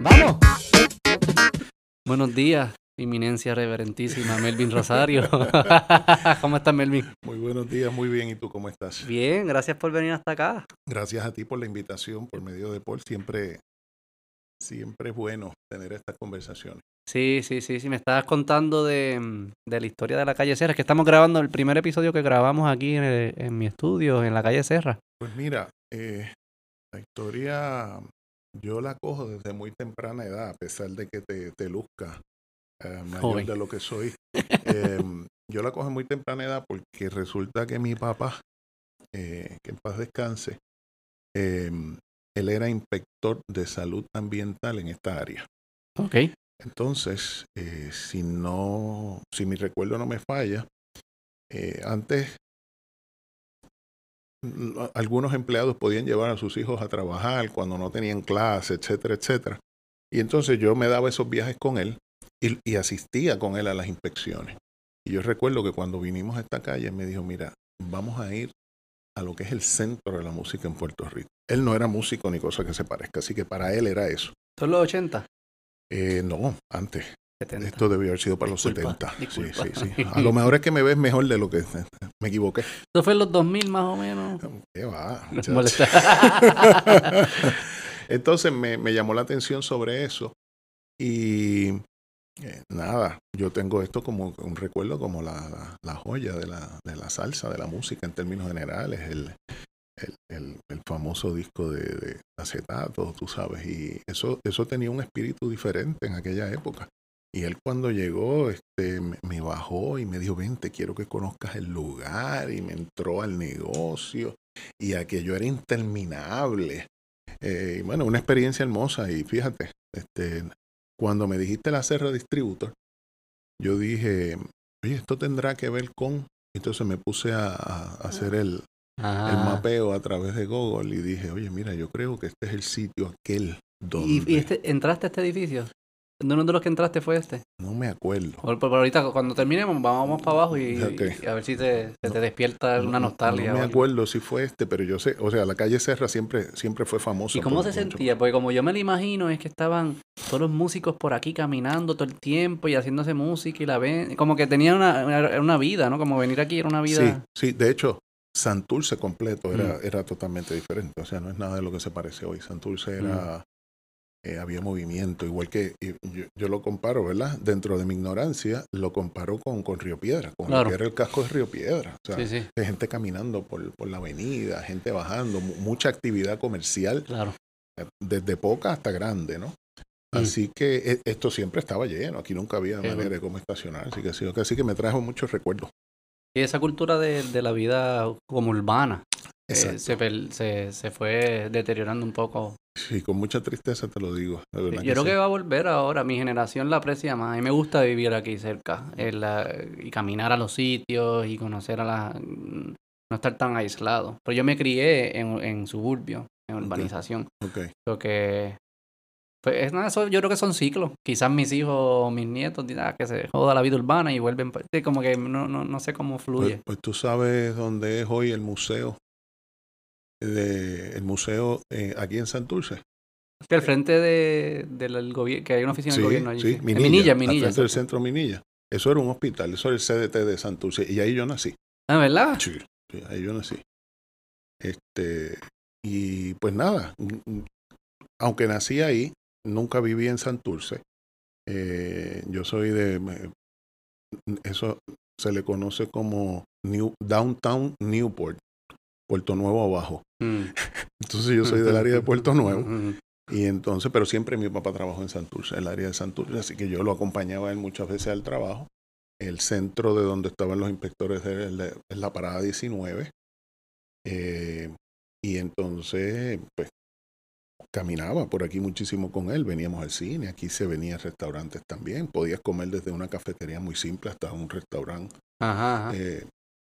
¡Vamos! Buenos días, eminencia reverentísima Melvin Rosario. ¿Cómo estás, Melvin? Muy buenos días, muy bien. ¿Y tú cómo estás? Bien, gracias por venir hasta acá. Gracias a ti por la invitación por medio de Paul. Siempre, siempre es bueno tener estas conversaciones. Sí, sí, sí, sí. Me estabas contando de, mm, de la historia de la calle Serra. Es que estamos grabando el primer episodio que grabamos aquí en, el- en mi estudio, en la calle Serra. Pues mira, eh, la historia yo la cojo desde muy temprana edad, a pesar de que te, te luzca eh, mayor de lo que soy. Em, yo la cojo en muy temprana edad porque resulta que mi papá, eh, que en paz descanse, em, él era inspector de salud ambiental en esta área. Ok. Entonces, eh, si no, si mi recuerdo no me falla, eh, antes mm, algunos empleados podían llevar a sus hijos a trabajar cuando no tenían clase, etcétera, etcétera. Y entonces yo me daba esos viajes con él y, y asistía con él a las inspecciones. Y yo recuerdo que cuando vinimos a esta calle me dijo, mira, vamos a ir a lo que es el centro de la música en Puerto Rico. Él no era músico ni cosa que se parezca, así que para él era eso. ¿Son los 80? Eh, no, antes. 70. Esto debió haber sido para Disculpa, los 70. Sí, disculpa. sí, sí. A lo mejor es que me ves mejor de lo que me equivoqué. Eso fue en los 2000 más o menos. ¿Qué va? Entonces me, me llamó la atención sobre eso. Y eh, nada, yo tengo esto como un recuerdo como la, la, la joya de la, de la salsa, de la música en términos generales, el, el, el- el famoso disco de, de acetato, tú sabes, y eso, eso tenía un espíritu diferente en aquella época. Y él cuando llegó, este, me, me bajó y me dijo, vente, quiero que conozcas el lugar, y me entró al negocio, y aquello era interminable. Eh, y bueno, una experiencia hermosa, y fíjate, este, cuando me dijiste la Serra Distributor, yo dije, oye, esto tendrá que ver con... Entonces me puse a, a hacer el, el Ah. mapeo a través de Google y dije, oye, mira, yo creo que este es el sitio aquel donde... ¿Y, y este, entraste a este edificio? ¿De uno de los que entraste fue este? No me acuerdo. Por, por ahorita, cuando terminemos, vamos para abajo y, a ver si te, se te despierta No- una no- nostalgia. No, me acuerdo si fue este, pero yo sé, o sea, la calle Serra siempre, siempre fue famosa. ¿Y cómo se sentía? Porque como yo me lo imagino, es que estaban todos los músicos por aquí caminando todo el tiempo y haciéndose música y la ven. Como que tenían una, una, una vida, ¿no? Como venir aquí era una vida. Sí, sí, de hecho, Santurce completo era, Mm. era totalmente diferente. O sea, no es nada de lo que se parece hoy. Santurce era. Mm. eh, había movimiento, igual que yo, yo lo comparo, ¿verdad? Dentro de mi ignorancia, lo comparo con, con Río Piedra, con Claro. lo que era el casco de Río Piedra. O sea, Sí, sí, de gente caminando por, por la avenida, gente bajando, mu- mucha actividad comercial, claro. eh, desde poca hasta grande, ¿no? Mm. Así que e- esto siempre estaba lleno, aquí nunca había manera de cómo estacionar, así que, sí, así que me trajo muchos recuerdos. Y esa cultura de, de la vida como urbana eh, se, se, se fue deteriorando un poco. Sí, con mucha tristeza te lo digo. verdad Yo creo sí. que va a volver ahora. Mi generación la aprecia más. A mí me gusta vivir aquí cerca en la- y caminar a los sitios y conocer a la... No estar tan aislado. Pero yo me crié en, en suburbio, en urbanización. Ok. Lo que... Pues es nada, eso yo creo que son ciclos. Quizás mis hijos o mis nietos digan "Ah, que se joda la vida urbana y vuelven... pa-". Sí, Como que no, no, no sé cómo Pues, fluye. pues tú sabes dónde es hoy el museo. De, el museo eh, aquí en Santurce. Que al frente de, del gobierno, que hay una oficina del gobierno allí. sí. En Minilla, Minilla, al frente del centro Minilla. Eso era un hospital, eso era el CDT de Santurce. Y ahí yo nací. Ah, ¿verdad? Sí, sí, ahí yo nací. Este, y pues nada, mm, mm, aunque nací ahí, nunca viví en Santurce. Eh, yo soy de, eso se le conoce como New, Downtown Newport, Puerto Nuevo abajo. Mm. Entonces yo soy del área de Puerto Nuevo. Y entonces, pero siempre mi papá trabajó en Santurce, en el área de Santurce, así que yo lo acompañaba a él muchas veces al trabajo. El centro de donde estaban los inspectores es la parada 19. Eh, y entonces, pues, caminaba por aquí muchísimo con él, veníamos al cine, aquí se venía a restaurantes también, podías comer desde una cafetería muy simple hasta un restaurante Ajá, ajá. eh,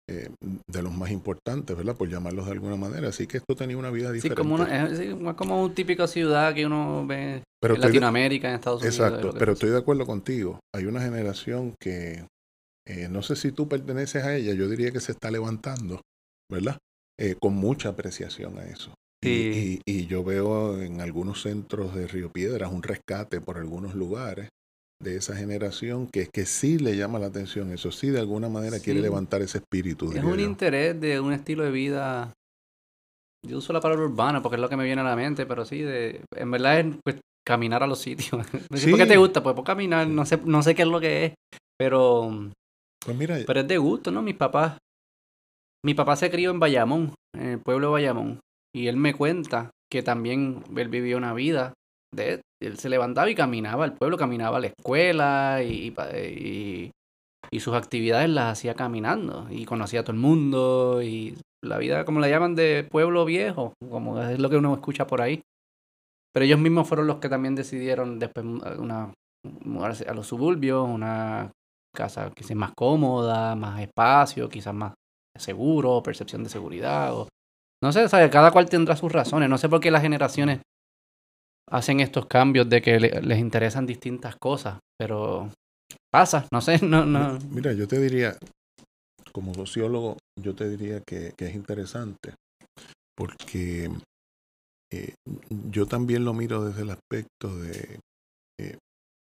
eh, de los más importantes, ¿verdad? Por llamarlos de alguna manera. Así que esto tenía una vida Sí, diferente. como una, es, como una típica ciudad que uno ve pero en de- Latinoamérica, en Estados Unidos. Exacto, pero estoy de acuerdo contigo. Hay una generación que eh, no sé si tú perteneces a ella, yo diría que se está levantando, ¿verdad? Eh, con mucha apreciación a eso. Y, y, yo veo en algunos centros de Río Piedras un rescate por algunos lugares de esa generación que, que sí le llama la atención, eso sí de alguna manera quiere levantar ese espíritu. Es un interés de un estilo de vida, yo uso la palabra urbana porque es lo que me viene a la mente, pero sí, de, en verdad es pues, caminar a los sitios. ¿Por qué te gusta? Pues por caminar, no sé, no sé qué es lo que es, pero, pues mira, pero es de gusto, ¿no? Mis papás, mi papá se crió en Bayamón, en el pueblo de Bayamón, y él me cuenta que también él vivió una vida de él se levantaba y caminaba al pueblo, caminaba a la escuela y, y, sus actividades las hacía caminando y conocía a todo el mundo y la vida, como la llaman, de pueblo viejo, como es lo que uno escucha por ahí. Pero ellos mismos fueron los que también decidieron después una, mudarse a los suburbios, una casa quizás más cómoda, más espacio, quizás más seguro, percepción de seguridad. No sé, ¿sabe? cada cual tendrá sus razones. No sé por qué las generaciones hacen estos cambios de que les interesan distintas cosas, pero pasa, no sé, no, no. Mira, yo te diría, como sociólogo, yo te diría que, es interesante, porque eh, yo también lo miro desde el aspecto de eh,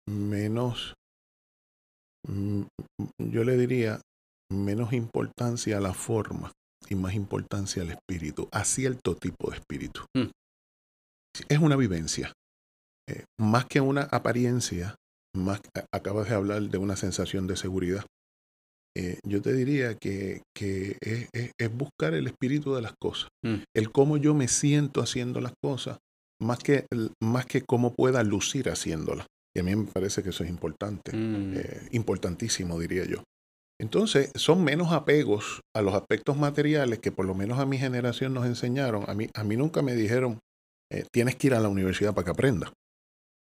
menos, mm, yo le diría, menos importancia a la forma y más importancia al espíritu, a cierto tipo de espíritu. Mm. Es una vivencia. Eh, más que una apariencia, más acabas de hablar de una sensación de seguridad. Eh, yo te diría que, es, buscar el espíritu de las cosas, mm. el cómo yo me siento haciendo las cosas, más que, más que cómo pueda lucir haciéndolas. Y a mí me parece que eso es importante, mm. eh, importantísimo, diría yo. Entonces, son menos apegos a los aspectos materiales que por lo menos a mi generación nos enseñaron. A mí, a mí nunca me dijeron, eh, tienes que ir a la universidad para que aprendas.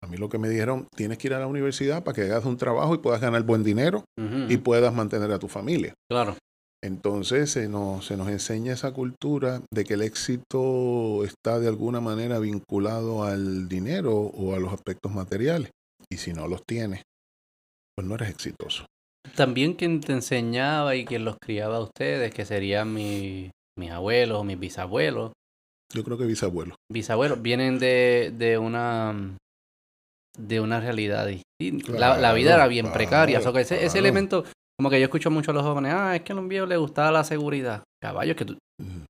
A mí lo que me dijeron, tienes que ir a la universidad para que hagas un trabajo y puedas ganar buen dinero y puedas mantener a tu familia. Claro. Entonces se nos, se nos enseña esa cultura de que el éxito está de alguna manera vinculado al dinero o a los aspectos materiales. Y si no los tienes, pues no eres exitoso. También quien te enseñaba y quien los criaba a ustedes, que serían mis abuelos o mis bisabuelos. Yo creo que bisabuelos. Bisabuelos, vienen de, de una de una realidad distinta. la, vida era bien precaria. ese, ese, elemento, como que yo escucho mucho a los jóvenes, ah, es que a los viejos les gustaba la seguridad. Caballos, que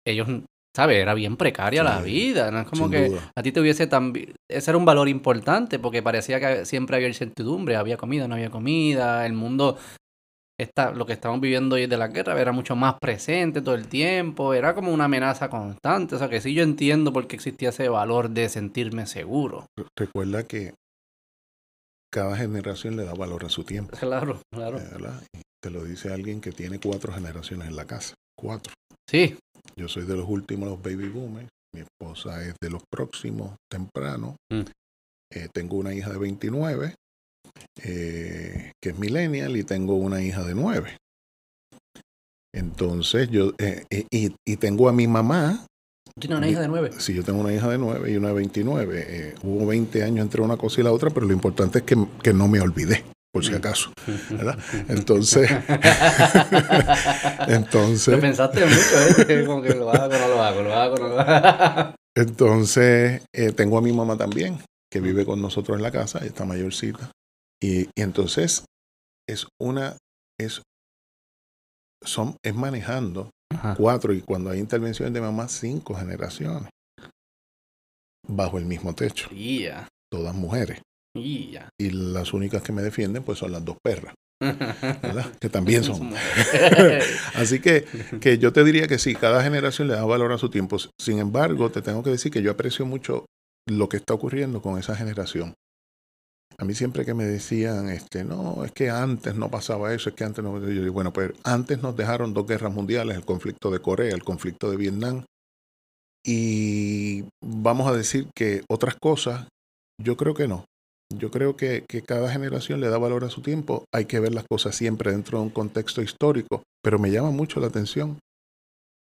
ellos, ¿sabes? Era bien precaria la vida. No es como que a ti te hubiese también... Ese era un valor importante porque parecía que siempre había incertidumbre, había comida, no había comida, el mundo... Lo que estamos viviendo hoy de la guerra era mucho más presente todo el tiempo, era como una amenaza constante, o sea que sí yo entiendo por qué existía ese valor de sentirme seguro. Recuerda que cada generación le da valor a su tiempo. Claro, claro. te lo dice alguien que tiene cuatro generaciones en la casa. Cuatro. Sí. Yo soy de los últimos, los baby boomers. Mi esposa es de los próximos, temprano. Mm. Eh, tengo una hija de 29, eh, que es millennial, y tengo una hija de 9. Entonces, yo, eh, y, y, tengo a mi mamá, ¿Tiene una hija de nueve? Sí, yo tengo una hija de nueve y una de 29. Eh, hubo 20 años entre una cosa y la otra, pero lo importante es que, que no me olvidé, por si mm. acaso. ¿verdad? Entonces. entonces. Lo pensaste mucho, ¿eh? Como que lo hago, no lo hago, lo hago, no lo hago. entonces, eh, tengo a mi mamá también, que vive con nosotros en la casa, está mayorcita. Y, y entonces, es una. Es, son, es manejando cuatro, y cuando hay intervenciones de mamá, cinco generaciones bajo el mismo techo. Todas mujeres. Y las únicas que me defienden, pues son las dos perras. que también son. Así que, que yo te diría que sí, cada generación le da valor a su tiempo. Sin embargo, te tengo que decir que yo aprecio mucho lo que está ocurriendo con esa generación. A mí siempre que me decían, este, no, es que antes no pasaba eso, es que antes no... Yo digo, bueno, pues antes nos dejaron dos guerras mundiales, el conflicto de Corea, el conflicto de Vietnam, y vamos a decir que otras cosas, yo creo que no. Yo creo que, que, cada generación le da valor a su tiempo. Hay que ver las cosas siempre dentro de un contexto histórico, pero me llama mucho la atención.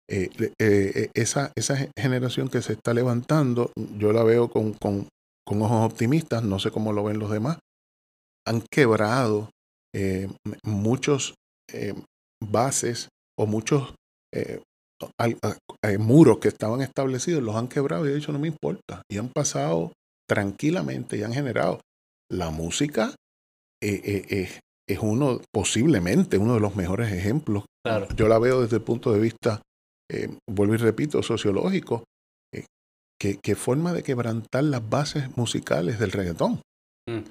Eh, eh, eh, esa, esa generación que se está levantando, yo la veo con, con, con ojos optimistas, no sé cómo lo ven los demás, han quebrado eh, muchos eh, bases o muchos eh, muros que estaban establecidos los han quebrado y he dicho no me importa. Y han pasado tranquilamente y han generado. La música es uno, posiblemente, uno de los mejores ejemplos. Yo la veo desde el punto de vista, vuelvo y repito, sociológico. ¿Qué, forma de quebrantar las bases musicales del reggaetón. Mm.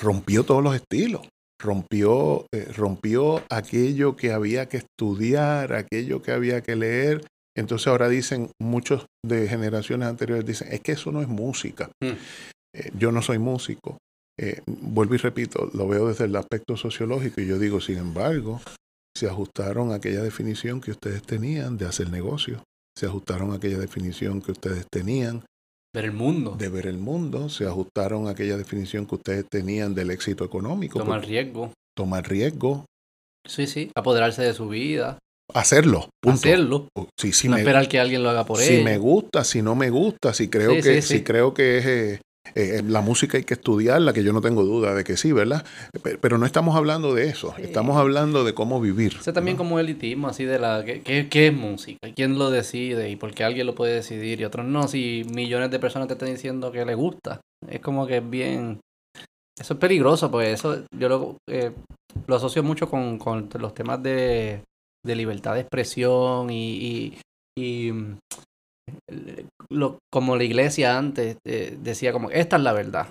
Rompió todos los estilos rompió, eh, rompió aquello que había que estudiar, aquello que había que leer. Entonces ahora dicen, muchos de generaciones anteriores dicen, es que eso no es música. Mm. Eh, yo no soy músico. Eh, vuelvo y repito, lo veo desde el aspecto sociológico y yo digo, sin embargo, se ajustaron a aquella definición que ustedes tenían de hacer negocio, se ajustaron a aquella definición que ustedes tenían Ver el mundo. De ver el mundo. Se ajustaron a aquella definición que ustedes tenían del éxito económico. Tomar riesgo. Tomar riesgo. Sí, sí. Apoderarse de su vida. Hacerlo. Hacerlo. Sí, sí no esperar que alguien lo haga por él. Si me gusta, si no me gusta, si creo que, si creo que es eh, eh, la música hay que estudiarla, que yo no tengo duda de que sí, ¿verdad? Pero no estamos hablando de eso, estamos hablando de cómo vivir. Eso también como elitismo, así de la... ¿qué, ¿qué, es música? ¿Quién lo decide? ¿Y por qué alguien lo puede decidir y otros no? Si millones de personas te están diciendo que les gusta. Es como que es bien... Eso es peligroso, pues eso yo lo, eh, lo asocio mucho con, con los temas de, de libertad de expresión y, y lo, como la iglesia antes eh, decía como, esta es la verdad.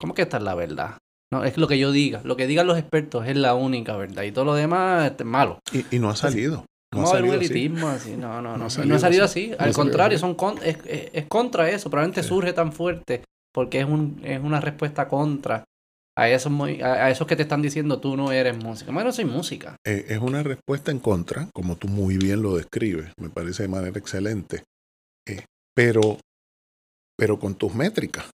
¿Cómo que esta es la verdad? No, es lo que yo diga. Lo que digan los expertos es la única verdad. Y todo lo demás es malo. Y, no ha salido. No, ha salido elitismo así. No, no, no. No ha salido, así. Al contrario, son es, es, contra eso. Probablemente surge tan fuerte porque es, un, es una respuesta contra a esos, a esos que te están diciendo tú no eres música. Bueno, soy música. Eh, es una respuesta en contra, como tú muy bien lo describes. Me parece de manera excelente. Eh, pero, pero con tus métricas.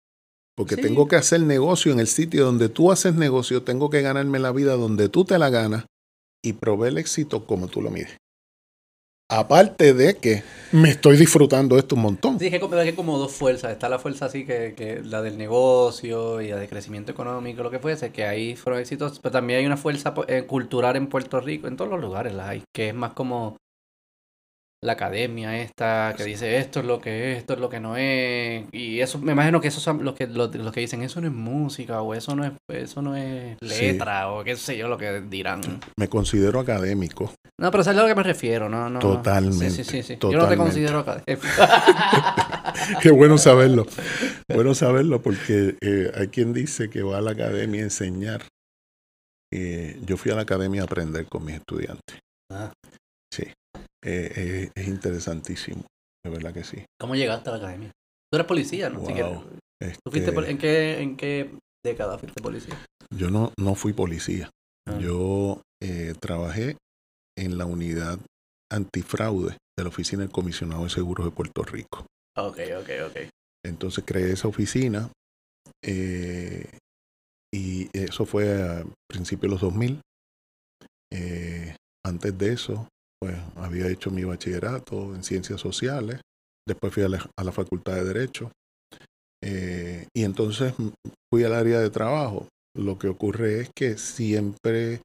Porque tengo que hacer negocio en el sitio donde tú haces negocio, tengo que ganarme la vida donde tú te la ganas y proveer el éxito como tú lo mides. Aparte de que me estoy disfrutando esto un montón. Sí, que como dos fuerzas. Está la fuerza así que, que, la del negocio y la de crecimiento económico, lo que fuese, que ahí fueron éxitos. Pero también hay una fuerza eh, cultural en Puerto Rico, en todos los lugares la hay, que es más como la academia esta que dice esto es lo que es, esto es lo que no es. Y eso, me imagino que esos son los que, los, que dicen eso no es música o eso no es, eso no es letra o qué sé yo lo que dirán. Me considero académico. No, pero sabes a lo que me refiero, ¿no? no Totalmente. Sí, sí, sí, Yo no te considero académico. Qué bueno saberlo. Bueno saberlo porque eh, hay quien dice que va a la academia a enseñar. Eh, yo fui a la academia a aprender con mis estudiantes. Ah. Eh, eh, es interesantísimo, de verdad que sí. ¿Cómo llegaste a la academia? Tú eres policía, ¿no? fuiste este en, qué, en qué década fuiste policía? Yo no, no fui policía. Ah. Yo eh, trabajé en la unidad antifraude de la Oficina del Comisionado de Seguros de Puerto Rico. Ok, ok, ok. Entonces creé esa oficina y eso fue a principios de los 2000. antes de eso, pues había hecho mi bachillerato en ciencias sociales, después fui a la, facultad de derecho eh, y entonces fui al área de trabajo. Lo que ocurre es que siempre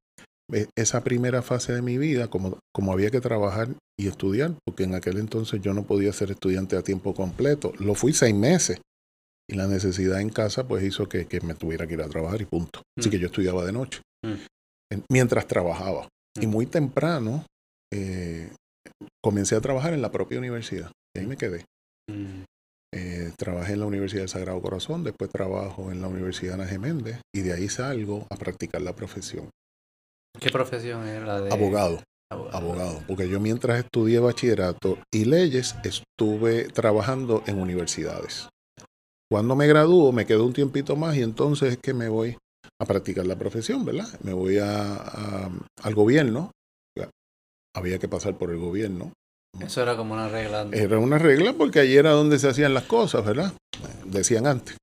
e, esa primera fase de mi vida, como, como había que trabajar y estudiar, porque en aquel entonces yo no podía ser estudiante a tiempo completo, lo fui seis meses. Y la necesidad en casa pues hizo que, me tuviera que ir a trabajar y punto. Así mm. que yo estudiaba de noche, mm. mientras trabajaba. Y mm. muy temprano eh, comencé a trabajar en la propia universidad. Y ahí me quedé. Mm. Eh, trabajé en la Universidad del Sagrado Corazón, después trabajo en la Universidad Ana Geméndez y de ahí salgo a practicar la profesión. ¿Qué profesión era la de...? Abogado. Abogado. Abogado. Porque yo mientras estudié bachillerato y leyes estuve trabajando en universidades. Cuando me gradúo me quedo un tiempito más y entonces es que me voy a practicar la profesión, ¿verdad? Me voy a, al gobierno había que pasar por el gobierno. Eso era como una regla. Era una regla porque allí era donde se hacían las cosas, ¿verdad? Decían antes.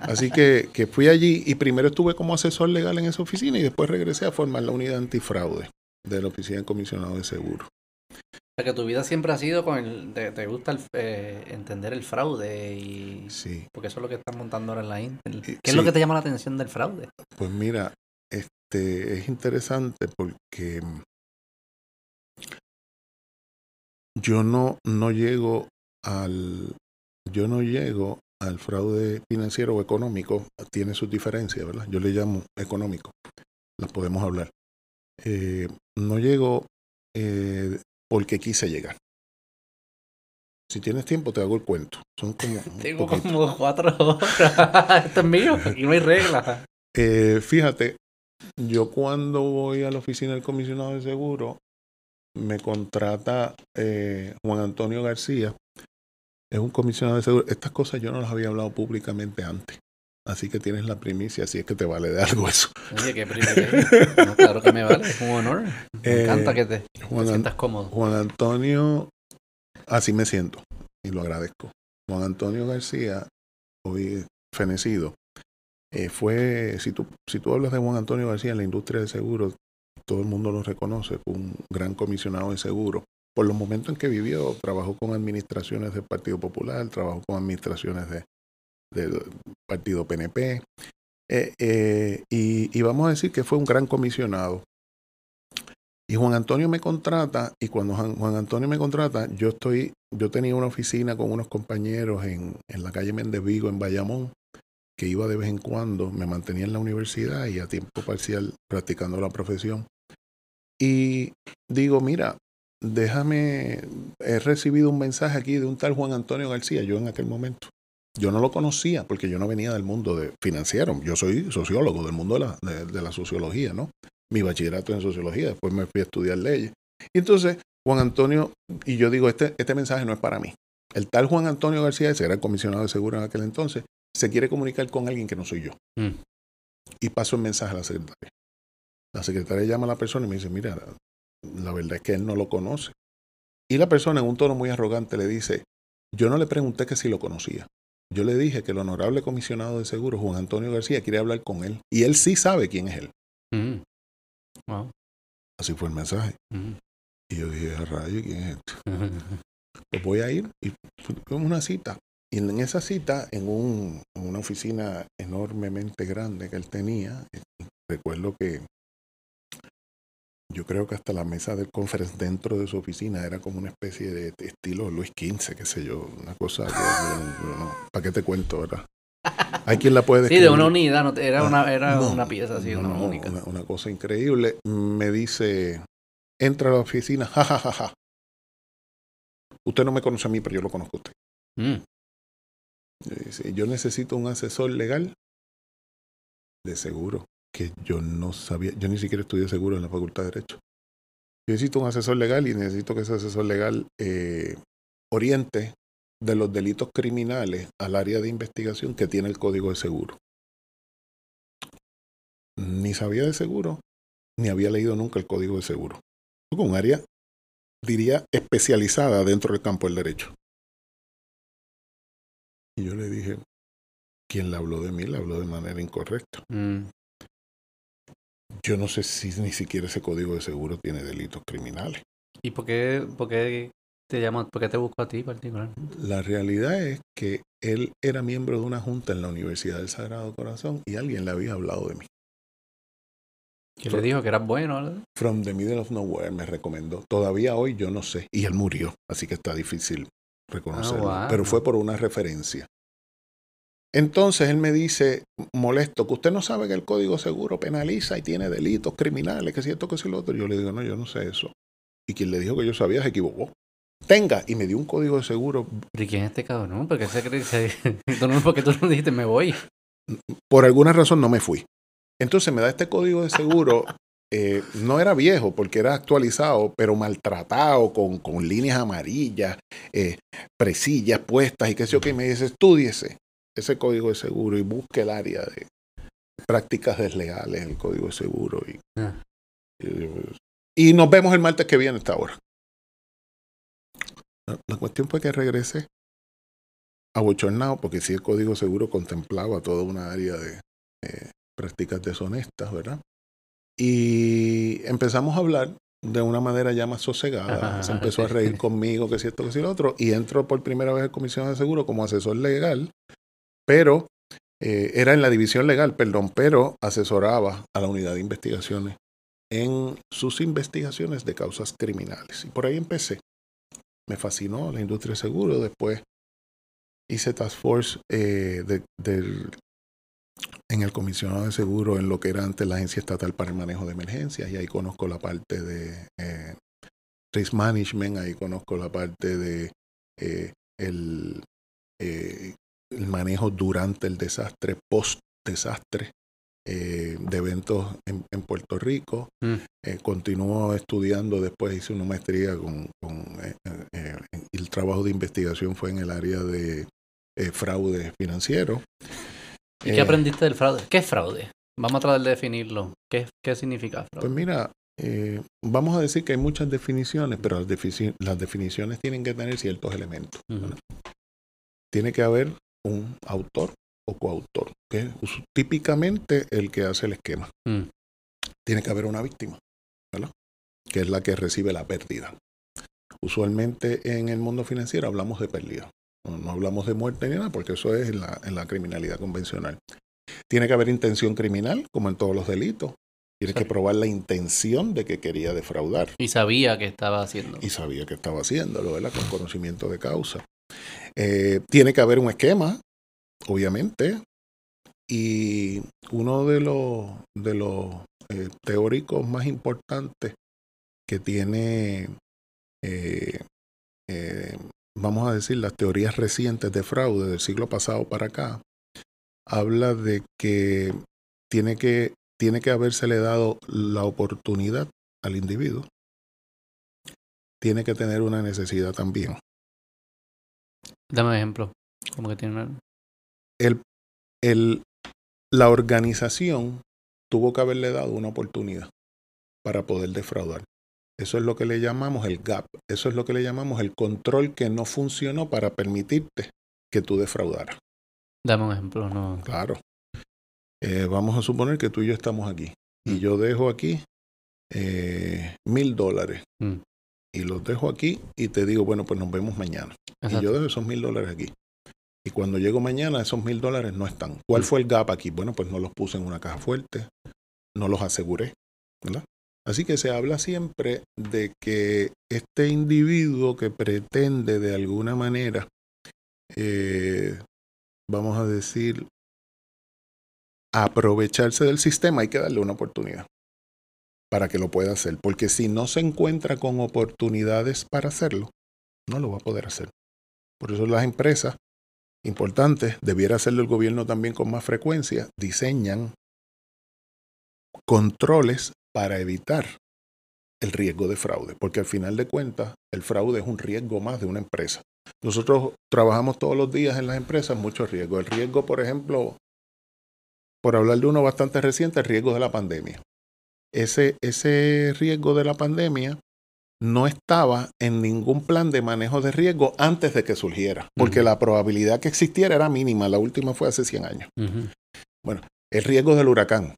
Así que, que fui allí y primero estuve como asesor legal en esa oficina y después regresé a formar la unidad antifraude de la Oficina de Comisionado de Seguro. O sea, que tu vida siempre ha sido con el... Te, gusta eh, entender el fraude y... Sí. Porque eso es lo que están montando ahora en la Intel. ¿Qué es lo que te llama la atención del fraude? Pues mira, este, es interesante porque yo no, no llego al yo no llego al fraude financiero o económico, tiene sus diferencias, ¿verdad? Yo le llamo económico, las podemos hablar. Eh, no llego eh, porque quise llegar. Si tienes tiempo, te hago el cuento. Son como. Tengo como cuatro horas. Esto es mío, aquí no hay reglas. Eh, fíjate, yo cuando voy a la oficina del comisionado de seguro, me contrata eh, Juan Antonio García, es un comisionado de seguro. Estas cosas yo no las había hablado públicamente antes. Así que tienes la primicia, así es que te vale de algo eso. Oye, qué privilegio. claro que me vale, es un honor. Me eh, encanta que te, sientas cómodo. Juan Antonio, así me siento y lo agradezco. Juan Antonio García, hoy fenecido, eh, fue, si tú, si tú hablas de Juan Antonio García en la industria de seguros, todo el mundo lo reconoce, fue un gran comisionado de seguros. Por los momentos en que vivió, trabajó con administraciones del Partido Popular, trabajó con administraciones de, del Partido PNP, eh, eh, y, y, vamos a decir que fue un gran comisionado. Y Juan Antonio me contrata, y cuando Juan, Antonio me contrata, yo estoy, yo tenía una oficina con unos compañeros en, en la calle Méndez Vigo, en Bayamón, iba de vez en cuando, me mantenía en la universidad y a tiempo parcial practicando la profesión. Y digo, mira, déjame, he recibido un mensaje aquí de un tal Juan Antonio García, yo en aquel momento. Yo no lo conocía porque yo no venía del mundo de financiero, yo soy sociólogo del mundo de la, de, la sociología, ¿no? Mi bachillerato en sociología, después me fui a estudiar leyes. Y entonces Juan Antonio, y yo digo, este, este mensaje no es para mí. El tal Juan Antonio García, ese era el comisionado de seguro en aquel entonces, se quiere comunicar con alguien que no soy yo. Mm. Y paso el mensaje a la secretaria. La secretaria llama a la persona y me dice, mira, la verdad es que él no lo conoce. Y la persona en un tono muy arrogante le dice, yo no le pregunté que si lo conocía. Yo le dije que el honorable comisionado de seguros, Juan Antonio García, quiere hablar con él. Y él sí sabe quién es él. Mm. Así fue el mensaje. Mm. Y yo dije, a rayo, ¿quién es este? pues voy a ir. Y una cita. Y en esa cita, en, un, en una oficina enormemente grande que él tenía, recuerdo que yo creo que hasta la mesa del conference dentro de su oficina era como una especie de estilo Luis XV, qué sé yo, una cosa que ¿para qué te cuento, verdad? Hay quien la puede Sí, de una unidad, era, ah, una, era una pieza así, una única. Una, cosa increíble. Me dice, entra a la oficina, jajajaja. Ja, ja, ja. Usted no me conoce a mí, pero yo lo conozco a usted. Mm. Yo necesito un asesor legal de seguro que yo no sabía, yo ni siquiera estudié seguro en la Facultad de Derecho. Yo necesito un asesor legal y necesito que ese asesor legal eh, oriente de los delitos criminales al área de investigación que tiene el Código de Seguro. Ni sabía de seguro, ni había leído nunca el Código de Seguro. Un área, diría, especializada dentro del campo del derecho. Y yo le dije, quien le habló de mí, le habló de manera incorrecta. Mm. Yo no sé si ni siquiera ese código de seguro tiene delitos criminales. ¿Y por qué, por qué te llama, por qué te busco a ti particularmente? La realidad es que él era miembro de una junta en la Universidad del Sagrado Corazón y alguien le había hablado de mí. ¿Qué le dijo que era bueno? From the Middle of Nowhere me recomendó. Todavía hoy yo no sé. Y él murió, así que está difícil reconocerlo. Ah, Pero fue por una referencia. Entonces él me dice, molesto, que usted no sabe que el Código Seguro penaliza y tiene delitos criminales, que es cierto, que es lo otro. Yo le digo, no, yo no sé eso. Y quien le dijo que yo sabía se equivocó. Tenga, y me dio un código de seguro. ¿Y quién es este cabrón? ¿Por qué, porque tú no dijiste me voy? Por alguna razón no me fui. Entonces me da este código de seguro. Eh, no era viejo porque era actualizado, pero maltratado, con, con líneas amarillas, eh, presillas puestas y qué sé yo, que me dice, estudiese ese código de seguro y busque el área de prácticas desleales en el código de seguro. Y, ah. y, nos vemos el martes que viene a esta hora. La, cuestión fue que regresé abochornado, porque si el código seguro contemplaba toda una área de eh, prácticas deshonestas, ¿verdad? Y empezamos a hablar de una manera ya más sosegada. Se empezó a reír conmigo, que si esto, que si lo otro. Y entró por primera vez el comisionado de seguro como asesor legal pero eh, era en la división legal, perdón, pero asesoraba a la unidad de investigaciones en sus investigaciones de causas criminales. Y por ahí empecé. Me fascinó la industria de seguro. Después hice Task Force eh, en el comisionado de seguro en lo que era antes la Agencia Estatal para el Manejo de Emergencias. Y ahí conozco la parte de eh, Risk Management, ahí conozco la parte de eh, el, el manejo durante el desastre, post desastre eh, de eventos en, Puerto Rico. Mm. Eh, continuó estudiando, después hice una maestría con, eh, el trabajo de investigación fue en el área de fraude financiero. ¿Y qué aprendiste del fraude? ¿Qué es fraude? Vamos a tratar de definirlo. ¿Qué, qué significa fraude? Pues mira, vamos a decir que hay muchas definiciones, pero las, las definiciones tienen que tener ciertos elementos. Tiene que haber un autor o coautor, que es típicamente el que hace el esquema. Mm. Tiene que haber una víctima, ¿verdad? Que es la que recibe la pérdida. Usualmente en el mundo financiero hablamos de pérdida. No, hablamos de muerte ni nada, porque eso es en la, en la, criminalidad convencional. Tiene que haber intención criminal, como en todos los delitos. Tiene que probar la intención de que quería defraudar. Y sabía que estaba haciendo. Y sabía que estaba haciéndolo, ¿verdad? Con conocimiento de causa. Eh, tiene que haber un esquema obviamente. Y uno de los, de los eh, teóricos más importantes que tiene, eh, eh, vamos a decir, las teorías recientes de fraude del siglo pasado para acá, habla de que tiene que, tiene que habérsele dado la oportunidad al individuo. Tiene que tener una necesidad también. Dame un ejemplo. ¿Cómo que tiene una el, la organización tuvo que haberle dado una oportunidad para poder defraudar. Eso es lo que le llamamos el gap. Eso es lo que le llamamos el control que no funcionó para permitirte que tú defraudaras. Dame un ejemplo, no. Claro. Eh, vamos a suponer que tú y yo estamos aquí. Y mm. yo dejo aquí eh, mil dólares. Mm. Y los dejo aquí y te digo, bueno, pues nos vemos mañana. Y yo dejo esos mil dólares aquí. Y cuando llego mañana, esos mil dólares no están. ¿Cuál mm. fue el gap aquí? Bueno, pues no los puse en una caja fuerte, no los aseguré. ¿verdad? Así que se habla siempre de que este individuo que pretende de alguna manera, eh, vamos a decir, aprovecharse del sistema, hay que darle una oportunidad para que lo pueda hacer. Porque si no se encuentra con oportunidades para hacerlo, no lo va a poder hacer. Por eso las empresas importante, debiera hacerlo el gobierno también con más frecuencia, diseñan controles para evitar el riesgo de fraude, porque al final de cuentas el fraude es un riesgo más de una empresa. Nosotros trabajamos todos los días en las empresas mucho riesgo. El riesgo, por ejemplo, por hablar de uno bastante reciente, el riesgo de la pandemia. Ese, ese riesgo de la pandemia no estaba en ningún plan de manejo de riesgo antes de que surgiera, porque la probabilidad que existiera era mínima. La última fue hace 100 años. Bueno, el riesgo del huracán.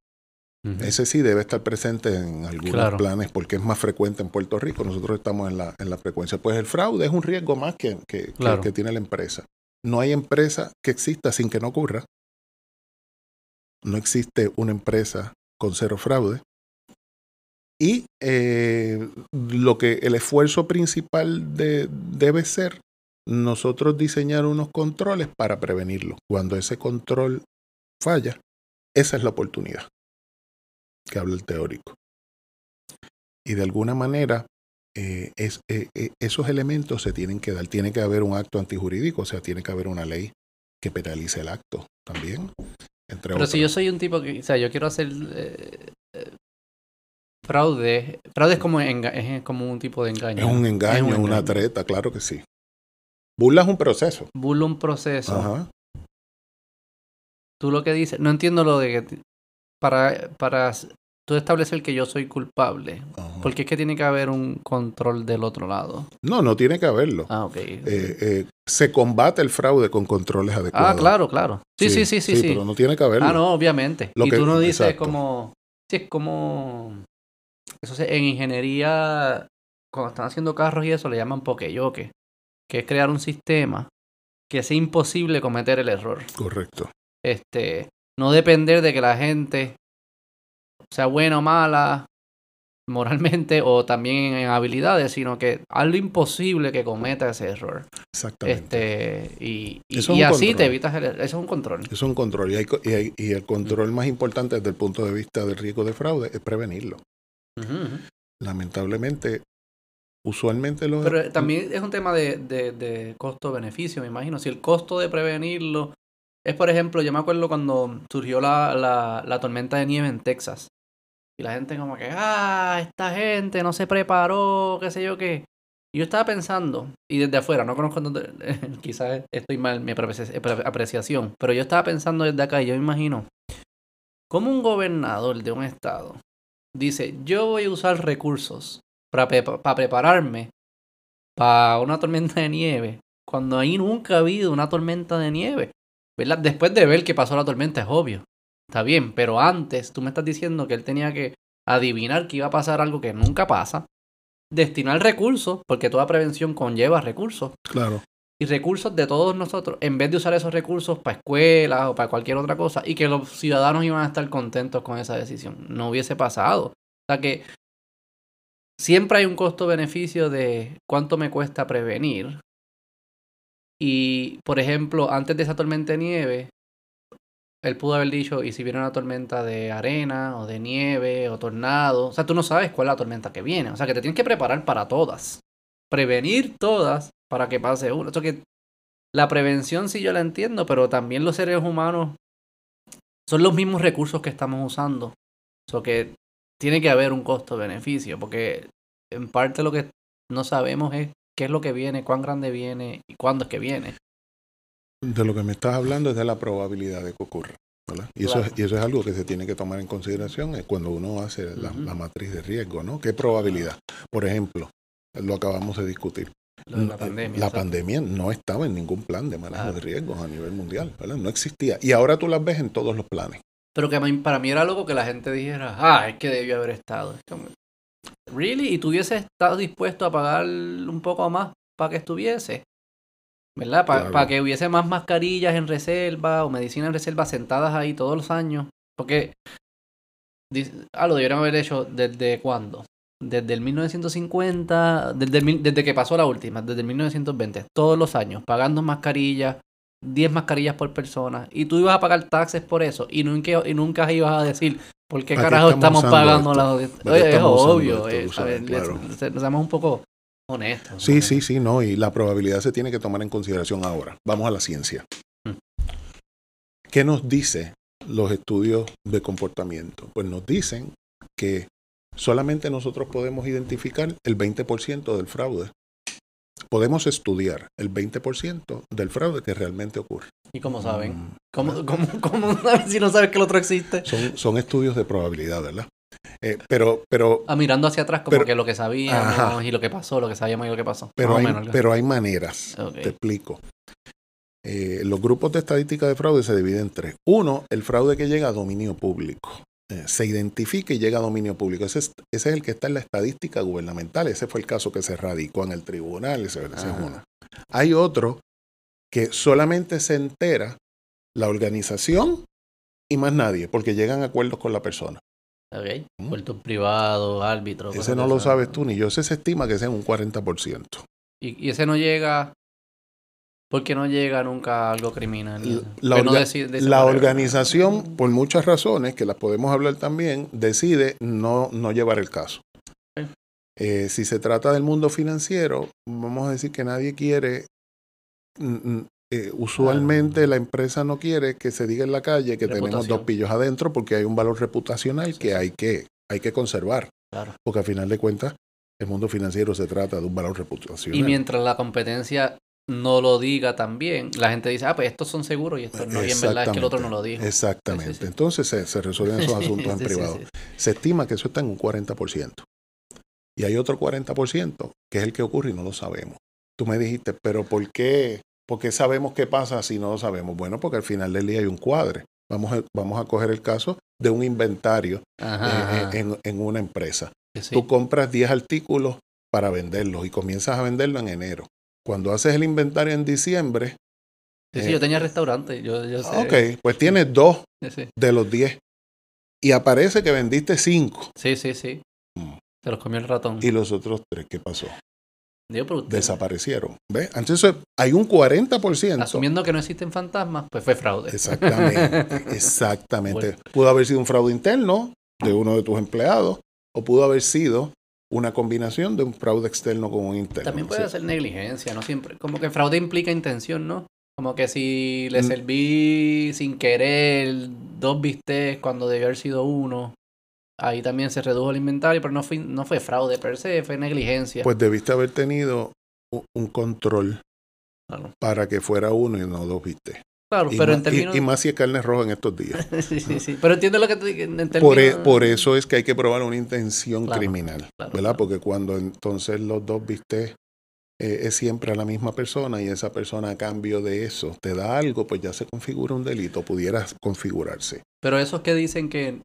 Ese sí debe estar presente en algunos planes porque es más frecuente en Puerto Rico. Nosotros estamos en la, en la frecuencia. Pues el fraude es un riesgo más que, que, que tiene la empresa. No hay empresa que exista sin que no ocurra. No existe una empresa con cero fraude. Y eh, lo que el esfuerzo principal debe ser nosotros diseñar unos controles para prevenirlo. Cuando ese control falla, esa es la oportunidad que habla el teórico. Y de alguna manera, eh, es, eh, esos elementos se tienen que dar. Tiene que haber un acto antijurídico, o sea, tiene que haber una ley que penalice el acto también. Pero si yo soy un tipo que, o sea, yo quiero hacer Fraude, fraude es como, es como un tipo de engaño. Es un engaño, es una treta, claro que sí. Burla es un proceso. Burla un proceso. Ajá. Tú lo que dices, no entiendo lo de que para, para tú establecer que yo soy culpable, porque es que tiene que haber un control del otro lado. No, no tiene que haberlo. Ah, ok. Eh, eh, se combate el fraude con controles adecuados. Ah, claro, claro. Sí, sí, sí, sí. sí, pero no tiene que haberlo. Ah, no, obviamente. y tú no dices como... Sí, es como eso en ingeniería, cuando están haciendo carros y eso, le llaman pokeyoke, que es crear un sistema que sea imposible cometer el error. Correcto. Este, no depender de que la gente sea buena o mala moralmente o también en habilidades, sino que haz lo imposible que cometa ese error. Exactamente. Este, y y, así te evitas el, Eso es un control. Es un control. Y, hay, y, el control más importante desde el punto de vista del riesgo de fraude es prevenirlo. Lamentablemente, usualmente lo... Pero también es un tema de, de, de costo-beneficio, me imagino. Si el costo de prevenirlo es, por ejemplo, yo me acuerdo cuando surgió la, la, la tormenta de nieve en Texas. Y la gente como que, ah, esta gente no se preparó, qué sé yo qué. Yo estaba pensando, y desde afuera, no conozco, quizás estoy mal mi apreciación, pero yo estaba pensando desde acá y yo me imagino, como un gobernador de un estado dice, yo voy a usar recursos para, para prepararme para una tormenta de nieve, cuando ahí nunca ha habido una tormenta de nieve. ¿Verdad? Después de ver que pasó la tormenta es obvio. Está bien, pero antes tú me estás diciendo que él tenía que adivinar que iba a pasar algo que nunca pasa, destinar recursos, porque toda prevención conlleva recursos. Claro. Y recursos de todos nosotros, en vez de usar esos recursos para escuelas o para cualquier otra cosa, y que los ciudadanos iban a estar contentos con esa decisión. No hubiese pasado. O sea que siempre hay un costo-beneficio de cuánto me cuesta prevenir. Y, por ejemplo, antes de esa tormenta de nieve, él pudo haber dicho, y si viene una tormenta de arena o de nieve o tornado, o sea, tú no sabes cuál es la tormenta que viene, o sea, que te tienes que preparar para todas, prevenir todas para que pase uno. O que la prevención sí yo la entiendo, pero también los seres humanos son los mismos recursos que estamos usando. O sea, que tiene que haber un costo-beneficio, porque en parte lo que no sabemos es qué es lo que viene, cuán grande viene y cuándo es que viene de lo que me estás hablando es de la probabilidad de que ocurra. Y, eso es, y eso es algo que se tiene que tomar en consideración cuando uno hace la, matriz de riesgo, ¿no? ¿Qué probabilidad? Por ejemplo, lo acabamos de discutir. La pandemia, la pandemia, no estaba en ningún plan de manejo de riesgos a nivel mundial, ¿verdad? No existía. Y ahora tú las ves en todos los planes. Pero que para mí era loco que la gente dijera, ah, es que debió haber estado. ¿Really? ¿Y tú hubieses estado dispuesto a pagar un poco más para que estuviese? ¿verdad? Para que hubiese más mascarillas en reserva o medicina en reserva sentadas ahí todos los años. Porque, ah, lo debieron haber hecho desde cuándo? Desde el 1950, desde, desde que pasó la última, desde el 1920, todos los años, pagando mascarillas, 10 mascarillas por persona, y tú ibas a pagar taxes por eso, y nunca, y nunca ibas a decir, ¿por qué carajo estamos, pagando las... Es obvio, eh, nos un poco honesto. Sí, sí, sí, no, y la probabilidad se tiene que tomar en consideración ahora. Vamos a la ciencia. Mm. ¿Qué nos dice los estudios de comportamiento? Pues nos dicen que solamente nosotros podemos identificar el 20% del fraude. Podemos estudiar el 20% del fraude que realmente ocurre. ¿Y cómo saben? Mm. ¿Cómo, cómo, cómo, si no sabes que el otro existe? Son, son estudios de probabilidad, ¿verdad? Eh, pero, pero. Ah, mirando hacia atrás, como que lo que sabíamos y lo que pasó, lo que sabíamos y lo que pasó. Pero, hay, pero hay maneras. Te explico. Eh, los grupos de estadística de fraude se dividen en tres. Uno, el fraude que llega a dominio público. Eh, se identifica y llega a dominio público. Ese es, el que está en la estadística gubernamental. Ese fue el caso que se radicó en el tribunal. Ese, es uno. Hay otro que solamente se entera la organización y más nadie, porque llegan a acuerdos con la persona. Ok. Puerto privado, árbitro. Ese no lo sabes tú ni yo. Ese se estima que sea un 40%. ¿Y, y ese no llega porque no llega nunca a algo criminal. La, la organización, por muchas razones, que las podemos hablar también, decide no, no llevar el caso. Eh, si se trata del mundo financiero, vamos a decir que nadie quiere eh, usualmente la empresa no quiere que se diga en la calle que tenemos dos pillos adentro porque hay un valor reputacional que, hay que hay que conservar. Porque al final de cuentas, el mundo financiero se trata de un valor reputacional. Y mientras la competencia no lo diga también, la gente dice, ah, pues estos son seguros y esto no. Y en verdad es que el otro no lo dijo. Exactamente. Entonces se, se, resuelven esos asuntos en privado. Se estima que eso está en un 40%. Y hay otro 40% que es el que ocurre y no lo sabemos. Tú me dijiste, pero ¿por qué ¿Por qué sabemos qué pasa si no lo sabemos? Bueno, porque al final del día hay un cuadre. Vamos a, vamos a coger el caso de un inventario eh, eh, En, una empresa. Tú compras 10 artículos para venderlos y comienzas a venderlo en enero. Cuando haces el inventario en diciembre, Sí, sí, Eh, yo tenía restaurante. Yo, yo sé. Ok, pues tienes dos sí. de los diez. Y aparece que vendiste cinco. Sí, sí, sí. Mm. Se los comió el ratón. Y los otros tres, ¿qué pasó? Digo, pero usted, Desaparecieron. ¿Ves? Entonces hay un 40%. asumiendo que no existen fantasmas, pues fue fraude. Exactamente, exactamente. Bueno. Pudo haber sido un fraude interno de uno de tus empleados o pudo haber sido una combinación de un fraude externo con un interno. También puede Sí. ser negligencia, no siempre. Como que fraude implica intención, ¿no? Como que si le Mm. serví sin querer dos bistecs cuando debió haber sido uno, ahí también se redujo el inventario, pero no fue, no fue fraude per se, fue negligencia. Pues debiste haber tenido un control Claro. para que fuera uno y no dos, viste. Claro, Y, pero más, en términos... y- y más si es carne roja en estos días. sí, sí, sí. Pero entiendo lo que te. En términos... Por, e- por eso es que hay que probar una intención Claro, criminal, claro, ¿verdad? Porque cuando entonces los dos viste es siempre a la misma persona y esa persona a cambio de eso te da algo, pues ya se configura un delito, pudiera configurarse. Pero esos que dicen que,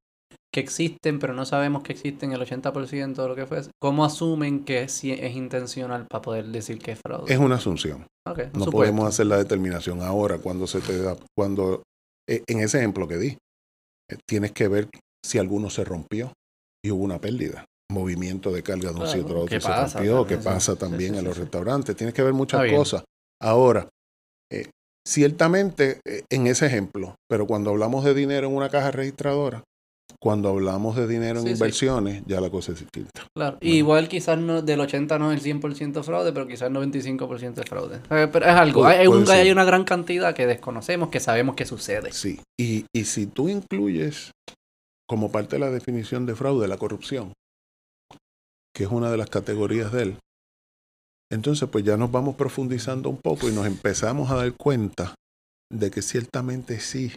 que existen, pero no sabemos que existen el 80% de lo que fue, ¿cómo asumen que sí es intencional para poder decir que es fraude? Es una asunción. No supuesto. podemos hacer la determinación ahora cuando se te da, cuando eh, en ese ejemplo que di, eh, tienes que ver si alguno se rompió y hubo una pérdida. Movimiento de carga de un Claro, sitio a otro ¿qué se pasa rompió, que también? Sí, pasa sí, también en los sí. restaurantes. Tienes que ver muchas cosas. Ahora, eh, ciertamente eh, en ese ejemplo, pero cuando hablamos de dinero en una caja registradora, cuando hablamos de dinero en Sí, sí. inversiones, ya la cosa es distinta. Claro. Igual quizás no, del 80 no es el 100% fraude, pero quizás el 95% es fraude. Eh, pero es algo, Puede- hay una gran cantidad que desconocemos, que sabemos que sucede. Sí, y, y si tú incluyes como parte de la definición de fraude la corrupción, que es una de las categorías de él, entonces pues ya nos vamos profundizando un poco y nos empezamos a dar cuenta de que ciertamente sí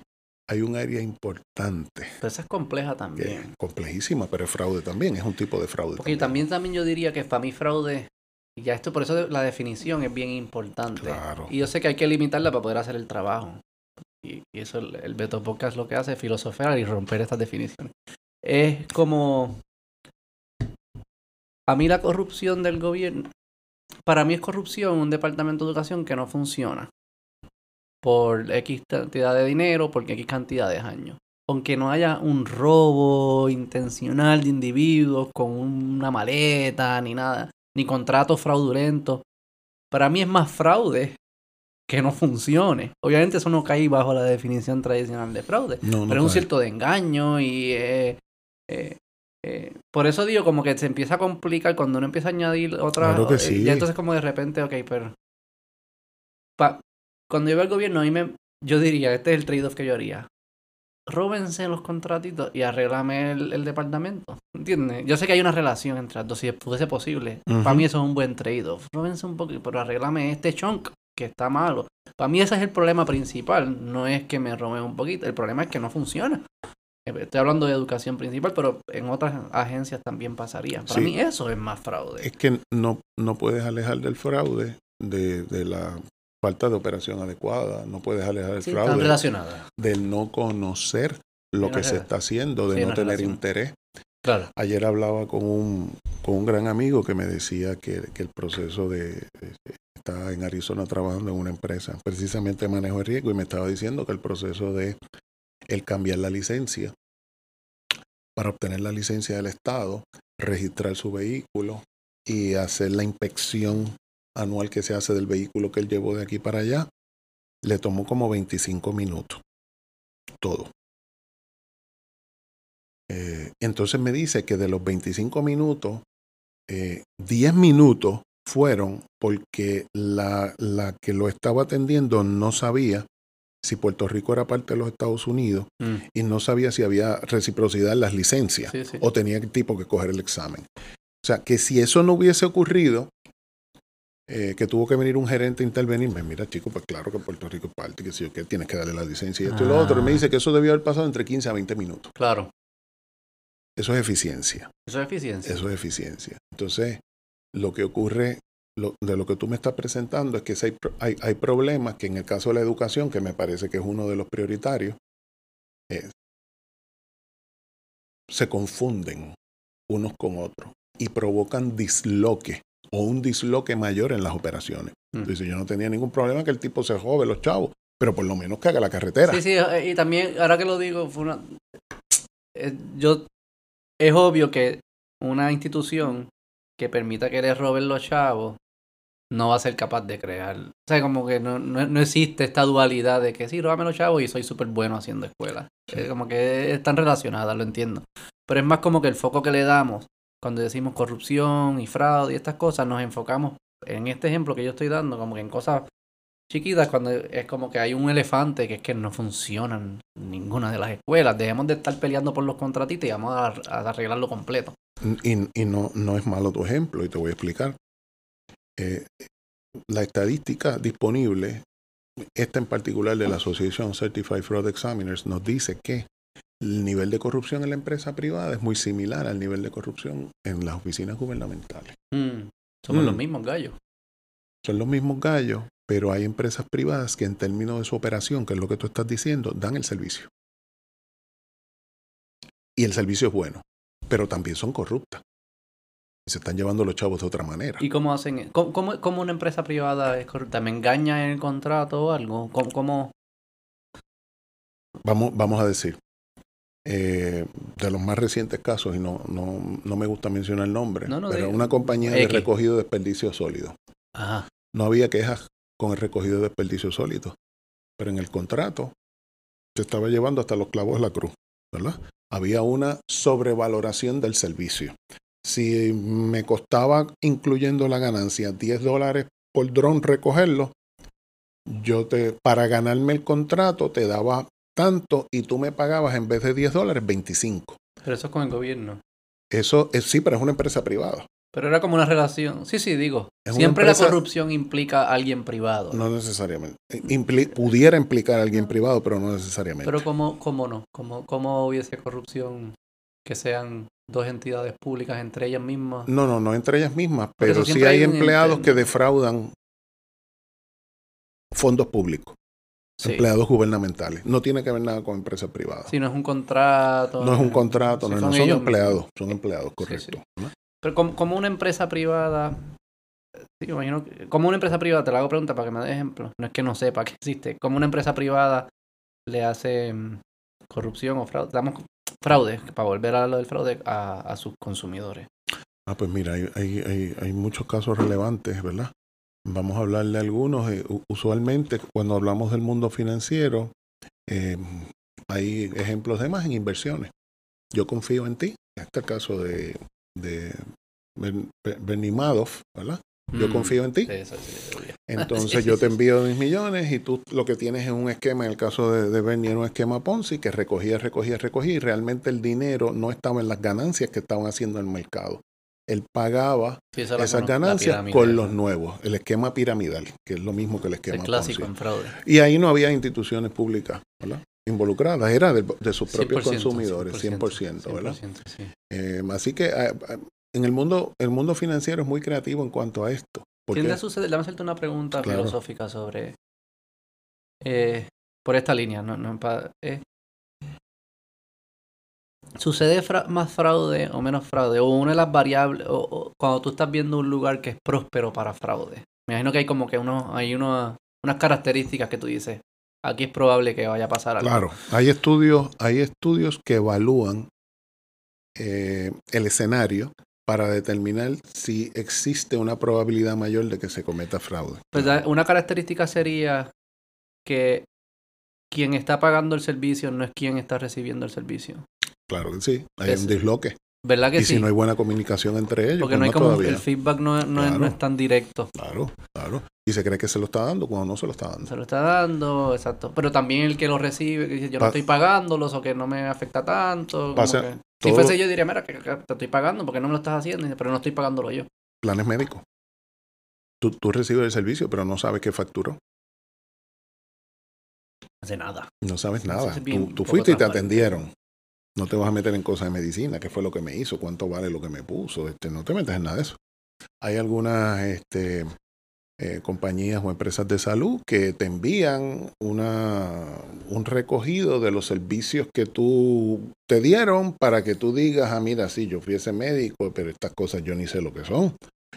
hay un área importante, Pero esa es compleja que es también. complejísima, pero es fraude también, es un tipo de fraude. Porque también, también yo diría que para mí fraude, y ya esto, por eso la definición es bien importante. Claro. Y yo sé que hay que limitarla para poder hacer el trabajo. Y, y eso el, el Beto Podcast lo que hace es filosofar y romper estas definiciones. Es como... A mí la corrupción del gobierno... Para mí es corrupción un departamento de educación que no funciona. Por X cantidad de dinero, por X cantidad de años. Aunque no haya un robo intencional de individuos con una maleta ni nada, ni contratos fraudulentos. Para mí es más fraude que no funcione. Obviamente eso no cae bajo la definición tradicional de fraude, No, no pero es un cierto de engaño y eh, eh, eh, por eso digo como que se empieza a complicar cuando uno empieza a añadir otras... Claro que sí. Ya entonces como de repente, ok, pero... pa- cuando yo veo al gobierno, a mí me, yo diría, este es el trade-off que yo haría. Róbense los contratitos y arréglame el, el departamento. ¿Entiendes? Yo sé que hay una relación entre las dos, si fuese posible. Para mí eso es un buen trade-off. Róbense un poquito, pero arréglame este chunk que está malo. Para mí ese es el problema principal. No es que me roben un poquito. El problema es que no funciona. Eh, Estoy hablando de educación principal, pero en otras agencias también pasaría. Para Sí. mí eso es más fraude. Es que no, no puedes alejar del fraude, de, de la falta de operación adecuada, no puedes alejar del Sí, están fraude relacionadas. del no conocer lo que se es- está haciendo, de sí, no tener relación. interés. Claro. Ayer hablaba con un, con un gran amigo que me decía que, que el proceso de... está en Arizona trabajando en una empresa, precisamente manejo de riesgo, y me estaba diciendo que el proceso de el cambiar la licencia para obtener la licencia del Estado, registrar su vehículo y hacer la inspección anual que se hace del vehículo que él llevó de aquí para allá, le tomó como 25 minutos. Todo. Eh, entonces me dice que de los 25 minutos, eh, 10 minutos fueron porque la, la que lo estaba atendiendo no sabía si Puerto Rico era parte de los Estados Unidos Mm, y no sabía si había reciprocidad en las licencias sí, sí. o tenía el tipo que coger el examen. O sea, que si eso no hubiese ocurrido, eh, que tuvo que venir un gerente a intervenirme, mira chico, pues claro que Puerto Rico es parte, que si yo que tienes que darle la licencia y esto y lo otro. Y me Ah. dice que eso debió haber pasado entre 15 a 20 minutos. Claro. Eso es eficiencia. Eso es eficiencia. Eso es eficiencia. Entonces, lo que ocurre, lo- de lo que tú me estás presentando es que hay, hay, hay problemas que en el caso de la educación, que me parece que es uno de los prioritarios, eh, se confunden unos con otros y provocan disloque o un disloque mayor en las operaciones. Mm. Dice, yo no tenía ningún problema que el tipo se jove los chavos, pero por lo menos que haga la carretera. Sí, sí, eh, y también, ahora que lo digo, fue una... eh, yo, es obvio que una institución que permita que le roben los chavos no va a ser capaz de crear. O sea, como que no, no, no existe esta dualidad de que sí, róbame los chavos y soy súper bueno haciendo escuelas. Es como que están relacionadas, lo entiendo. Pero es más como que el foco que le damos cuando decimos corrupción y fraude y estas cosas, nos enfocamos en este ejemplo que yo estoy dando, como que en cosas chiquitas, cuando es como que hay un elefante que es que no funcionan ninguna de las escuelas. Dejemos de estar peleando por los contratistas y vamos a, arreglarlo completo. Y, y no, no es malo tu ejemplo, y te voy a explicar. Eh, la estadística disponible, esta en particular de la Asociación Certified Fraud Examiners, nos dice que el nivel de corrupción en la empresa privada es muy similar al nivel de corrupción en las oficinas gubernamentales. Mm, somos los Mm. mismos gallos. Son los mismos gallos, pero hay empresas privadas que en términos de su operación, que es lo que tú estás diciendo, dan el servicio. Y el servicio es bueno, pero también son corruptas. Y se están llevando los chavos de otra manera. ¿Y cómo hacen? e-? ¿Cómo, cómo, cómo una empresa privada es corrupta? ¿Me engaña en el contrato o algo? ¿Cómo? cómo- Vamos, vamos a decir, eh, de los más recientes casos, y no, no, no me gusta mencionar el nombre, No, no, pero una compañía de recogido de desperdicio sólido. Ajá. No había quejas con el recogido de desperdicio sólido, pero en el contrato se estaba llevando hasta los clavos de la cruz, ¿verdad? Había una sobrevaloración del servicio. Si me costaba, incluyendo la ganancia, 10 dólares por dron recogerlo, yo te, para ganarme el contrato, te daba tanto y tú me pagabas en vez de 10 dólares, 25. Pero eso es con el gobierno. Eso es, sí, pero es una empresa privada. Pero era como una relación. Sí, sí, digo. Es Siempre empresa- la corrupción implica a alguien privado. No necesariamente. Impli- pudiera implicar a alguien privado, pero no necesariamente. Pero ¿cómo, cómo no? ¿Cómo, ¿Cómo hubiese corrupción que sean dos entidades públicas entre ellas mismas? No, no, no entre ellas mismas, pero sí hay empleados interno. que defraudan fondos públicos, Sí. empleados gubernamentales. No tiene que ver nada con empresas privadas. Si no es un contrato. no es un contrato, no, son no son empleados, son empleados, correcto. sí. ¿no? Pero como, como una empresa privada. Imagino como una empresa privada, te la hago pregunta para que me des ejemplo. No es que no sepa que existe. Como una empresa privada le hace mm, corrupción o fraude. Damos fraude, para volver a lo del fraude, a, a sus consumidores. Ah, pues mira, hay, hay, hay, hay muchos casos relevantes, ¿verdad? Vamos a hablar de algunos. Eh, usualmente, cuando hablamos del mundo financiero, eh, hay ejemplos de más en inversiones. Yo confío en ti. Este es el caso de, de Bernie Madoff, ¿verdad? Yo Mm, confío en ti. Eso sí. Entonces Sí, sí, yo te envío mis millones y tú lo que tienes es un esquema, en el caso de, de Bernie era un esquema Ponzi que recogía, recogía, recogía y realmente el dinero no estaba en las ganancias que estaban haciendo en el mercado. Él pagaba Sí, esa la esas ganancias con los nuevos, el esquema piramidal, que es lo mismo que el Es esquema el clásico en fraude. Y ahí no había instituciones públicas ¿verdad? involucradas, era de, de sus propios 100%, consumidores, 100%, ¿verdad? 100%, sí. Eh, así que eh, eh, en el mundo, el mundo financiero es muy creativo en cuanto a esto. Tiende a suceder, déjame hacerte una pregunta Claro. filosófica sobre. eh, por esta línea, no, no eh, ¿Sucede fra- más fraude o menos fraude? O una de las variables, o, o cuando tú estás viendo un lugar que es próspero para fraude. Me imagino que hay como que uno, hay uno, unas características que tú dices, aquí es probable que vaya a pasar algo. Claro, hay estudios, hay estudios que evalúan eh, el escenario para determinar si existe una probabilidad mayor de que se cometa fraude. Pues una característica sería que quien está pagando el servicio no es quien está recibiendo el servicio. Claro que sí, hay Es- un disloque. ¿Verdad que Y sí? si no hay buena comunicación entre ellos, Porque pues no hay como todavía. el feedback no, es- no, es, no Claro. es tan directo. Claro, claro. Y se cree que se lo está dando cuando no se lo está dando. Se lo está dando, exacto. Pero también el que lo recibe, que dice yo no estoy pagándolos o que no me afecta tanto. Pasa que- si fuese yo diría, mira, que, que te estoy pagando porque no me lo estás haciendo, pero no estoy pagándolo yo. Planes médicos. Tú, tú recibes el servicio, pero no sabes qué facturó. No hace nada. No sabes nada. Tú, tú fuiste y te atendieron. No te vas a meter en cosas de medicina, qué fue lo que me hizo, cuánto vale lo que me puso. Este, no te metes en nada de eso. Hay algunas este, eh, compañías o empresas de salud que te envían una, un recogido de los servicios que tú te dieron para que tú digas, ah, mira, sí, yo fui ese médico, pero estas cosas yo ni sé lo que son.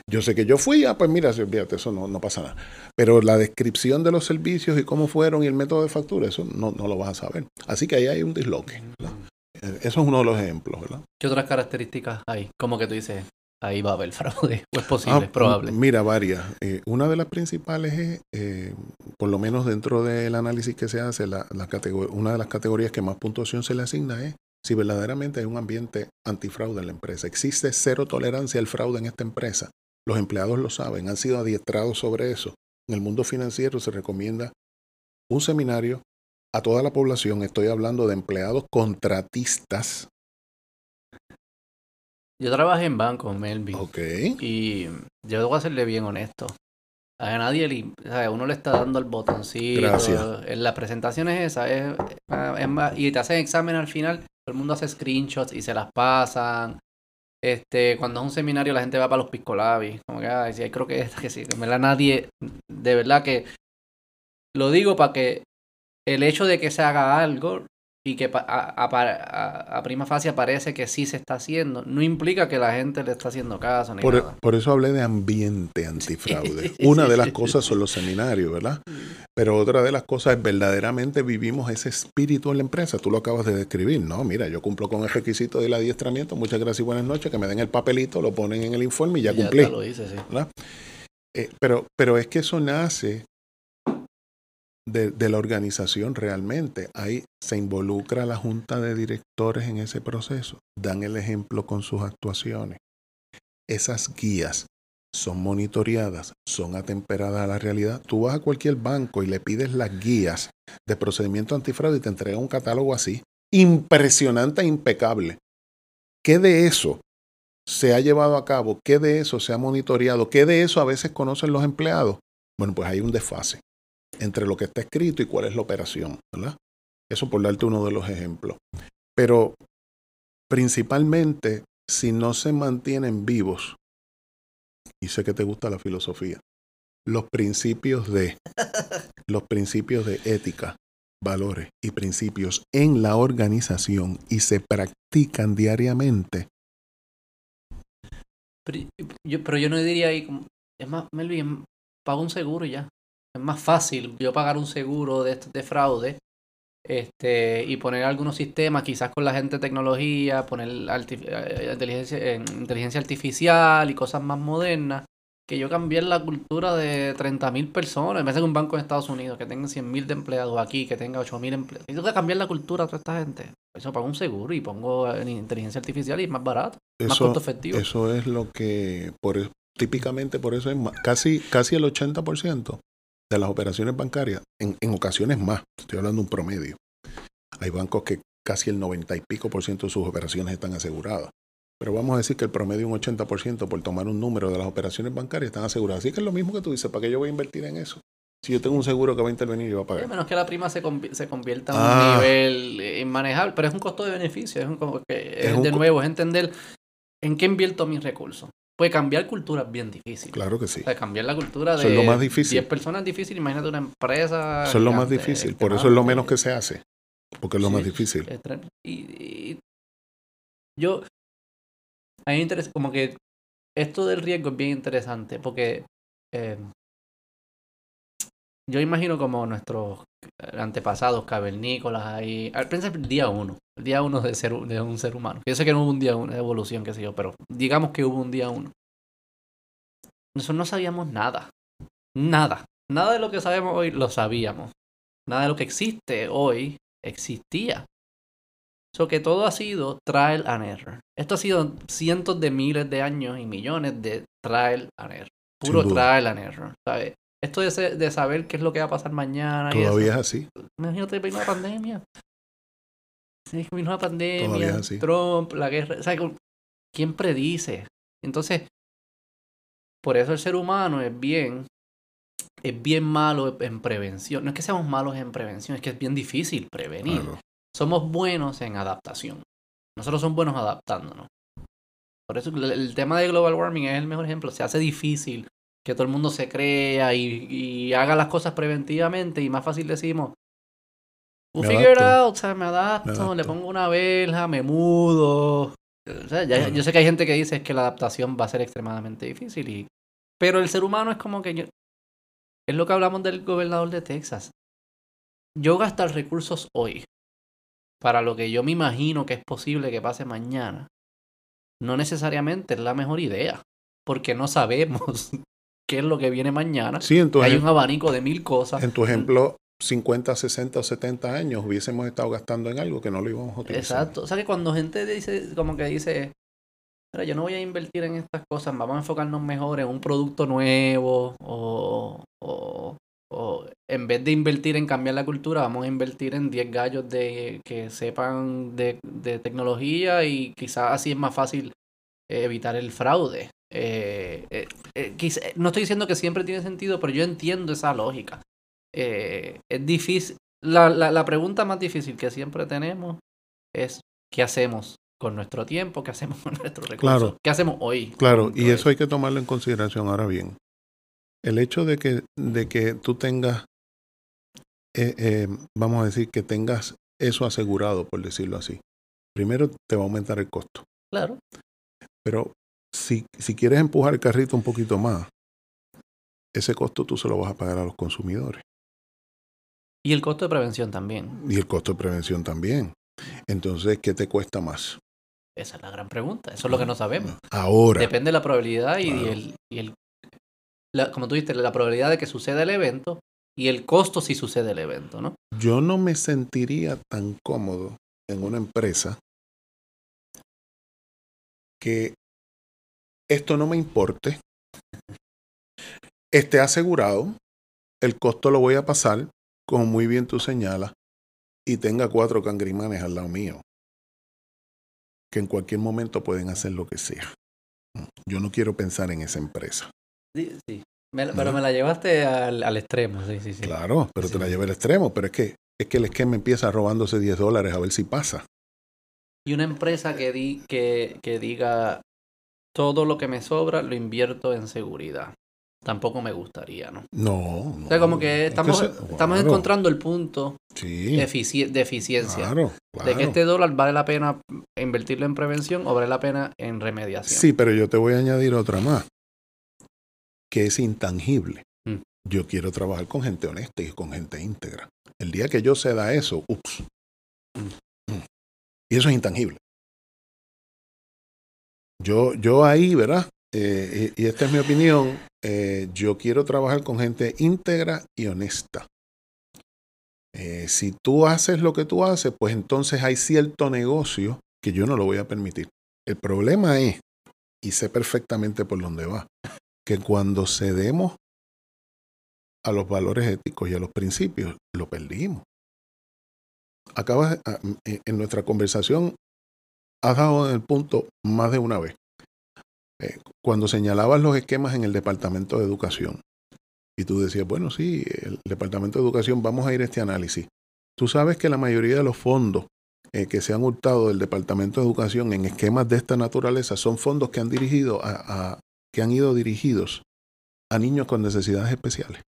Yo sé que yo fui, ah, pues mira, fíjate, eso no, no pasa nada. Pero la descripción de los servicios y cómo fueron y el método de factura, eso no, no lo vas a saber. Así que ahí hay un disloque. Eso es uno de los ejemplos, ¿verdad? ¿Qué otras características hay? Como que tú dices, ahí va a haber fraude. ¿O es posible? es ah, probable. Mira, varias. Eh, una de las principales es, eh, por lo menos dentro del análisis que se hace, la, la una de las categorías que más puntuación se le asigna es si verdaderamente hay un ambiente antifraude en la empresa. Existe cero tolerancia al fraude en esta empresa. Los empleados lo saben, han sido adiestrados sobre eso. En el mundo financiero se recomienda un seminario a toda la población. Estoy hablando de empleados contratistas yo trabajé en banco, Melvin. Ok. Y yo debo serle bien honesto. A nadie le, uno le está dando el botoncito. Gracias. En las presentaciones esa es, es más, y te hacen examen al final, todo el mundo hace screenshots y se las pasan. Este, cuando es un seminario la gente va para los piscolabis. Como que, ay, sí, creo que es que sí. En verdad nadie, de verdad que lo digo para que el hecho de que se haga algo y que a, prima facie parece que sí se está haciendo, no implica que la gente le está haciendo caso. Ni por, nada. por eso hablé de ambiente antifraude. Una de las cosas son los seminarios, ¿verdad? Pero otra de las cosas es verdaderamente vivimos ese espíritu en la empresa. Tú lo acabas de describir, ¿no? Mira, yo cumplo con el requisito del adiestramiento, muchas gracias y buenas noches, que me den el papelito, lo ponen en el informe y ya, cumplí. Lo hice, sí. Eh, pero, pero es que eso nace de, la organización realmente. Ahí se involucra la junta de directores en ese proceso. Dan el ejemplo con sus actuaciones. Esas guías son monitoreadas, son atemperadas a la realidad. Tú vas a cualquier banco y le pides las guías de procedimiento antifraude y te entrega un catálogo así. Impresionante e impecable. ¿Qué de eso se ha llevado a cabo? ¿Qué de eso se ha monitoreado? ¿Qué de eso a veces conocen los empleados? Bueno, pues hay un desfase entre lo que está escrito y cuál es la operación, ¿verdad? Eso por darte uno de los ejemplos. Pero principalmente, si no se mantienen vivos, y sé que te gusta la filosofía, los principios de los principios de ética, valores y principios en la organización y se practican diariamente. Pero yo, pero yo no diría ahí, es más, Melvin, pago un seguro ya es más fácil yo pagar un seguro de, de fraude este, y poner algunos sistemas, quizás con la gente de tecnología, poner eh, inteligencia, inteligencia artificial y cosas más modernas, que yo cambié la cultura de 30.000 personas, en vez de un banco en Estados Unidos que tenga 100.000 de empleados aquí, que tenga 8.000 empleados. Tengo que cambiar la cultura a toda esta gente. Eso pago un seguro y pongo en inteligencia artificial y es más barato, más costo efectivo. Eso es lo que, por, típicamente por eso es casi, casi el 80% de las operaciones bancarias, en, en ocasiones más, estoy hablando de un promedio. Hay bancos que casi el 90 y pico por ciento de sus operaciones están aseguradas. Pero vamos a decir que el promedio un 80% por tomar un número de las operaciones bancarias están aseguradas. Así que es lo mismo que tú dices, ¿para qué yo voy a invertir en eso? Si yo tengo un seguro que va a intervenir y va a pagar. A menos que la prima se, se convierta en un ah. nivel inmanejable, pero es un costo de beneficio. Es, un, que, de nuevo, es entender en qué invierto mis recursos. Pues cambiar cultura es bien difícil. Claro que sí. O cambiar la cultura de lo más difícil. 10 personas es difícil, imagínate una empresa. Eso es lo más difícil, por eso es lo menos que se hace, porque es lo más difícil. Y, yo, a mí me interesa, como que esto del riesgo es bien interesante, porque eh, yo imagino como nuestros antepasados cavernícolas ahí, al principio el día uno, el día uno de, ser, de un ser humano. Yo sé que no hubo un día uno de evolución, qué sé yo, pero digamos que hubo un día uno. Nosotros no sabíamos nada, nada, nada de lo que sabemos hoy lo sabíamos, nada de lo que existe hoy existía. Eso que todo ha sido trial and error. Esto ha sido cientos de miles de años y millones de trial and error. Puro trial and error. ¿sabes? Esto de, de, saber qué es lo que va a pasar mañana. Todavía es así. Imagínate, vino la pandemia. Sí, vino la pandemia. Trump, la guerra. ¿Quién predice? Entonces, por eso el ser humano es bien, es bien malo en prevención. No es que seamos malos en prevención, es que es bien difícil prevenir. Somos buenos en adaptación. Nosotros somos buenos adaptándonos. Por eso el tema de global warming es el mejor ejemplo. Se hace difícil que todo el mundo se crea y, haga las cosas preventivamente y más fácil decimos, we'll figure it out, o sea, me adapto, le pongo una verja, me mudo, o sea, ya- yo sé que hay gente que dice que la adaptación va a ser extremadamente difícil, y, pero el ser humano es como que yo, es lo que hablamos del gobernador de Texas. Yo gastar recursos hoy para lo que yo me imagino que es posible que pase mañana, no necesariamente es la mejor idea, porque no sabemos qué es lo que viene mañana. Sí, en tu, Hay un abanico de mil cosas. en tu ejemplo, 50, 60 o 70 años hubiésemos estado gastando en algo que no lo íbamos a utilizar. Exacto. O sea que cuando gente dice, como que dice, mira, yo no voy a invertir en estas cosas, vamos a enfocarnos mejor en un producto nuevo o, o, o en vez de invertir en cambiar la cultura, vamos a invertir en 10 gallos de que sepan de, de tecnología y quizás así es más fácil evitar el fraude. Eh, eh, eh, quizá- no estoy diciendo que siempre tiene sentido, pero yo entiendo esa lógica. Es difícil. La, la, la pregunta más difícil que siempre tenemos es ¿qué hacemos con nuestro tiempo? ¿Qué hacemos con nuestros recursos? Claro. ¿Qué hacemos hoy? Claro, y eso hay que tomarlo en consideración ahora bien. El hecho de que, de que tú tengas, vamos a decir, que tengas eso asegurado, por decirlo así, primero te va a aumentar el costo. Claro. Pero si, si quieres empujar el carrito un poquito más, ese costo tú se lo vas a pagar a los consumidores. Y el costo de prevención también. Y el costo de prevención también. Entonces, ¿qué te cuesta más? Esa es la gran pregunta. Eso es lo que no sabemos. Ahora, Depende de la probabilidad y Claro. el, y el la- como tú dijiste, la probabilidad de que suceda el evento y el costo si sucede el evento, ¿no? yo no me sentiría tan cómodo en una empresa que esto no me importe, esté asegurado, el costo lo voy a pasar, como muy bien tú señalas, y tenga cuatro cangrimanes al lado mío, que en cualquier momento pueden hacer lo que sea. Yo no quiero pensar en esa empresa. Sí, sí. Me la- ¿No? pero me la llevaste al, al extremo, sí, sí, sí. Claro, pero te la llevé al extremo, pero es que, es que el esquema empieza robándose 10 dólares a ver si pasa. Y una empresa que, di, que, que diga todo lo que me sobra lo invierto en seguridad. Tampoco me gustaría, ¿no? No, no. O sea, como que es estamos, se- estamos claro, encontrando el punto Sí, de, efici- de eficiencia. claro, De que este dólar vale la pena invertirlo en prevención o vale la pena en remediación. Sí, pero yo te voy a añadir otra más, que es intangible. Mm. Yo quiero trabajar con gente honesta y con gente íntegra. El día que yo ceda eso, ups. Mm. Y eso es intangible. Yo, yo ahí, ¿verdad? Eh, y, esta es mi opinión. eh, yo quiero trabajar con gente íntegra y honesta. Eh, si tú haces lo que tú haces, pues entonces hay cierto negocio que yo no lo voy a permitir. El problema es, y sé perfectamente por dónde va, que cuando cedemos a los valores éticos y a los principios, lo perdimos. Acabas, a- en en nuestra conversación, has dado en el punto más de una vez. Eh, cuando señalabas los esquemas en el Departamento de Educación, y tú decías, bueno, sí, el Departamento de Educación, vamos a ir a este análisis. Tú sabes que la mayoría de los fondos eh, que se han hurtado del Departamento de Educación en esquemas de esta naturaleza son fondos que han dirigido a, que han ido dirigidos a niños con necesidades especiales.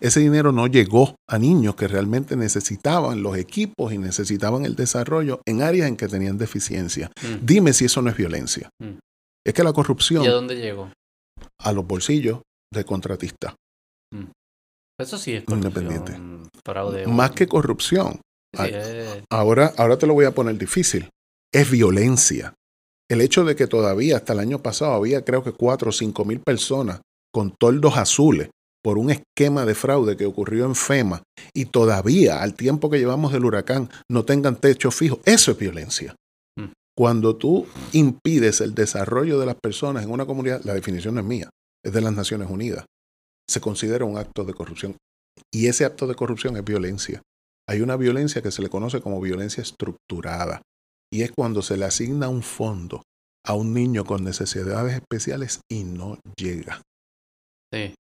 Ese dinero no llegó a niños que realmente necesitaban los equipos y necesitaban el desarrollo en áreas en que tenían deficiencia. Mm. Dime si eso no es violencia. Mm. Es que la corrupción ¿Y a dónde llegó? a los bolsillos del contratista. Eso sí es Independiente. fraude. Más que corrupción, Sí, Ahora, ahora te lo voy a poner difícil. Es violencia. El hecho de que todavía hasta el año pasado había creo que cuatro o cinco mil personas con toldos azules por un esquema de fraude que ocurrió en FEMA y todavía al tiempo que llevamos del huracán no tengan techo fijo, eso es violencia. Mm. Cuando tú impides el desarrollo de las personas en una comunidad, la definición no es mía, es de las Naciones Unidas, se considera un acto de corrupción. Y ese acto de corrupción es violencia. Hay una violencia que se le conoce como violencia estructurada y es cuando se le asigna un fondo a un niño con necesidades especiales y no llega. sí.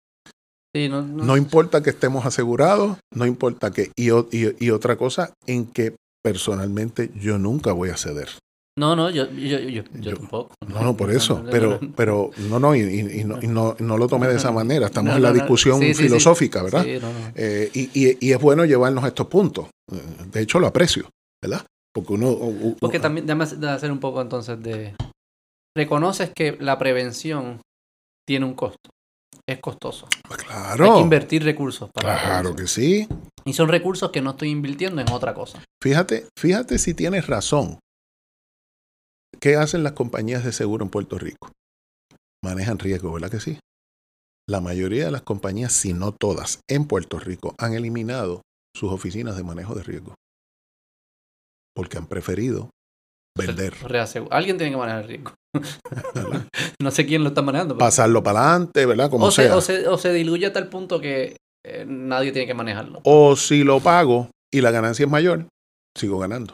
Sí, no, no- No importa que estemos asegurados, no importa que... Y, y- y otra cosa en que personalmente yo nunca voy a ceder. no, no, yo, yo, yo, tampoco. No, no, por eso. Pero, pero no, no, y, y- no, y no, no lo tomé de esa manera. Estamos en la discusión Sí, filosófica, ¿verdad? Sí, no, no. Eh, y, es bueno llevarnos a estos puntos. Eh, De hecho, lo aprecio, ¿verdad? Porque uno... Porque también, déjame hacer un poco entonces de... Reconoces que la prevención tiene un costo. Es costoso. Pues Hay claro, que invertir recursos para la claro que sí. Y son recursos que no estoy invirtiendo en otra cosa. Fíjate, fíjate si tienes razón. ¿Qué hacen las compañías de seguro en Puerto Rico? Manejan riesgo, ¿verdad que sí? La mayoría de las compañías, si no todas, en Puerto Rico han eliminado sus oficinas de manejo de riesgo. Porque han preferido vender, Alguien tiene que manejar el riesgo. no sé quién lo está manejando. pero- pasarlo para adelante, ¿verdad? Como o, se, sea. o, se, o se diluye hasta el punto que eh, nadie tiene que manejarlo. O si lo pago y la ganancia es mayor, sigo ganando.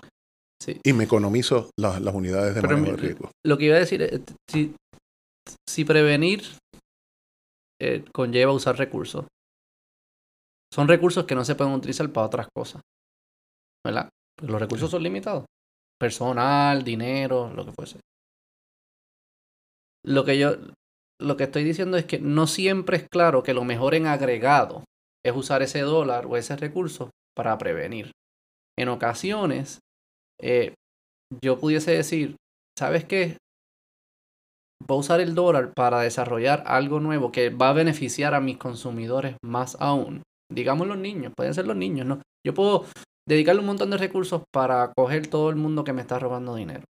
Sí. Y me economizo las, las unidades de Pero manejo de riesgo. Lo que iba a decir es, si, si prevenir eh, conlleva usar recursos, son recursos que no se pueden utilizar para otras cosas. ¿Verdad? Pues los recursos son limitados. Personal, dinero, lo que fuese. Lo que yo lo que estoy diciendo es que no siempre es claro que lo mejor en agregado es usar ese dólar o ese recurso para prevenir. En ocasiones, eh, yo pudiese decir, ¿sabes qué? Voy a usar el dólar para desarrollar algo nuevo que va a beneficiar a mis consumidores más aún. Digamos los niños, pueden ser los niños, ¿no? Yo puedo dedicarle un montón de recursos para coger todo el mundo que me está robando dinero.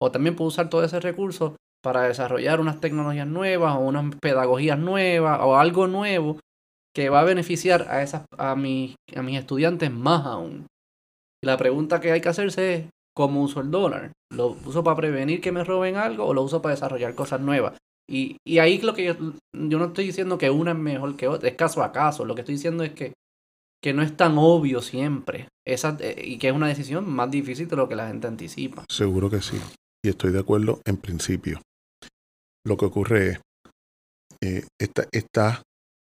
O también puedo usar todo ese recurso para desarrollar unas tecnologías nuevas o unas pedagogías nuevas o algo nuevo que va a beneficiar a, esas, a, mis, a mis estudiantes más aún. Y la pregunta que hay que hacerse es, ¿cómo uso el dólar? ¿Lo uso para prevenir que me roben algo o lo uso para desarrollar cosas nuevas? Y, y ahí lo que yo, yo no estoy diciendo que una es mejor que otra, es caso a caso. Lo que estoy diciendo es que, que no es tan obvio siempre. Esa, eh, y que es una decisión más difícil de lo que la gente anticipa. Seguro que sí. Y estoy de acuerdo en principio. Lo que ocurre es, eh, está, está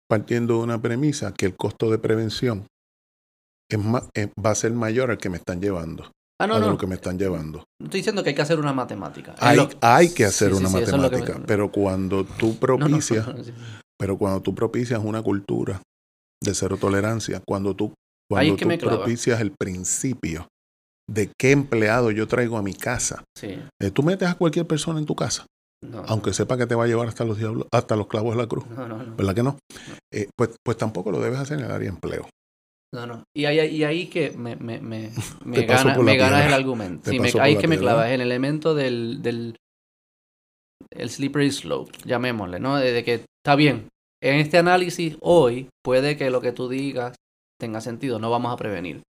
partiendo de una premisa que el costo de prevención es ma- eh, va a ser mayor al que me están llevando, Ah, no, a no. lo que me están llevando. Estoy diciendo que hay que hacer una matemática. Hay, lo- hay que hacer Sí, una sí, es que matemática, pero cuando tú propicias, no, pero cuando tú propicias una cultura de cero tolerancia, cuando tú, cuando tú propicias el principio de qué empleado yo traigo a mi casa, Sí, eh, tú metes a cualquier persona en tu casa, no, aunque sepa que te va a llevar hasta los diablos, hasta los clavos de la cruz, no, no, no. ¿verdad que no? Eh, pues, pues tampoco lo debes hacer en el área de empleo. No, no. Y ahí, y ahí que me, me, me, me, gana, ganas el argumento. Sí, ahí que me clavas el elemento del, del el slippery slope, llamémosle, ¿no? De, de que está bien. En este análisis hoy puede que lo que tú digas tenga sentido, no vamos a prevenir.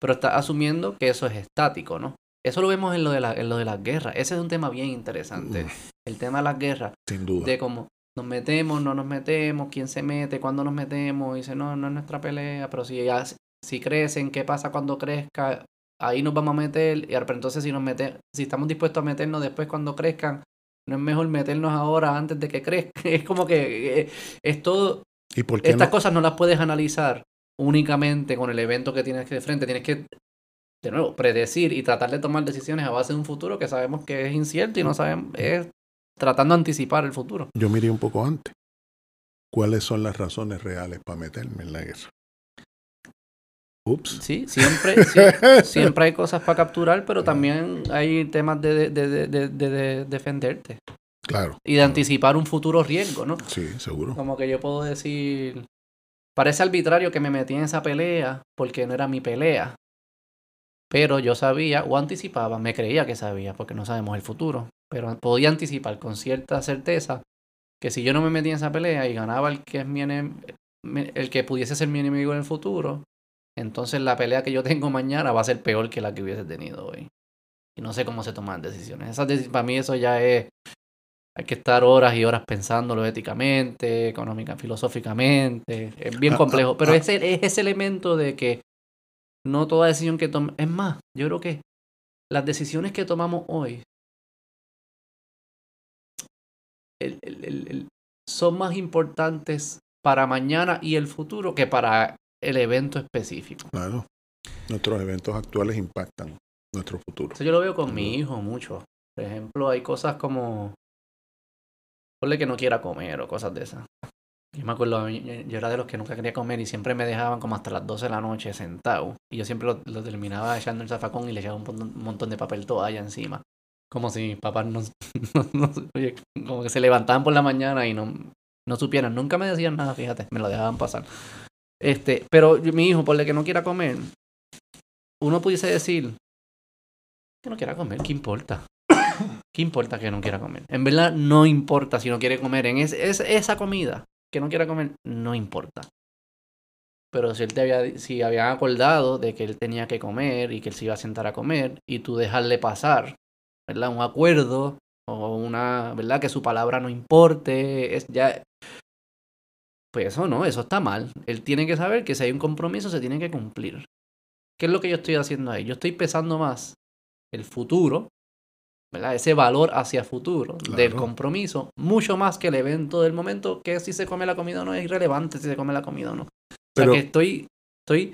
Pero estás asumiendo que eso es estático, ¿no? Eso lo vemos en lo de la, en lo de las guerras. Ese es un tema bien interesante. El tema de las guerras sin duda. de cómo nos metemos, no nos metemos, quién se mete, cuándo nos metemos, y dice, no, no es nuestra pelea, pero si ya, si crecen, ¿qué pasa cuando crezca? Ahí nos vamos a meter, y pero entonces si nos mete, si estamos dispuestos a meternos después cuando crezcan, no es mejor meternos ahora antes de que crezca. Es como que eh, es todo, ¿Y por qué estas no? cosas no las puedes analizar únicamente con el evento que tienes que de frente, tienes que de nuevo, predecir y tratar de tomar decisiones a base de un futuro que sabemos que es incierto y no sabemos, es tratando de anticipar el futuro. Yo miré un poco antes. ¿Cuáles son las razones reales para meterme en la guerra? Ups. Sí, siempre, sie- siempre hay cosas para capturar, pero también hay temas de, de, de, de- de- de defenderte Claro. y de anticipar un futuro riesgo, ¿no? Sí, seguro. Como que yo puedo decir, parece arbitrario que me metí en esa pelea porque no era mi pelea, pero yo sabía o anticipaba, me creía que sabía porque no sabemos el futuro, pero podía anticipar con cierta certeza que si yo no me metí en esa pelea y ganaba el que es mi el que pudiese ser mi enemigo en el futuro, entonces la pelea que yo tengo mañana va a ser peor que la que hubiese tenido hoy. Y no sé cómo se toman decisiones. Esas para mí eso ya es hay que estar horas y horas pensándolo éticamente, económica, filosóficamente. Es bien Ah, complejo. ah, pero ah. ese, es ese elemento de que no toda decisión que tomamos. Es más, yo creo que las decisiones que tomamos hoy el- el- el- el- son más importantes para mañana y el futuro que para el evento específico. Claro. Nuestros eventos actuales impactan nuestro futuro. Eso yo lo veo con mi hijo mucho. Por ejemplo, hay cosas como. Ponle que no quiera comer o cosas de esas. Yo me acuerdo, yo era de los que nunca quería comer y siempre me dejaban como hasta las 12 de la noche sentado. Y yo siempre lo, terminaba echando el zafacón y le echaba un montón de papel toalla encima. Como si mis papás no, como que se levantaban por la mañana y no, no supieran. Nunca me decían nada, fíjate, me lo dejaban pasar. Este, pero mi hijo, por el que no quiera comer, uno pudiese decir que no quiera comer, ¿qué importa? ¿Qué importa que no quiera comer? En verdad, no importa si no quiere comer en es, esa comida que no quiera comer, no importa. Pero si él te había, si habían acordado de que él tenía que comer y que él se iba a sentar a comer y tú dejarle pasar, ¿verdad? Un acuerdo o una, ¿verdad? Que su palabra no importe, es ya... Pues eso no, eso está mal. Él tiene que saber que si hay un compromiso se tiene que cumplir. ¿Qué es lo que yo estoy haciendo ahí? Yo estoy pesando más el futuro ese valor hacia futuro del compromiso, mucho más que el evento del momento, que si se come la comida o no es irrelevante si se come la comida o no. Pero... que estoy, estoy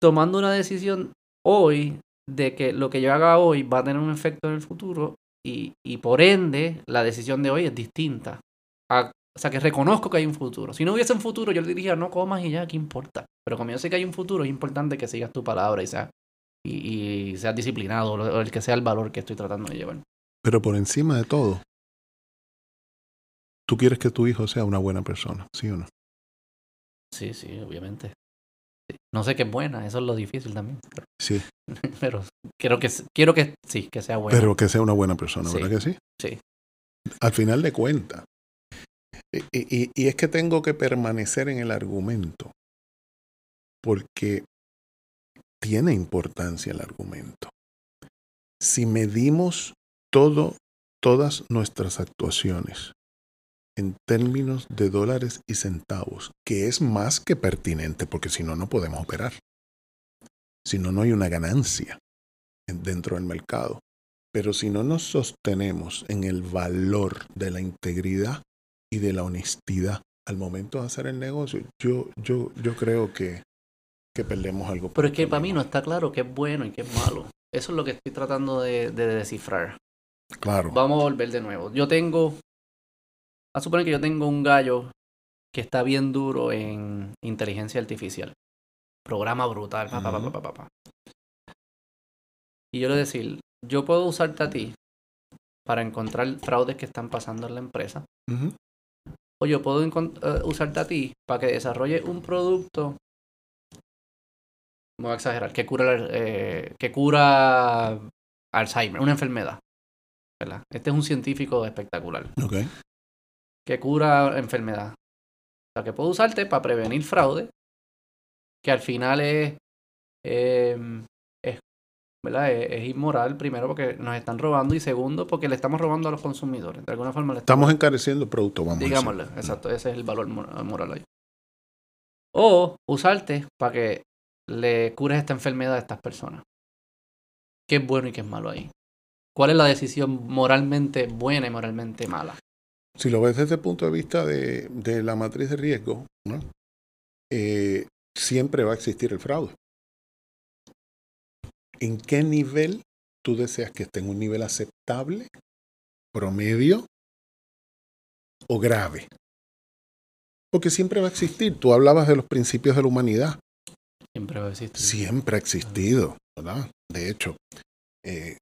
tomando una decisión hoy de que lo que yo haga hoy va a tener un efecto en el futuro y, y por ende la decisión de hoy es distinta. O sea, que reconozco que hay un futuro. Si no hubiese un futuro, yo le diría, no comas y ya, ¿qué importa? Pero como yo sé que hay un futuro, es importante que sigas tu palabra y sea y, y seas disciplinado, o el que sea el valor que estoy tratando de llevar. Pero por encima de todo, tú quieres que tu hijo sea una buena persona, ¿sí o no? Sí, sí, obviamente. No sé qué es buena, eso es lo difícil también. sí. Pero quiero que, quiero que sí, que sea buena. Pero que sea una buena persona, ¿verdad que sí? Sí. Al final de cuentas. Y, es que tengo que permanecer en el argumento. Porque tiene importancia el argumento. Si medimos todo, todas nuestras actuaciones en términos de dólares y centavos, que es más que pertinente, porque si no, no podemos operar. Si no, no hay una ganancia dentro del mercado. Pero si no nos sostenemos en el valor de la integridad y de la honestidad al momento de hacer el negocio, yo, yo, yo creo que que perdemos algo. Pero es que para mí no está claro qué es bueno y qué es malo. Eso es lo que estoy tratando de, descifrar. Claro. Vamos a volver de nuevo. Yo tengo. A suponer que yo tengo un gallo que está bien duro en inteligencia artificial. Programa brutal. y yo le decir, yo puedo usarte a ti para encontrar fraudes que están pasando en la empresa. O yo puedo eh, usarte a ti para que desarrolle un producto voy a exagerar, que cura, eh, que cura Alzheimer, una enfermedad. ¿verdad? Este es un científico espectacular. Okay. Que cura enfermedad. O sea, que puedo usarte para prevenir fraude, que al final es, em, es, ¿verdad? Es, inmoral, primero porque nos están robando y segundo porque le estamos robando a los consumidores. De alguna forma le estamos, encareciendo el producto, vamos Digámosle, exacto, ese es el valor moral ahí. O usarte para que le cures esta enfermedad a estas personas. ¿Qué es bueno y qué es malo ahí? ¿Cuál es la decisión moralmente buena y moralmente mala? Si lo ves desde el punto de vista de, la matriz de riesgo, ¿no? Eh, siempre va a existir el fraude. ¿En qué nivel tú deseas que esté? ¿En un nivel aceptable, promedio o grave? Porque siempre va a existir. Tú hablabas de los principios de la humanidad. Siempre ha existido. Siempre ha existido, ¿verdad? De hecho, eh,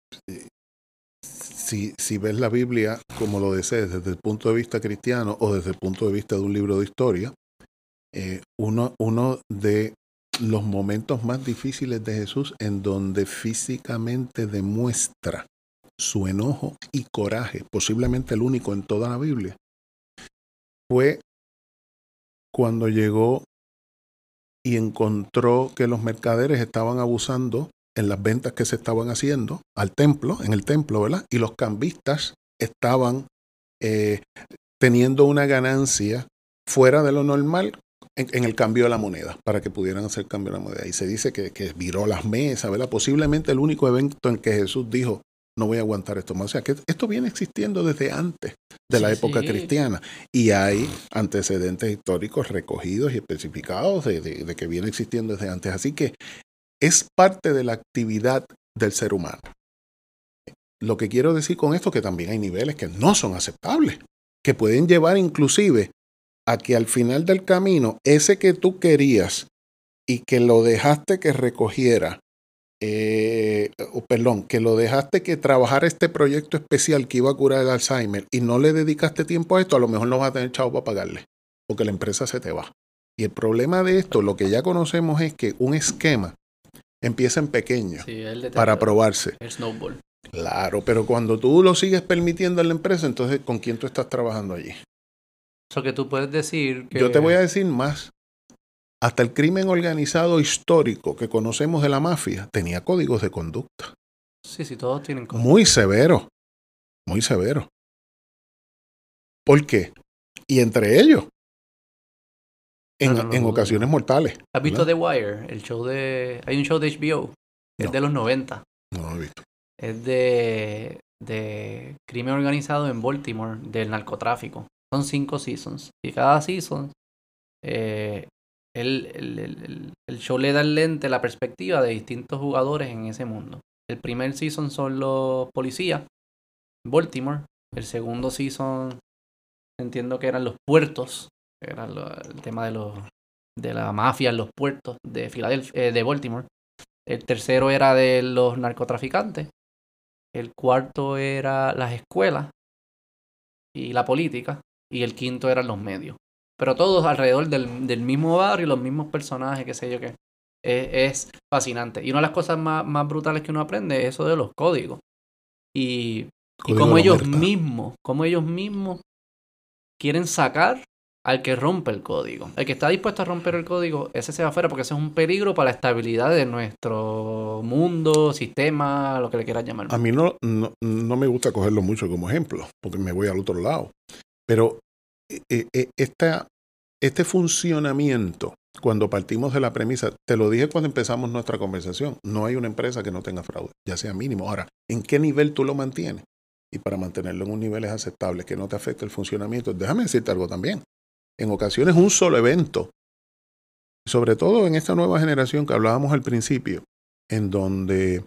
si, si, ves la Biblia como lo desees desde el punto de vista cristiano o desde el punto de vista de un libro de historia, eh, uno, uno de los momentos más difíciles de Jesús en donde físicamente demuestra su enojo y coraje, posiblemente el único en toda la Biblia, fue cuando llegó y encontró que los mercaderes estaban abusando en las ventas que se estaban haciendo al templo, en el templo, ¿verdad? Y los cambistas estaban eh, teniendo una ganancia fuera de lo normal en, el cambio de la moneda, para que pudieran hacer cambio de la moneda. Y se dice que, que viró las mesas, ¿verdad? Posiblemente el único evento en que Jesús dijo, no voy a aguantar esto más. O sea, que esto viene existiendo desde antes de la época cristiana y hay antecedentes históricos recogidos y especificados de, que viene existiendo desde antes. Así que es parte de la actividad del ser humano. Lo que quiero decir con esto es que también hay niveles que no son aceptables, que pueden llevar inclusive a que al final del camino, ese que tú querías y que lo dejaste que recogiera, eh, perdón, que lo dejaste que trabajara este proyecto especial que iba a curar el Alzheimer y no le dedicaste tiempo a esto, a lo mejor no vas a tener chavo para pagarle, porque la empresa se te va. Y el problema de esto, lo que ya conocemos es que un esquema empieza en pequeño para probarse. El snowball. Claro, pero cuando tú lo sigues permitiendo en la empresa, entonces ¿con quién tú estás trabajando allí? Que tú puedes decir que... Yo te voy a decir más. Hasta el crimen organizado histórico que conocemos de la mafia tenía códigos de conducta. Sí, sí, todos tienen códigos. Muy severo. Muy severo. ¿Por qué? Y entre ellos, en, ocasiones mortales. ¿Has visto The Wire? El show de... Hay un show de HBO. Es de los 90. No lo he visto. Es de, de crimen organizado en Baltimore, del narcotráfico. Son cinco seasons. Y cada season, eh, el, el, show le da el lente, la perspectiva de distintos jugadores en ese mundo. El primer season son los policías, Baltimore. El segundo season, entiendo que eran los puertos, era el tema de los de la mafia en los puertos de Filadelfia, eh, de Baltimore. El tercero era de los narcotraficantes. El cuarto era las escuelas y la política. Y el quinto eran los medios. Pero todos alrededor del, del mismo barrio, los mismos personajes, qué sé yo qué. Es, fascinante. Y una de las cosas más, más, brutales que uno aprende es eso de los códigos. Y, y como ellos mismos, como ellos mismos quieren sacar al que rompe el código. El que está dispuesto a romper el código, ese se va afuera porque ese es un peligro para la estabilidad de nuestro mundo, sistema, lo que le quieras llamar. A mí no, no, me gusta cogerlo mucho como ejemplo, porque me voy al otro lado. Pero eh, eh, este funcionamiento, cuando partimos de la premisa, te lo dije cuando empezamos nuestra conversación, no hay una empresa que no tenga fraude, ya sea mínimo. Ahora, ¿en qué nivel tú lo mantienes? Y para mantenerlo en un nivel aceptable, que no te afecte el funcionamiento, déjame decirte algo también en ocasiones un solo evento, sobre todo en esta nueva generación que hablábamos al principio, en donde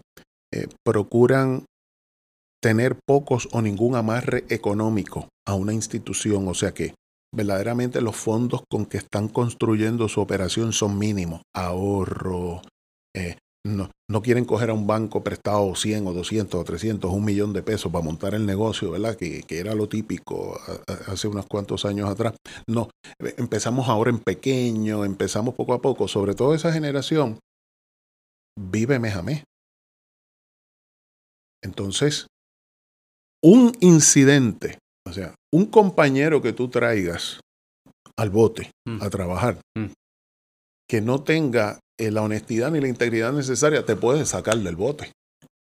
eh, procuran tener pocos o ningún amarre económico a una institución, o sea que verdaderamente los fondos con que están construyendo su operación son mínimos, ahorro, eh, no, no, quieren coger a un banco prestado 100 o 200 o 300 un millón de pesos para montar el negocio, ¿verdad? Que, que era lo típico hace unos cuantos años atrás. No, empezamos ahora en pequeño, empezamos poco a poco, sobre todo esa generación vive mes a mes. Entonces, un incidente, o sea, un compañero que tú traigas al bote mm. a trabajar, mm. que no tenga eh, la honestidad ni la integridad necesaria, te puedes sacar del bote.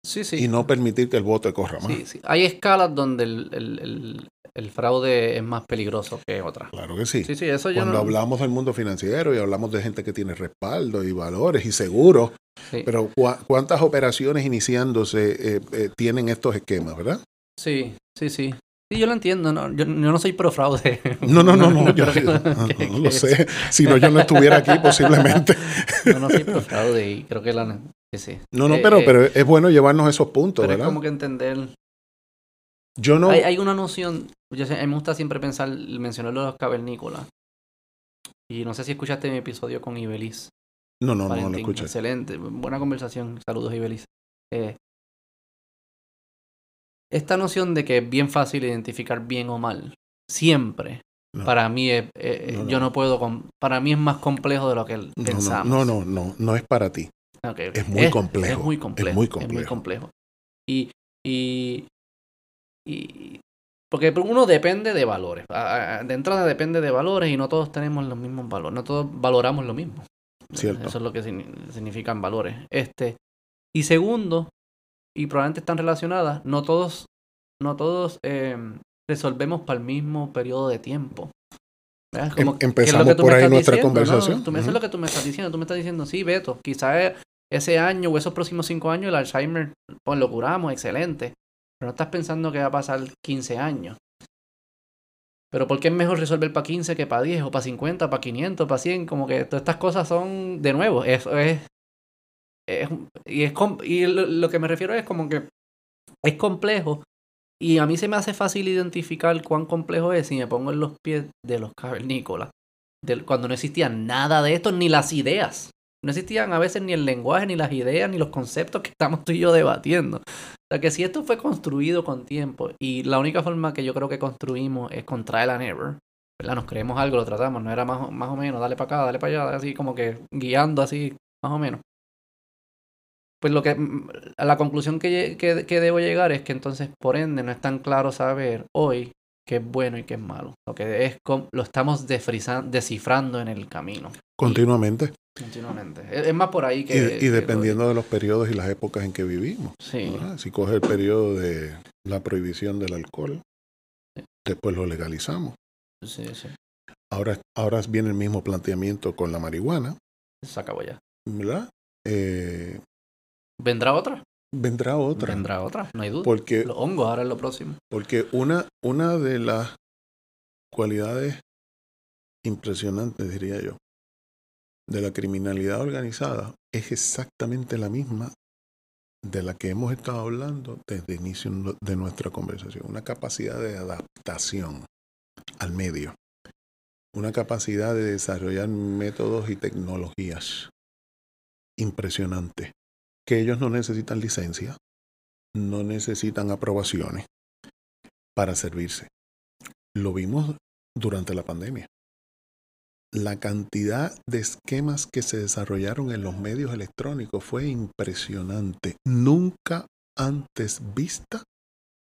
Sí, sí. Y no permitir que el bote corra más. Sí, sí. Hay escalas donde el, fraude es más peligroso que otras. Claro que sí. Sí, sí, eso Cuando hablamos del mundo financiero y hablamos de gente que tiene respaldo y valores y seguros, pero ¿cuántas operaciones iniciándose eh, eh, tienen estos esquemas, verdad? Sí, sí, sí. Sí, yo lo entiendo, no, yo, no soy pro fraude. No, no, no, no, yo, no, lo sé. Si no, yo no estuviera aquí posiblemente. No, no soy pro fraude y creo que la... Sí, No, no, eh, pero, eh, pero es bueno llevarnos esos puntos, pero ¿verdad? es como que entender... Yo no... Hay, hay una noción, yo sé, a mí me gusta siempre pensar, mencionar los cavernícolas. Y no sé si escuchaste mi episodio con Ibeliz. No, no, no, no lo escuché. Excelente, buena conversación. Saludos, Ibeliz. Eh, esta noción de que es bien fácil identificar bien o mal, siempre, para mí es, eh, yo no puedo, para mí es más complejo de lo que pensamos. No, no, no, no, es para ti. Es muy complejo. Es muy complejo. Es muy complejo. muy complejo. Y, y, y, porque uno depende de valores. De entrada depende de valores y no todos tenemos los mismos valores. No todos valoramos lo mismo. Cierto. Eso es lo que significan valores. Este, y segundo, y probablemente están relacionadas, no todos, no todos em, resolvemos para el mismo periodo de tiempo. Em, empezamos por ahí nuestra conversación. Tú me lo que tú me estás diciendo. Tú me estás diciendo, sí, Beto, quizás ese año o esos próximos cinco años el Alzheimer, pues lo curamos, excelente. Pero no estás pensando que va a pasar 15 años. Pero ¿por qué es mejor resolver para 15 que para 10 o para 50, para 500, para 100? Como que todas estas cosas son, de nuevo, eso es y es y lo, que me refiero es como que es complejo Y a mí se me hace fácil identificar cuán complejo es si me pongo en los pies de los cavernícolas. Del, cuando no existía nada de esto, ni las ideas. No existían a veces ni el lenguaje, ni las ideas, ni los conceptos que estamos tú y yo debatiendo. O sea que si esto fue construido con tiempo y la única forma que yo creo que construimos es con trial and error, ¿verdad? Nos creemos algo, lo tratamos, no era más, más o menos, dale para acá, dale para allá, así como que guiando así, más o menos. Pues lo que, a la conclusión que, que, que debo llegar es que entonces, por ende, no es tan claro saber hoy qué es bueno y qué es malo. Lo que es lo estamos descifrando en el camino. Continuamente. continuamente. Es, más por ahí que... Y, dependiendo de los periodos y las épocas en que vivimos. Sí. Si coge el periodo de la prohibición del alcohol, después lo legalizamos. Sí, sí. Ahora, ahora viene el mismo planteamiento con la marihuana. Se acabó ya. ¿Verdad? Eh, ¿Vendrá otra? Vendrá otra. Vendrá otra, no hay duda. Porque, Los hongos ahora es lo próximo. Porque una, una de las cualidades impresionantes, diría yo, de la criminalidad organizada es exactamente la misma de la que hemos estado hablando desde el inicio de nuestra conversación. Una capacidad de adaptación al medio. Una capacidad de desarrollar métodos y tecnologías impresionante que ellos no necesitan licencia, no necesitan aprobaciones para servirse. Lo vimos durante la pandemia. La cantidad de esquemas que se desarrollaron en los medios electrónicos fue impresionante. Nunca antes vista.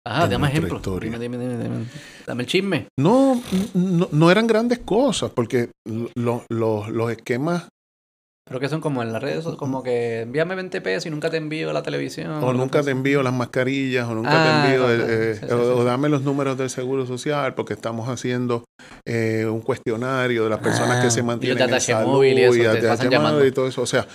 Ah, dame ejemplo. Dime, dime, dime, dame, el chisme. No, no, no, eran grandes cosas, porque los esquemas pero que son como en las redes, como que envíame 20 pesos y nunca te envío la televisión. O, nunca te envío las mascarillas, o nunca te ah, envío, eh, eh, o, dame los números del Seguro Social, porque estamos haciendo eh, un cuestionario de las personas que ah, se mantienen en salud y, eso, y, y todo eso. O sea,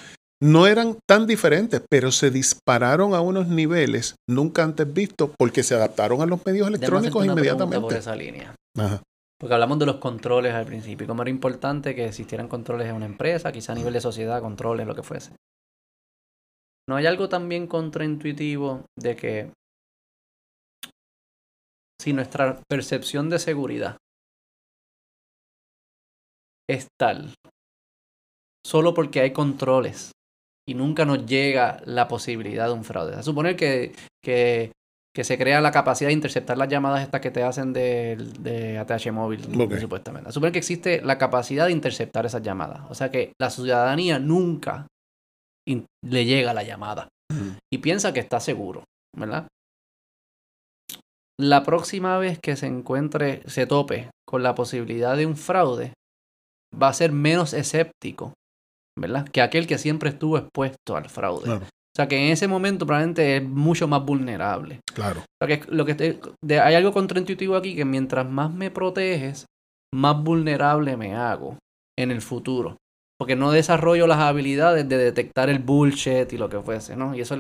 no eran tan diferentes, pero se dispararon a unos niveles nunca antes vistos porque se adaptaron a los medios electrónicos inmediatamente. Por esa línea. Ajá. Porque hablamos de los controles al principio, y cómo era importante que existieran controles en una empresa, quizá a nivel de sociedad, controles, lo que fuese. ¿No hay algo también contraintuitivo de que si nuestra percepción de seguridad es tal, solo porque hay controles y nunca nos llega la posibilidad de un fraude? A suponer que, que que se crea la capacidad de interceptar las llamadas estas que te hacen de, de ATH móvil, supuestamente. Suponer que existe la capacidad de interceptar esas llamadas. O sea que la ciudadanía nunca le llega la llamada y piensa que está seguro, ¿verdad? La próxima vez que se encuentre, se tope con la posibilidad de un fraude, va a ser menos escéptico, ¿verdad? Que aquel que siempre estuvo expuesto al fraude. O sea que en ese momento probablemente es mucho más vulnerable. Claro. O sea que lo que hay algo contraintuitivo aquí que mientras más me proteges, más vulnerable me hago en el futuro. Porque no desarrollo las habilidades de detectar el bullshit y lo que fuese, ¿no? Y eso,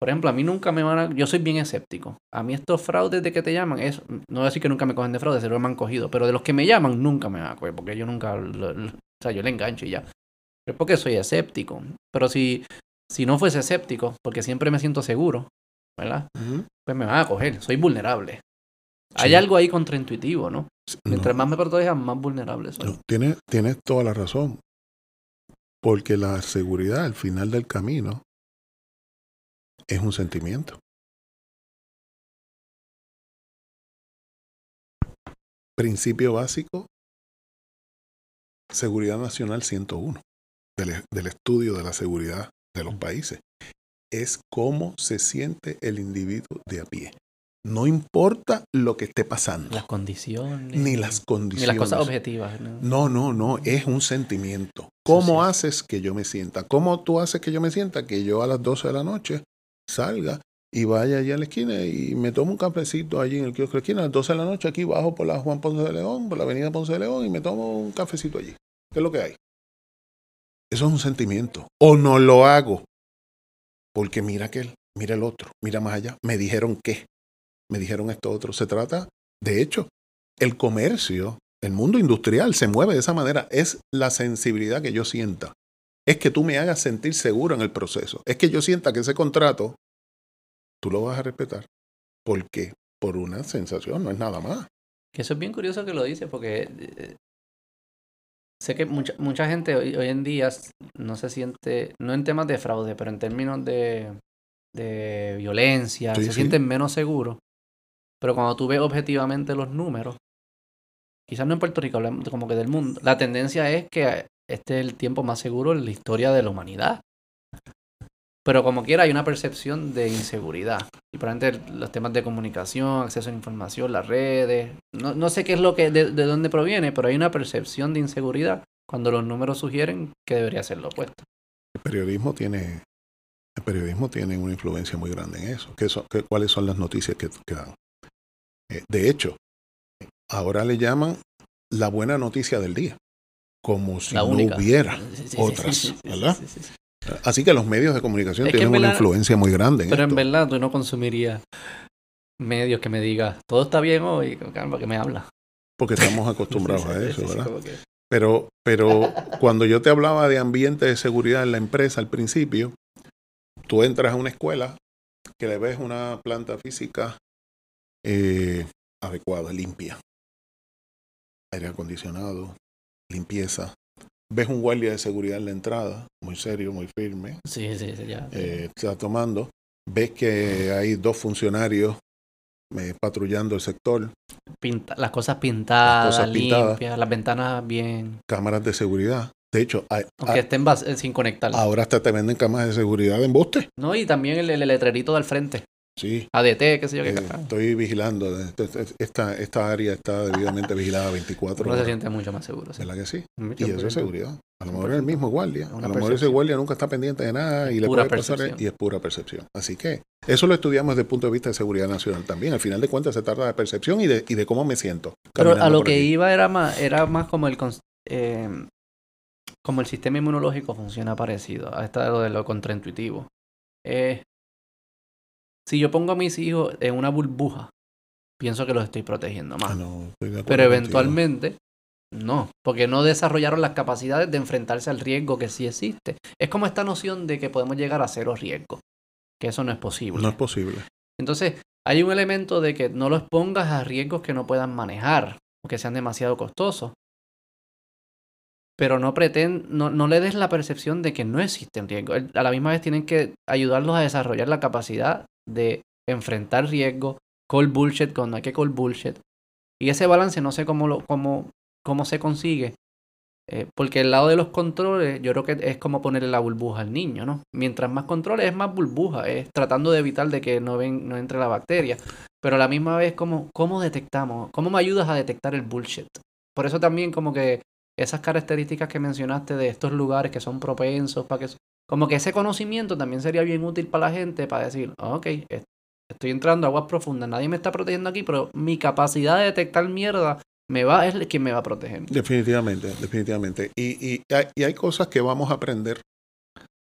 por ejemplo, a mí nunca me van a... Yo soy bien escéptico. A mí estos fraudes de que te llaman, es, no voy a decir que nunca me cogen de fraude, se lo me han cogido, pero de los que me llaman nunca me van a coger, porque yo nunca... o sea, yo le engancho y ya. Pero es porque soy escéptico. Pero si si no fuese escéptico, porque siempre me siento seguro, ¿verdad? Pues me van a coger, soy vulnerable. Hay algo ahí contraintuitivo, ¿no? Mientras más me protejan, más vulnerable soy. tienes, tienes toda la razón. Porque la seguridad al final del camino es un sentimiento. Principio básico, Seguridad Nacional 101, del, del estudio de la seguridad de los países, es cómo se siente el individuo de a pie. No importa lo que esté pasando. Las condiciones. Ni las condiciones. Ni las cosas objetivas. No, no, no, es un sentimiento. ¿Cómo haces que yo me sienta? ¿Cómo tú haces que yo me sienta? Que yo a las 12 de la noche salga y vaya allá a la esquina y me tomo un cafecito allí en el kiosco de la esquina. A las 12 de la noche aquí bajo por la Juan Ponce de León, por la avenida Ponce de León y me tomo un cafecito allí. ¿Qué es lo que hay? Eso es un sentimiento. O no lo hago. Porque mira aquel, mira el otro, mira más allá. Me dijeron qué. Me dijeron esto otro. Se trata, de hecho, el comercio, el mundo industrial se mueve de esa manera. Es la sensibilidad que yo sienta. Es que tú me hagas sentir seguro en el proceso. Es que yo sienta que ese contrato tú lo vas a respetar. ¿Por qué? por una sensación, no es nada más. Que eso es bien curioso que lo dice, porque eh, sé que mucha, mucha gente hoy, hoy, en día no se siente, no en temas de fraude, pero en términos de, de violencia, Sí, se sí. sienten menos seguros. Pero cuando tú ves objetivamente los números, quizás no en Puerto Rico, hablamos como que del mundo, la tendencia es que este es el tiempo más seguro en la historia de la humanidad. Pero como quiera hay una percepción de inseguridad. Y probablemente los temas de comunicación, acceso a la información, las redes. No, no sé qué es lo que, de, de dónde proviene, pero hay una percepción de inseguridad cuando los números sugieren que debería ser lo opuesto. El periodismo tiene, el periodismo tiene una influencia muy grande en eso. ¿Qué son, qué, ¿Cuáles son las noticias que, que dan? Eh, de hecho, ahora le llaman la buena noticia del día, como si no hubiera Sí, sí, sí, otras, sí, sí, sí, ¿verdad? Sí, sí, sí. Así que los medios de comunicación Es tienen en una influencia muy grande en Pero en verdad tú no consumirías medios que me diga todo está bien hoy, caramba, que me habla. porque estamos acostumbrados a eso, sí, sí, ¿verdad? Pero, pero cuando yo te hablaba de ambiente de seguridad en la empresa al principio, tú entras a una escuela que le ves una planta física eh, adecuada, limpia, aire acondicionado, limpieza. Ves un guardia de seguridad en la entrada, muy serio, muy firme, Sí, sí, sí, ya. eh, está tomando. Ves que hay dos funcionarios eh, patrullando el sector, Pinta- las cosas pintadas, Las cosas pintadas. limpias, las ventanas bien. cámaras de seguridad. De hecho, hay- Aunque estén eh, sin conectar. ahora hasta te venden cámaras de seguridad de embuste. No, y también el, el letrerito del frente. Sí, ADT, qué sé yo qué eh, estoy vigilando. Esta, esta área está debidamente vigilada 24 Uno se siente mucho más seguro. sí. ¿Verdad que sí? Y eso es seguridad. A lo mejor es el mismo guardia. Una A lo mejor ese guardia nunca está pendiente de nada y le Pura puede pasar percepción. y es pura percepción. Así que eso lo estudiamos desde el punto de vista de seguridad nacional también. Al final de cuentas se trata de percepción y de, y de cómo me siento. Pero a lo que aquí. iba era más, era más como el eh, como el sistema inmunológico funciona parecido a esta de lo contraintuitivo. Eh, si yo pongo a mis hijos en una burbuja, pienso que los estoy protegiendo más. Ah, no, Pero contigo. eventualmente no, porque no desarrollaron las capacidades de enfrentarse al riesgo que sí existe. Es como esta noción de que podemos llegar a cero riesgo, que eso no es posible. No es posible. Entonces, hay un elemento de que no los pongas a riesgos que no puedan manejar o que sean demasiado costosos. Pero no pretend, no, no le des la percepción de que no existen riesgos. A la misma vez tienen que ayudarlos a desarrollar la capacidad de enfrentar riesgos, call bullshit cuando hay que call bullshit. Y ese balance no sé cómo, lo, cómo, cómo se consigue. Eh, porque el lado de los controles, yo creo que es como ponerle la burbuja al niño, ¿no? Mientras más controles, es más burbuja, es tratando de evitar de que no, ven, no entre la bacteria. Pero a la misma vez, ¿cómo, ¿cómo detectamos? ¿Cómo me ayudas a detectar el bullshit? Por eso también como que esas características que mencionaste de estos lugares que son propensos para que... Como que ese conocimiento también sería bien útil para la gente para decir, ok, est- estoy entrando a aguas profundas, nadie me está protegiendo aquí, pero mi capacidad de detectar mierda me va, es quien me va a proteger. Definitivamente, definitivamente. Y, y, hay, y hay cosas que vamos a aprender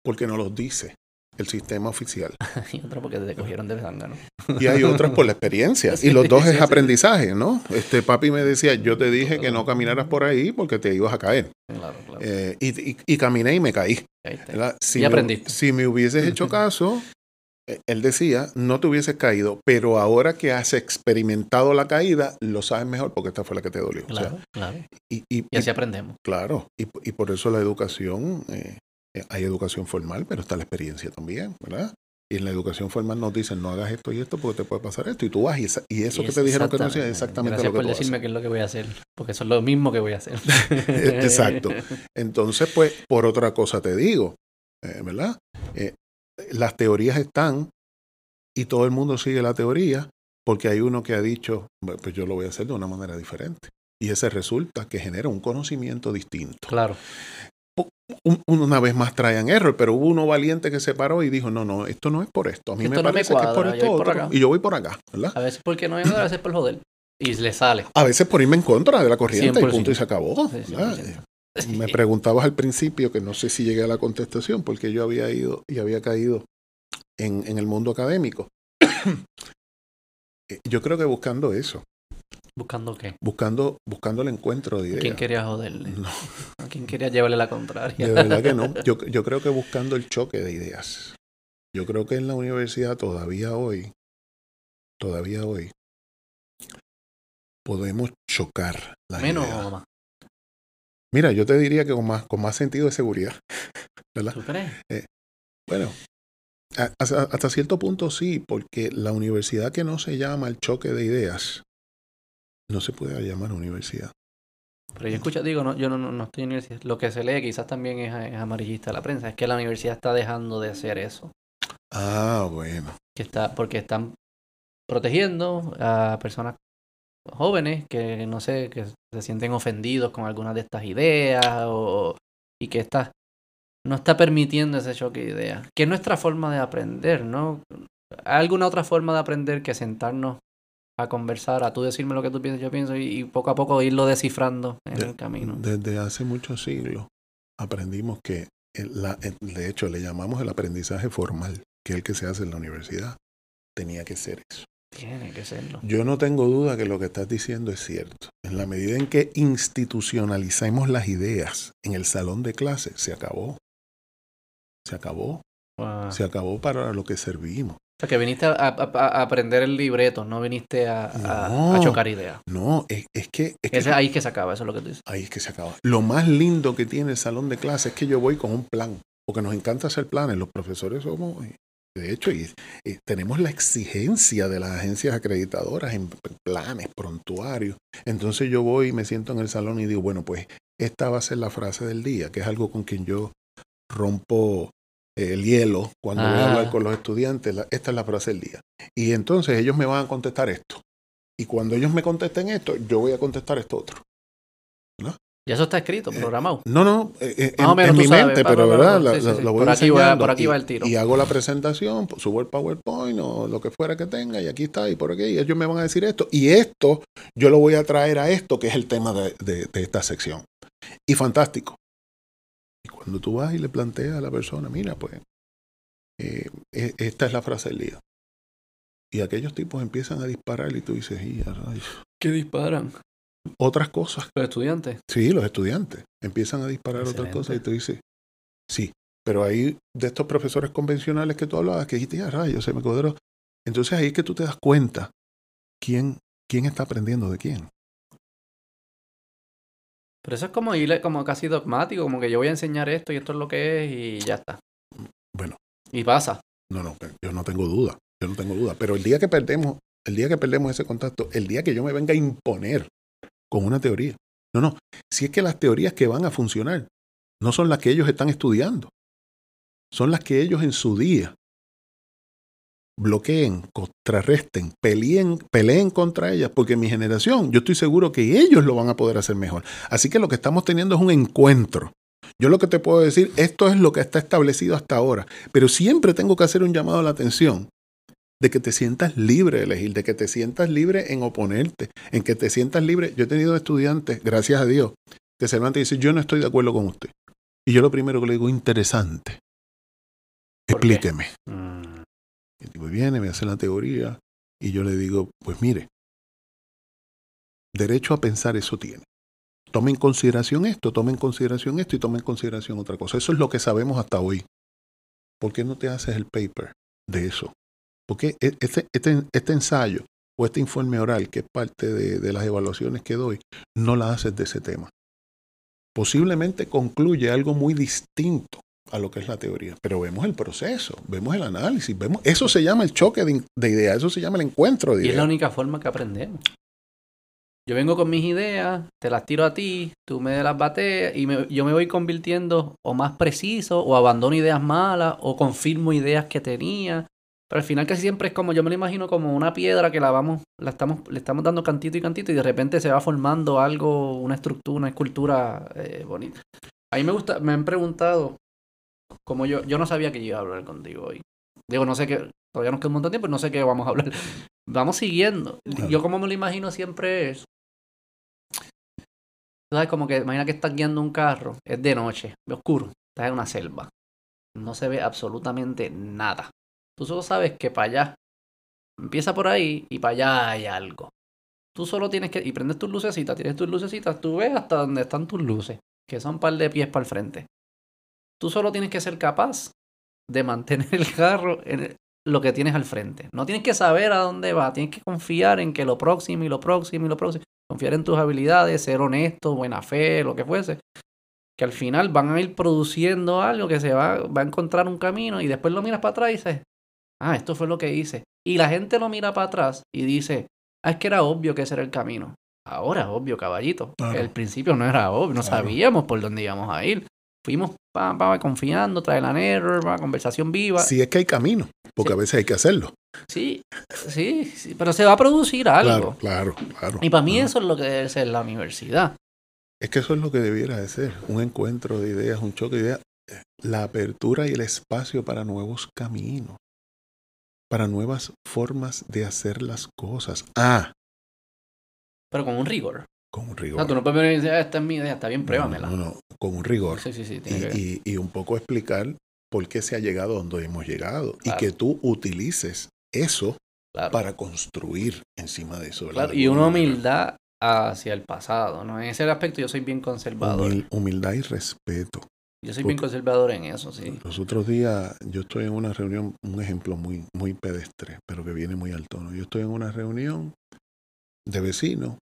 porque nos los dice el sistema oficial. y otro porque te cogieron de zángano. Y hay otras por la experiencia. Sí, Y los dos sí, es sí. aprendizaje, ¿no? Este papi me decía, yo te dije que no caminaras por ahí porque te ibas a caer. Claro, claro. Eh, y, y- y caminé y me caí. Si Y me- aprendiste. si me hubieses hecho caso, eh, él decía, no te hubieses caído, pero ahora que has experimentado la caída, lo sabes mejor porque esta fue la que te dolió. O sea, Claro, claro. y, y- Y así aprendemos. Claro, y, y por eso la educación, eh, hay educación formal, pero está la experiencia también, ¿verdad? Y en la educación formal nos dicen, no hagas esto y esto porque te puede pasar esto. Y tú vas y, esa- y eso Y que te dijeron que no es exactamente Gracias lo que por tú decirme qué es lo que voy a hacer. Porque eso es lo mismo que voy a hacer. Exacto. Entonces, pues, por otra cosa te digo, eh, ¿verdad? Eh, las teorías están y todo el mundo sigue la teoría porque hay uno que ha dicho, "Bueno, pues yo lo voy a hacer de una manera diferente. Y ese resulta que genera un conocimiento distinto. Claro. Un- una vez más traían error, pero hubo uno valiente que se paró y dijo, no, no, esto no es por esto, a mí Esto me no me parece que es por esto yo voy por otro, acá. y yo voy por acá, ¿verdad? A veces porque no hay a veces por joder. Y le sale. A veces por irme en contra de la corriente y 100%. punto y se acabó. 100%. Me preguntabas al principio, que no sé si llegué a la contestación, porque yo había ido y había caído en, en el mundo académico. Eh, yo creo que buscando eso, ¿Buscando qué? buscando, buscando el encuentro de ¿A ideas. quién quería joderle? No, ¿A quién quería llevarle la contraria? de verdad que no. Yo, yo creo que buscando el choque de ideas. Yo creo que en la universidad todavía hoy, todavía hoy, podemos chocar las Menos ideas. o más. Mira, yo te diría que con más, con más sentido de seguridad. ¿Verdad? ¿Tú crees? Bueno, a- hasta, hasta cierto punto sí, porque la universidad que no se llama el choque de ideas no se puede llamar universidad. Pero yo escucho, digo, no, yo no, no, no estoy en universidad. Lo que se lee quizás también es, es amarillista la prensa. Es que la universidad está dejando de hacer eso. Ah, bueno. Que está, porque están protegiendo a personas jóvenes que no sé, que se sienten ofendidos con algunas de estas ideas o, y que está, no está permitiendo ese choque de ideas. Que es nuestra forma de aprender, ¿no? ¿Hay alguna otra forma de aprender que sentarnos a conversar, a tú decirme lo que tú piensas, yo pienso, y, y poco a poco irlo descifrando en De- el camino? Desde hace muchos siglos aprendimos que, el- la- el- de hecho, le llamamos el aprendizaje formal, que es el que se hace en la universidad. Tenía que ser eso. Tiene que serlo. Yo no tengo duda que lo que estás diciendo es cierto. En la medida en que institucionalicemos las ideas en el salón de clase, se acabó. Se acabó. Wow. Se acabó para lo que servimos. O sea, que viniste a, a- a aprender el libreto, no viniste a, a- No. a chocar ideas. No, es, es que, es que ahí es que se acaba, eso es lo que tú dices. ahí es que se acaba. Lo más lindo que tiene el salón de clase es que yo voy con un plan, porque nos encanta hacer planes. Los profesores somos, de hecho, y, y tenemos la exigencia de las agencias acreditadoras en planes, prontuarios. Entonces yo voy y me siento en el salón y digo, bueno, pues esta va a ser la frase del día, que es algo con quien yo rompo eh, el hielo cuando voy a Ah. hablar con los estudiantes. La- esta es la frase del día. Y entonces ellos me van a contestar esto. Y cuando ellos me contesten esto, yo voy a contestar esto otro. Ya eso está escrito, Eh, programado. No, no, eh, eh, en, menos en tú mi sabes, mente, pa, pero pa, pa, verdad, la, sí, la- voy Por aquí va- por aquí y- va el tiro. Y hago la presentación, pues, subo el PowerPoint o lo que fuera que tenga y aquí está y por aquí y ellos me van a decir esto y esto yo lo voy a traer a esto que es el tema de, de- de esta sección. Y fantástico. Y cuando tú vas y le planteas a la persona, mira, pues eh, e- esta es la frase del día. Y aquellos tipos empiezan a disparar y tú dices, "Y, a rayos". ¿Qué disparan? otras cosas Los estudiantes. Sí, los estudiantes empiezan a disparar otras cosas y tú dices, sí, pero hay de estos profesores convencionales que tú hablabas que dijiste, ah, rayos, se me cuadró. Entonces ahí es que tú te das cuenta quién, quién está aprendiendo de quién. Pero eso es como ir como casi dogmático, como que yo voy a enseñar esto y esto es lo que es y ya está. Bueno, Y pasa. no, no, yo no tengo duda, yo no tengo duda, pero el día que perdemos, el día que perdemos ese contacto, el día que yo me venga a imponer con una teoría, no, no, si es que las teorías que van a funcionar no son las que ellos están estudiando, son las que ellos en su día bloqueen, contrarresten, peleen, peleen contra ellas, porque mi generación, yo estoy seguro que ellos lo van a poder hacer mejor. Así que lo que estamos teniendo es un encuentro. Yo lo que te puedo decir, esto es lo que está establecido hasta ahora, pero siempre tengo que hacer un llamado a la atención de que te sientas libre de elegir, de que te sientas libre en oponerte, en que te sientas libre. Yo he tenido estudiantes, gracias a Dios, que se levantan y dicen, yo no estoy de acuerdo con usted. Y yo lo primero que le digo, interesante. ¿Por qué? El tipo viene, me hace la teoría y yo le digo, pues mire, derecho a pensar eso tiene. Tome en consideración esto, tome en consideración esto y tome en consideración otra cosa. Eso es lo que sabemos hasta hoy. ¿Por qué no te haces el paper de eso? Porque e- este, este, este ensayo o este informe oral, que es parte de, de las evaluaciones que doy, no la haces de ese tema. Posiblemente concluye algo muy distinto a lo que es la teoría, pero vemos el proceso, vemos el análisis, vemos eso se llama el choque de, de ideas, eso se llama el encuentro de Y es la ideas. única forma que aprendemos. Yo vengo con mis ideas, te las tiro a ti, tú me las bateas y me- yo me voy convirtiendo o más preciso o abandono ideas malas o confirmo ideas que tenía. Pero al final casi siempre es como, yo me lo imagino como una piedra que la vamos, la estamos, le estamos dando cantito y cantito y de repente se va formando algo, una estructura, una escultura eh, bonita. A mí me gusta, me han preguntado, como yo, yo no sabía que yo iba a hablar contigo hoy. Digo, no sé qué, todavía nos queda un montón de tiempo, no sé qué vamos a hablar. Vamos siguiendo. Claro. Yo como me lo imagino siempre es, sabes, como que imagina que estás guiando un carro, es de noche, es oscuro, estás en una selva, no se ve absolutamente nada. Tú solo sabes que para allá, empieza por ahí y para allá hay algo. Tú solo tienes que, y prendes tus lucecitas, tienes tus lucecitas, tú ves hasta donde están tus luces, que son un par de pies para el frente. Tú solo tienes que ser capaz de mantener el carro en el- lo que tienes al frente. No tienes que saber a dónde va, tienes que confiar en que lo próximo y lo próximo y lo próximo. confiar en tus habilidades, ser honesto, buena fe, lo que fuese. Que al final van a ir produciendo algo que se va, va a encontrar un camino y después lo miras para atrás y dices, ah, esto fue lo que hice. Y la gente lo mira para atrás y dice, ah, es que era obvio que ese era el camino. Ahora es obvio, caballito. El principio no era obvio, no sabíamos por dónde íbamos a ir. Fuimos pa, pa, confiando, trae la error, pa, conversación viva. Sí, es que hay camino, porque a veces hay que hacerlo. Sí, sí, sí, pero se va a producir algo. Claro, claro, claro. Y para mí eso es lo que debe ser la universidad. Es que eso es lo que debiera de ser, un encuentro de ideas, un choque de ideas, la apertura y el espacio para nuevos caminos, para nuevas formas de hacer las cosas. Ah. Pero con un rigor. Con un rigor. No, tú no puedes venir y decir, ah, esta es mi idea, está bien, pruébamela. No, no, no, con un rigor. Sí, sí, sí. Y, y, y, un poco explicar por qué se ha llegado donde hemos llegado Claro. y que tú utilices eso Claro. para construir encima de eso. ¿verdad? Claro, Y una humildad hacia el pasado, ¿no? En ese aspecto yo soy bien conservador. Humil- humildad y respeto. Yo soy bien conservador en eso, sí. Los otros días yo estoy en una reunión, un ejemplo muy, muy pedestre, pero que viene muy al tono. Yo estoy en una reunión de vecinos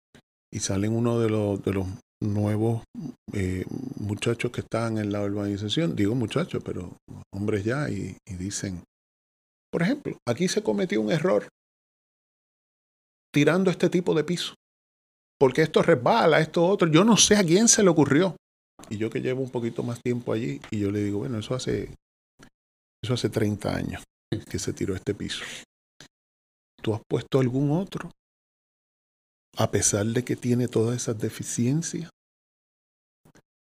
y salen uno de los, de los nuevos eh, muchachos que están en la urbanización, digo muchachos, pero hombres ya, y, y dicen, por ejemplo, aquí se cometió un error tirando este tipo de piso, porque esto resbala, esto otro, yo no sé a quién se le ocurrió. Y yo que llevo un poquito más tiempo allí, y yo le digo, bueno, eso hace, eso hace 30 años que se tiró este piso. ¿Tú has puesto algún otro? A pesar de que tiene todas esas deficiencias.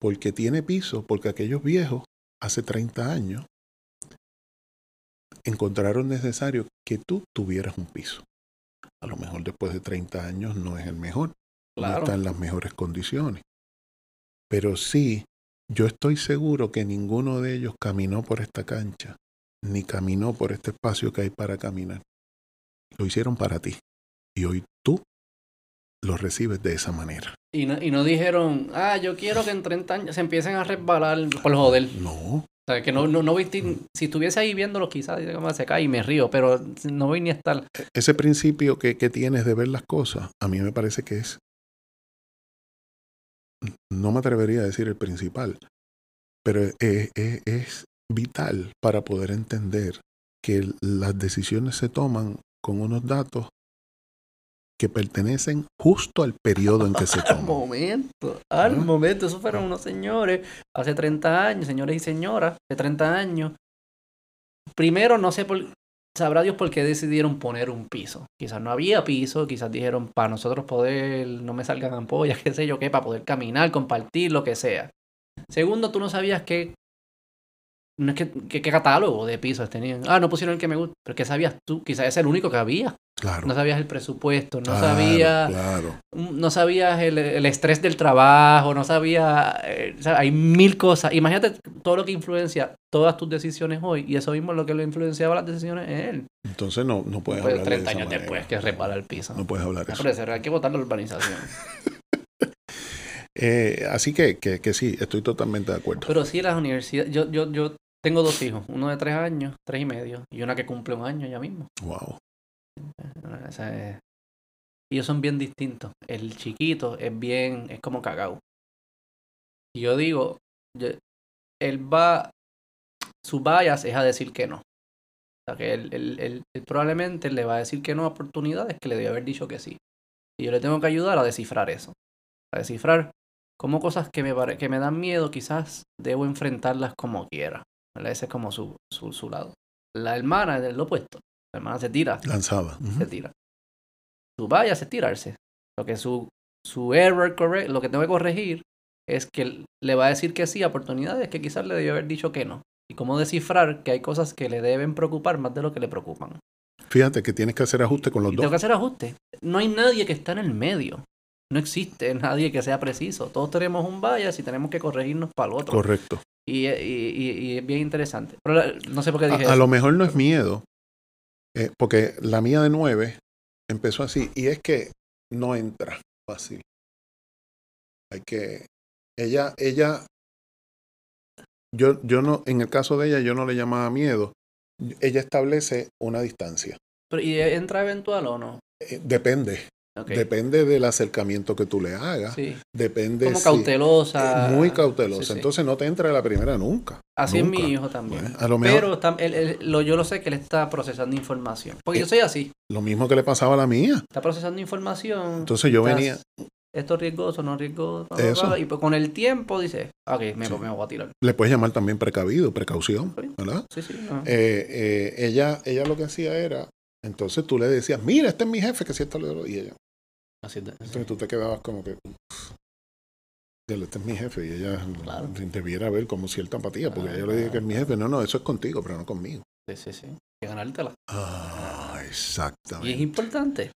Porque tiene piso, porque aquellos viejos, hace 30 años, encontraron necesario que tú tuvieras un piso. A lo mejor después de 30 años no es el mejor, no está en las mejores condiciones. Pero sí, yo estoy seguro que ninguno de ellos caminó por esta cancha, ni caminó por este espacio que hay para caminar. Lo hicieron para ti. Y hoy tú lo recibes de esa manera. Y no, y no dijeron, ah, yo quiero que en 30 años se empiecen a resbalar por joder. No, O sea, que no, no, no si estuviese ahí viéndolo quizás dice, "Cómo se cae y me río, pero no voy ni a estar. ese principio que, que tienes de ver las cosas, a mí me parece que es, no me atrevería a decir el principal, pero es, es- es vital para poder entender que las decisiones se toman con unos datos que pertenecen justo al periodo en que se Al toman. momento, al Ah. momento. Esos fueron unos señores hace 30 años, señores y señoras de 30 años. Primero, no sé por. Sabrá Dios por qué decidieron poner un piso. Quizás no había piso, quizás dijeron para nosotros poder, no me salgan ampollas, qué sé yo qué, para poder caminar, compartir, lo que sea. Segundo, tú no sabías qué, no es que, qué catálogo de pisos tenían. Ah, no pusieron el que me gusta, pero ¿qué sabías tú? Quizás es el único que había. Claro. No sabías el presupuesto, no claro, sabías Claro. no sabías el, el estrés del trabajo, no sabía, eh, o sea, hay mil cosas. Imagínate todo lo que influencia todas tus decisiones hoy y eso mismo es lo que lo influenciaba las decisiones en él. Entonces no, no puedes Pues hablar 30 de esa años manera. después que repara el piso. No puedes hablar Ah, eso. hay que votar la urbanización. Eh, así que, que, que sí, estoy totalmente de acuerdo. Pero sí, las universidades, yo, yo, yo tengo dos hijos, uno de tres años, tres y medio, y una que cumple un año ya mismo. Wow. O ellos son bien distintos. El chiquito es bien, es como cagao. Y yo digo, él va, su bias es a decir que no. O sea, que él, él- él- probablemente le va a decir que no a oportunidades que le debe haber dicho que sí. Y yo le tengo que ayudar a descifrar eso. A descifrar cómo cosas que me, que me dan miedo quizás debo enfrentarlas como quiera. ¿verdad? Ese es como su, su, su lado. La hermana es lo opuesto. La hermana se tira Lanzada. Ujú. se tira. Su vaya es tirarse. Lo que su, su error corre, lo que tengo que corregir es que le va a decir que sí a oportunidades que quizás le debió haber dicho que no. Y cómo descifrar que hay cosas que le deben preocupar más de lo que le preocupan. Fíjate que tienes que hacer ajuste con los Y dos. tengo que hacer ajustes. No hay nadie que está en el medio. No existe nadie que sea preciso. Todos tenemos un bias y tenemos que corregirnos para el otro. Correcto. Y, y, y- y es bien interesante. Pero no sé por qué dije A, a eso. lo mejor no es miedo, eh, porque la mía de nueve empezó así, y es que no entra fácil. Hay que, ella, ella, yo, yo no, en el caso de ella, yo no le llamaba miedo. Ella establece una distancia. Pero, ¿Y entra eventual o no? Eh, depende. Depende del acercamiento que tú le hagas. Sí. Depende. Como si- cautelosa. Muy cautelosa. Sí, sí. Entonces no te entra la primera nunca. Así Nunca. es mi hijo también. Bueno, a lo mejor Pero tam- él- él- lo, yo lo sé que él está procesando información. Porque yo Eh, soy así. lo mismo que le pasaba a la mía. Está procesando información. Entonces yo estás- venía, Esto es riesgoso, no es riesgoso. Eso. Y pues con el tiempo dice, ok, me, me voy a tirar. le puedes llamar también precavido, precaución. ¿verdad? Sí, sí. Eh, eh, ella, ella lo que hacía era, entonces tú le decías, mira, este es mi jefe, que si esto le y ella. Así de- Entonces tú te quedabas como que, "Uf, dile, este es mi jefe, y ella Claro. debiera ver como cierta empatía, porque Ah, yo le dije que es mi jefe, no, no, eso es contigo, pero no conmigo. sí, sí, sí. Hay que ganártela. Ah, Y es exactamente. importante.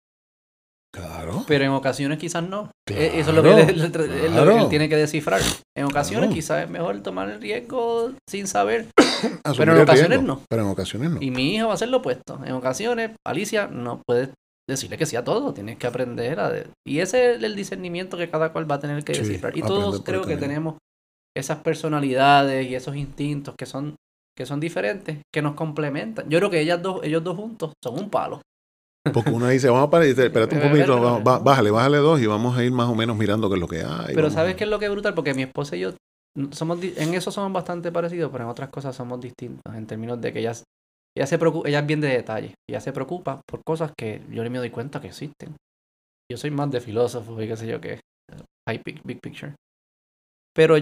Claro. Pero en ocasiones quizás no. Claro, Eh, Eso es lo que él, él- él- él- él tiene que descifrar. En ocasiones quizás es mejor tomar el riesgo sin saber. Pero en ocasiones riesgo, no. Pero en ocasiones no. Y mi hija va a hacer lo opuesto. En ocasiones, Alicia no puede decirle que sí a todo. Tienes que aprender a... Y ese es el discernimiento que cada cual va a tener que Sí, descifrar. Y todos creo que tenemos esas personalidades y esos instintos que son que son diferentes, que nos complementan. Yo creo que ellas dos, ellos dos juntos son un palo. Porque uno dice, vamos a parar y dice, espérate un poquito, bájale, bájale dos y vamos a ir más o menos mirando qué es lo que hay. Pero ¿sabes qué es lo que es brutal? Porque mi esposa y yo somos en eso somos bastante parecidos, pero en otras cosas somos distintos en términos de que ella, ella se preocupa, ella es bien de detalle, ella se preocupa por cosas que yo ni me doy cuenta que existen. Yo soy más de filósofo y qué sé yo qué, high pic- big picture. Pero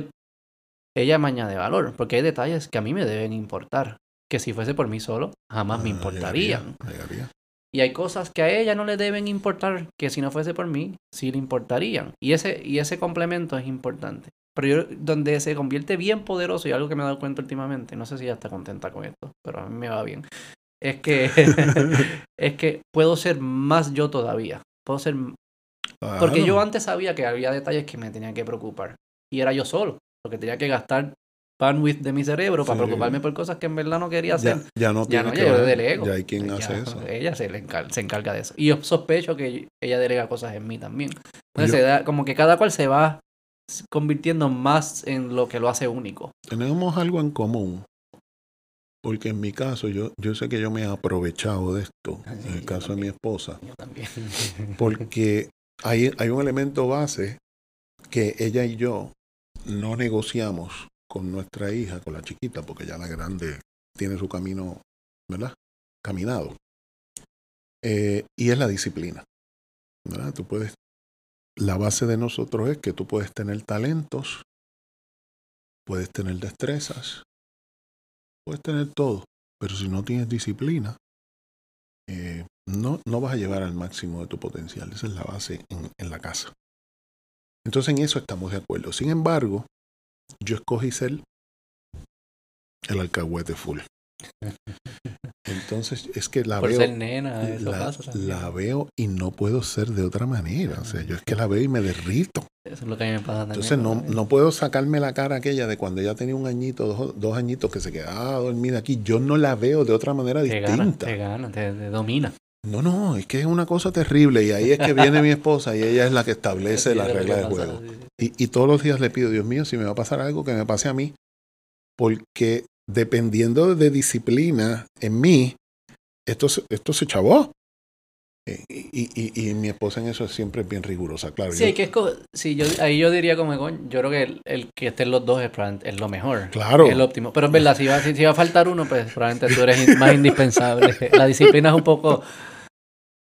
ella me añade valor, porque hay detalles que a mí me deben importar, que si fuese por mí solo, jamás me Ah, importarían. llegaría, llegaría. Y hay cosas que a ella no le deben importar, que si no fuese por mí, sí le importarían. Y ese, y ese complemento es importante. Pero yo, donde se convierte bien poderoso, y algo que me he dado cuenta últimamente, no sé si ella está contenta con esto, pero a mí me va bien, es que, es que puedo ser más yo todavía. Puedo ser... Porque Claro. yo antes sabía que había detalles que me tenían que preocupar. Y era yo solo, porque tenía que gastar bandwidth de mi cerebro para Sí. preocuparme por cosas que en verdad no quería hacer. ya, ya no Ya tiene no, que ya ver, delego. Ya hay quien Ya, hace eso. Ella se, le encar- se encarga de eso. Y yo sospecho que ella delega cosas en mí también. Entonces, Yo- se da, como que cada cual se va convirtiendo más en lo que lo hace único. Tenemos algo en común. Porque en mi caso, yo, yo sé que yo me he aprovechado de esto, Ah, en el caso de mi esposa, Yo también. porque hay, hay un elemento base que ella y yo no negociamos con nuestra hija, con la chiquita, porque ya la grande tiene su camino, ¿verdad? Caminado. Eh, y es la disciplina. ¿verdad? Tú puedes, la base de nosotros es que tú puedes tener talentos, puedes tener destrezas, puedes tener todo, pero si no tienes disciplina, eh, no, no vas a llevar al máximo de tu potencial. Esa es la base en, en la casa. Entonces en eso estamos de acuerdo. Sin embargo, yo escogí ser el alcahuete full. Entonces es que la Por veo, ser nena, eso la, pasa la veo y no puedo ser de otra manera. O sea, yo es que la veo y me derrito. Eso es lo que a mí me pasa también. Entonces no, no puedo sacarme la cara aquella de cuando ella tenía un añito, dos, dos añitos que se quedaba dormida aquí. Yo no la veo de otra manera te gana, distinta. te gana, te, te domina. No, no, es que es una cosa terrible. Y ahí es que viene mi esposa y ella es la que establece Sí, que reglas del juego. sí, sí. Y, y todos los días le pido, Dios mío, si me va a pasar algo, que me pase a mí. Porque dependiendo de disciplina en mí, esto, se- esto se chavó. Eh, Y, y- y mi esposa en eso es siempre bien rigurosa, claro. Sí, yo- que esco- sí, yo, ahí yo diría como, yo creo que el, el que estén los dos es, es lo mejor. Claro. Es lo óptimo. Pero es verdad, si va, si, si va a faltar uno, pues probablemente tú eres más indispensable. La disciplina es un poco...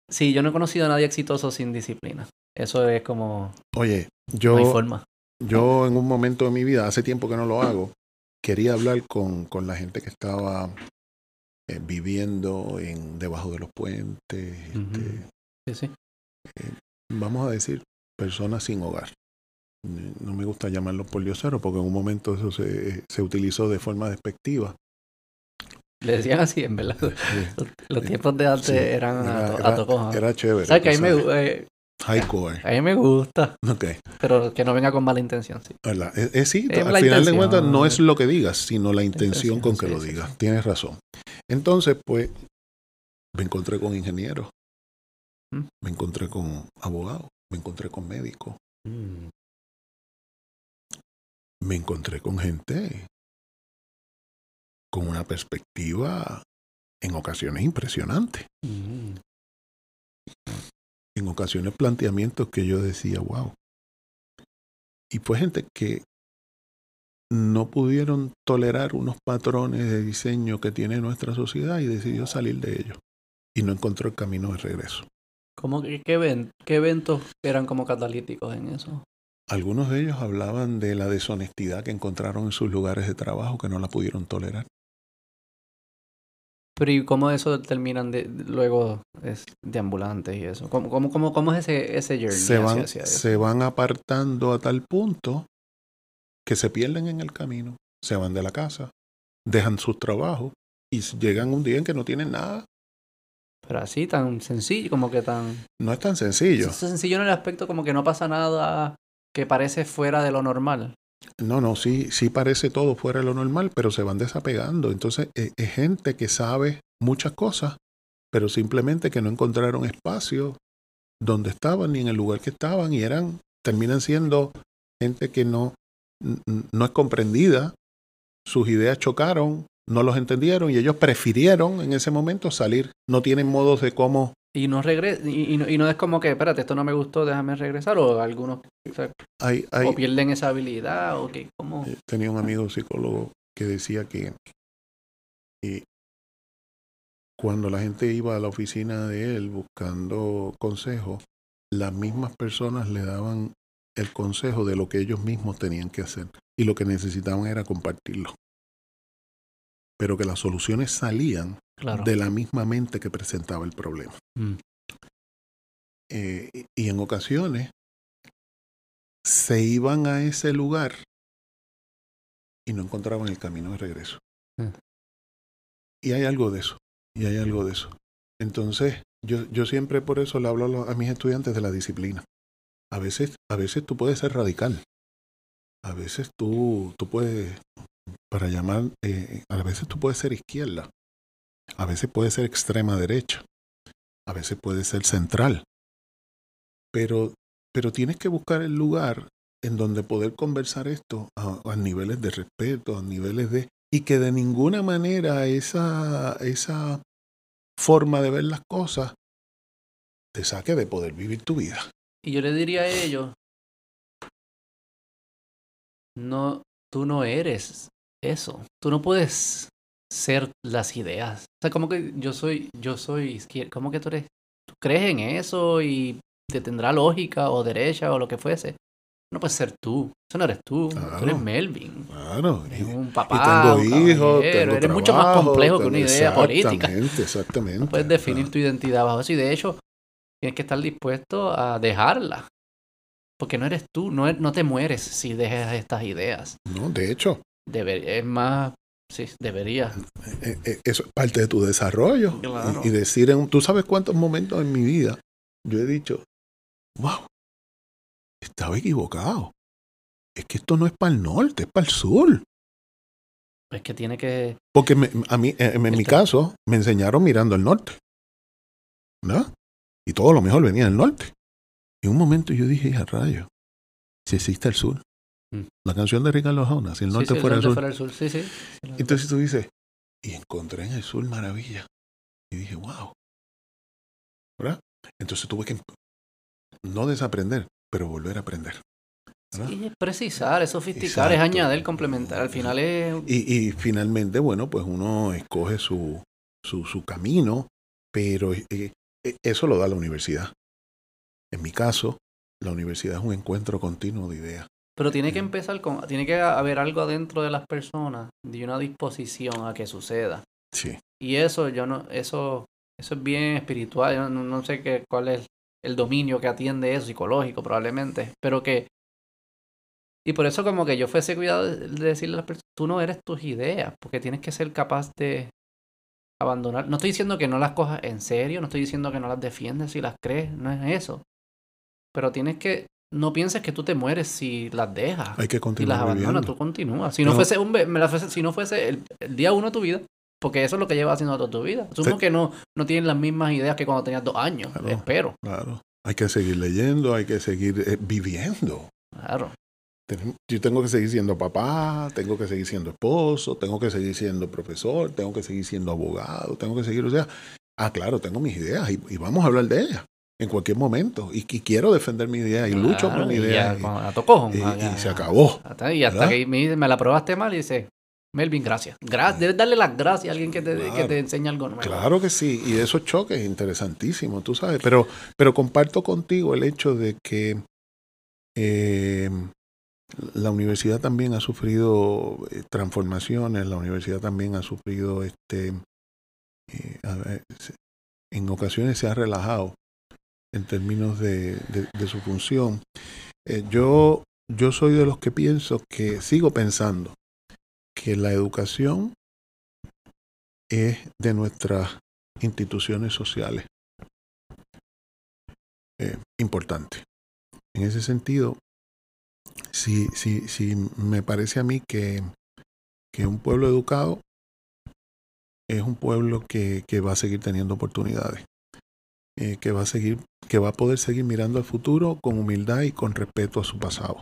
Sí, yo no he conocido a nadie exitoso sin disciplina. Eso es como... Oye, No hay yo, forma. yo en un momento de mi vida, hace tiempo que no lo hago, quería hablar con, con la gente que estaba eh, viviendo en debajo de los puentes, este. Sí, sí. vamos a decir, personas sin hogar. Eh, No me gusta llamarlos por diosero porque en un momento eso se, se utilizó de forma despectiva. Le decían así, en verdad. Los, los tiempos de antes Sí, eran a, era- to- era- a tocoja. Era chévere. ¿Sabes que a mí, me, eh, Hardcore. a mí me gusta, Ok. pero que no venga con mala intención, sí. ¿Verdad? Es, es sí, Es al final de cuentas no es lo que digas, sino la intención intención, con que sí, lo digas. sí. Tienes razón. Entonces, pues, me encontré con ingenieros, Mm. me encontré con abogados, me encontré con médicos, me encontré con gente con una perspectiva en ocasiones impresionante. Mm. En ocasiones planteamientos que yo decía, wow. Y fue gente que no pudieron tolerar unos patrones de diseño que tiene nuestra sociedad y decidió salir de ellos. Y no encontró el camino de regreso. ¿Cómo, qué, qué, qué eventos eran como catalíticos en eso? Algunos de ellos hablaban de la deshonestidad que encontraron en sus lugares de trabajo que no la pudieron tolerar. Pero ¿y cómo eso terminan de, luego es de ambulantes y eso? ¿Cómo, cómo, cómo, cómo es ese, ese journey Se van, hacia, se van apartando a tal punto que se pierden en el camino, se van de la casa, dejan sus trabajos y llegan un día en que no tienen nada. Pero así, tan sencillo, como que tan... No es tan sencillo. Es sencillo en el aspecto como que no pasa nada que parece fuera de lo normal. No, no, sí, sí parece todo fuera de lo normal, pero se van desapegando. Entonces, es, es gente que sabe muchas cosas, pero simplemente que no encontraron espacio donde estaban ni en el lugar que estaban y eran, terminan siendo gente que no, no es comprendida, sus ideas chocaron, no los entendieron y ellos prefirieron en ese momento salir. No tienen modos de cómo Y no regre y, y no, y no es como que, espérate, esto no me gustó, déjame regresar. O algunos o, sea, hay, hay, o pierden esa habilidad, o que, como... Eh, tenía un amigo psicólogo que decía que eh, cuando la gente iba a la oficina de él buscando consejo, las mismas personas le daban el consejo de lo que ellos mismos tenían que hacer y lo que necesitaban era compartirlo. Pero que las soluciones salían Claro. de la misma mente que presentaba el problema. Mm. Eh, y- en ocasiones se iban a ese lugar y no encontraban el camino de regreso. Mm. Y hay algo de eso, y hay algo de eso. Entonces, yo, yo siempre por eso le hablo a, los- a mis estudiantes de la disciplina. A veces, a veces tú puedes ser radical. A veces tú, tú puedes, para llamar, eh, a veces tú puedes ser izquierda. A veces puede ser extrema derecha. A veces puede ser central. Pero, pero tienes que buscar el lugar en donde poder conversar esto a, niveles de respeto, a niveles de... Y que de ninguna manera esa, esa forma de ver las cosas te saque de poder vivir tu vida. Y yo le diría a ellos, no, tú no eres eso. Tú no puedes ser las ideas. O sea, como que yo soy, yo soy izquierda. ¿Cómo que tú eres? Tú crees en eso y te tendrá lógica o derecha o lo que fuese. No puedes ser tú. Eso no eres tú. Tú eres Melvin. Claro. Eres Y, un y papá. tengo un hijos, tengo Eres mucho más complejo que tengo- una idea política. Exactamente, exactamente. No puedes definir tu identidad bajo eso. Y de hecho, tienes que estar dispuesto a dejarla. Porque no eres tú, no, e- no te mueres si dejas estas ideas. No, de hecho, Deber- es más, sí, debería. eh, eh, eso es parte de tu desarrollo. Y- Claro. Y, decir, en, tú sabes cuántos momentos en mi vida yo he dicho, wow, estaba equivocado. Es que esto no es para el norte, es para el sur. Es que tiene que. Porque me- a mí, eh, en, en mi Está- caso, me enseñaron mirando al norte. ¿No? Y todo lo mejor venía del norte. Y un momento yo dije, a rayo, si existe el sur. Mm. La canción de Ricardo Arjona, si el norte sí, fuera el norte sur. fuera el sur. Sí, sí. Entonces tú dices, y encontré en el sur maravilla. Y dije, wow. ¿Verdad? Entonces tuve que no desaprender, pero volver a aprender. Sí, es precisar, es sofisticar, es añadir, complementar. Al final es. Y, y finalmente, bueno, pues uno escoge su, su, su camino, pero eh, eh, eso lo da la universidad. En mi caso, la universidad es un encuentro continuo de ideas. Pero tiene que empezar con. Tiene que haber algo adentro de las personas, de una disposición a que suceda. Sí. Y eso, yo no. Eso, eso es bien espiritual. Yo no, no sé qué, cuál es el dominio que atiende eso, psicológico probablemente. Pero que. Y por eso, como que yo fuese cuidado de de decirle a las personas: tú no eres tus ideas, porque tienes que ser capaz de abandonar. No estoy diciendo que no las cojas en serio, no estoy diciendo que no las defiendes si las crees, no es eso. Pero tienes que. No pienses que tú te mueres si las dejas. Hay que Y las continuar abandonas, tú continúas. Si no, No. fuese un me la fuese- si no fuese el, el día uno de tu vida, porque eso es lo que llevas haciendo toda tu vida. Asumo Sí. que no, no tienen las mismas ideas que cuando tenías dos años. Claro. Espero. Claro. Hay que seguir leyendo, hay que seguir eh, viviendo. Claro. Yo tengo que seguir siendo papá, tengo que seguir siendo esposo, tengo que seguir siendo profesor, tengo que seguir siendo abogado, tengo que seguir, o sea, ah, claro, tengo mis ideas y, y vamos a hablar de ellas. En cualquier momento. Y, quiero defender mi idea y lucho por mi idea. Y, y, se acabó. y hasta que me, me, la probaste mal y dice, Melvin, gracias. debes darle las gracias a alguien que te, que te enseñe algo nuevo. Claro que sí, y esos choques, interesantísimo, tú sabes. Pero, pero comparto contigo el hecho de que eh, la universidad también ha sufrido eh, transformaciones, la universidad también ha sufrido, este, eh, en ocasiones se ha relajado en términos de, de su función. yo, yo soy de los que pienso que sigo pensando que la educación es de nuestras instituciones sociales eh, importante. En ese sentido, si, si, si me parece a mí que, que un pueblo educado es un pueblo que, que va a seguir teniendo oportunidades, eh, que va a seguir, que va a poder seguir mirando al futuro con humildad y con respeto a su pasado.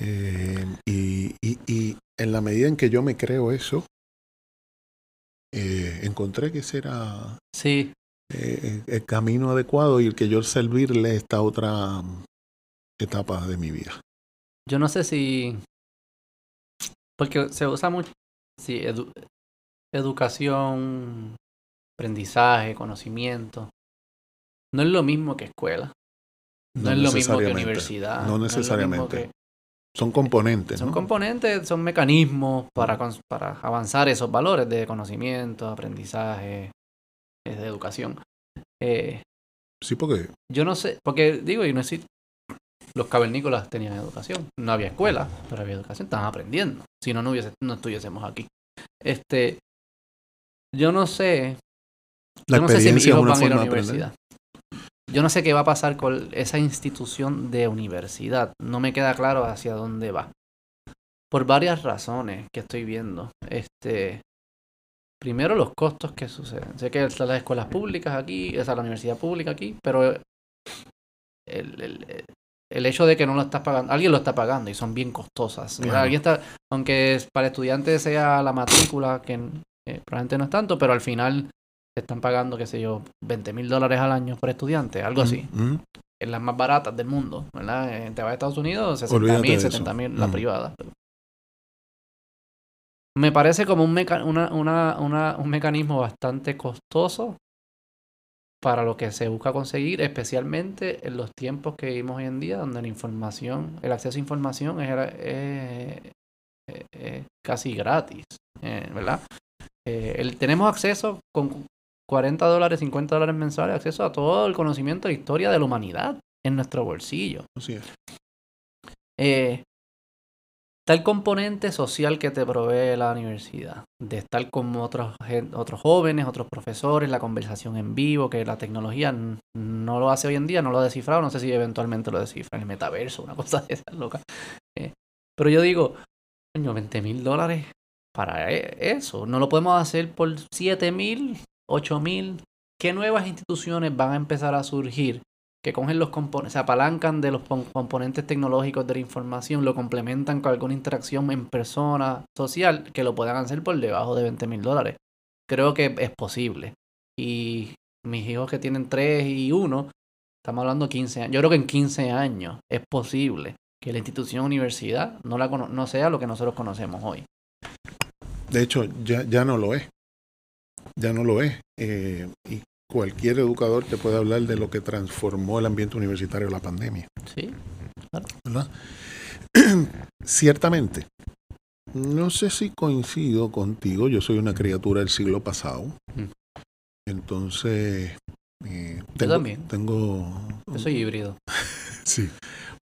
Eh, y, y, en la medida en que yo me creo eso, eh, encontré que ese era sí. El camino adecuado y el que yo servirle esta otra etapa de mi vida. Yo no sé si... Porque se usa mucho... Sí, educación, aprendizaje, conocimiento. No es lo mismo que escuela. No, es lo mismo que universidad. No necesariamente. Son componentes. Son componentes, son mecanismos para, para avanzar esos valores de conocimiento, aprendizaje, de educación. Eh, sí, porque... Yo no sé, porque digo, y no sé, los cavernícolas tenían educación. No había escuela, pero había educación, estaban aprendiendo. Si no, no, hubiese, no estuviésemos aquí. Este, yo no sé. La yo no sé si mis hijos van a la universidad. Yo no sé qué va a pasar con esa institución de universidad. No me queda claro hacia dónde va. Por varias razones que estoy viendo. Este, primero los costos que suceden. Sé que están las escuelas públicas aquí, esa la universidad pública aquí, pero el, hecho de que no lo estás pagando, alguien lo está pagando y son bien costosas. está, aunque para estudiantes sea la matrícula, que eh, probablemente no es tanto, pero al final están pagando, qué sé yo, 20 mil dólares al año por estudiante, algo así. En las más baratas del mundo, ¿verdad? Eh, te vas a Estados Unidos, 60 mil, 70 mil, la privada. Me parece como un, un mecanismo bastante costoso para lo que se busca conseguir, especialmente en los tiempos que vivimos hoy en día, donde la información, el acceso a información es, casi gratis, eh, ¿verdad? Eh, tenemos acceso con 40 dólares, 50 dólares mensuales, acceso a todo el conocimiento de historia de la humanidad en nuestro bolsillo. Así es. Eh, tal componente social que te provee la universidad, de estar con otros, otros jóvenes, otros profesores, la conversación en vivo, que la tecnología no lo hace hoy en día, no lo ha descifrado, no sé si eventualmente lo descifra el metaverso, una cosa de esas locas. Eh, pero yo digo, coño, 20 mil dólares para e, eso, no lo podemos hacer por 7 mil 8000, ¿qué nuevas instituciones van a empezar a surgir que cogen los se apalancan de los componentes tecnológicos de la información, lo complementan con alguna interacción en persona social, que lo puedan hacer por debajo de 20 mil dólares? Creo que es posible. Y mis hijos que tienen 3 y 1, estamos hablando de 15 años. Yo creo que en 15 años es posible que la institución universidad no, la no sea lo que nosotros conocemos hoy. De hecho, ya, ya no lo es ya no lo es. Eh, y cualquier educador te puede hablar de lo que transformó el ambiente universitario la pandemia. Sí. ¿verdad? Ciertamente. No sé si coincido contigo, yo soy una criatura del siglo pasado. Mm. Entonces, eh, tengo, yo también. Tengo, yo soy híbrido. sí,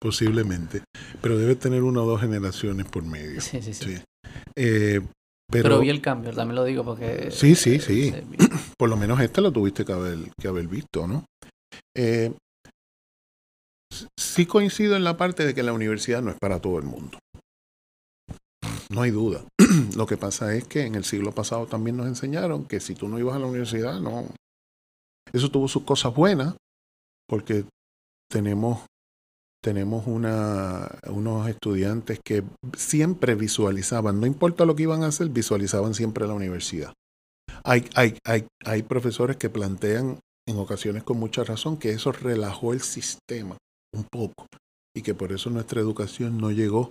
posiblemente. Pero debe tener una o dos generaciones por medio. Sí, sí, sí. Eh, pero, vi el cambio, también lo digo porque... Sí, sí, sí. Por lo menos este lo tuviste que haber, que haber visto, ¿no? Eh, sí coincido en la parte de que la universidad no es para todo el mundo. No hay duda. lo que pasa es que en el siglo pasado también nos enseñaron que si tú no ibas a la universidad, no. Eso tuvo sus cosas buenas, porque tenemos tenemos una, unos estudiantes que siempre visualizaban, no importa lo que iban a hacer, visualizaban siempre la universidad. Hay, hay, hay, hay profesores que plantean en ocasiones con mucha razón, que eso relajó el sistema un poco y que por eso nuestra educación no llegó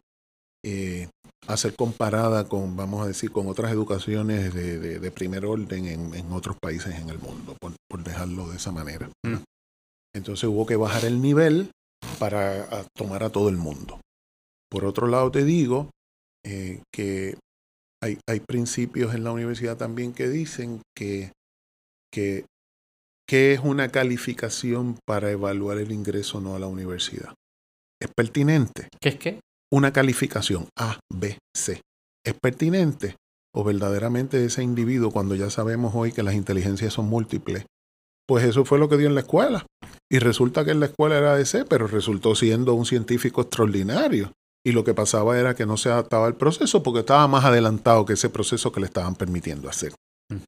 eh, a ser comparada con, vamos a decir, con otras educaciones de, primer orden en, otros países en el mundo, por, dejarlo de esa manera. Mm. Entonces hubo que bajar el nivel para tomar a todo el mundo. Por otro lado, te digo eh, que hay, hay, principios en la universidad también que dicen que, que, que es una calificación para evaluar el ingreso o no a la universidad. ¿Es pertinente? ¿Qué es qué? Una calificación A, B, C. ¿Es pertinente? ¿O verdaderamente ese individuo, cuando ya sabemos hoy que las inteligencias son múltiples, pues eso fue lo que dio en la escuela. Y resulta que en la escuela era de C, pero resultó siendo un científico extraordinario. Y lo que pasaba era que no se adaptaba al proceso porque estaba más adelantado que ese proceso que le estaban permitiendo hacer. Mm.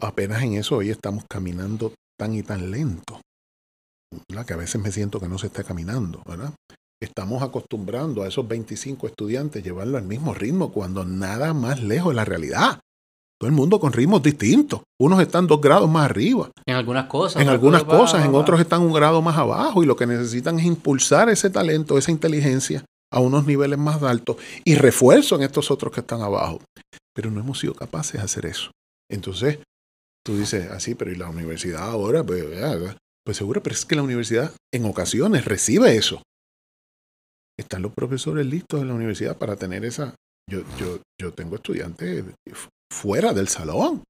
apenas en eso hoy estamos caminando tan y tan lento que a veces me siento que no se está caminando, ¿verdad? Estamos acostumbrando a esos 25 estudiantes llevarlo al mismo ritmo cuando nada más lejos de la realidad. Todo el mundo con ritmos distintos. Unos están dos grados más arriba. En algunas cosas. En algunas cosas, en otros están un grado más abajo y lo que necesitan es impulsar ese talento, esa inteligencia a unos niveles más altos y refuerzo en estos otros que están abajo. Pero no hemos sido capaces de hacer eso. Entonces, tú dices, así, ah, pero ¿y la universidad ahora? Pues, pues seguro, pero es que la universidad en ocasiones recibe eso. Están los profesores listos en la universidad para tener esa... Yo, yo, yo tengo estudiantes fuera del salón.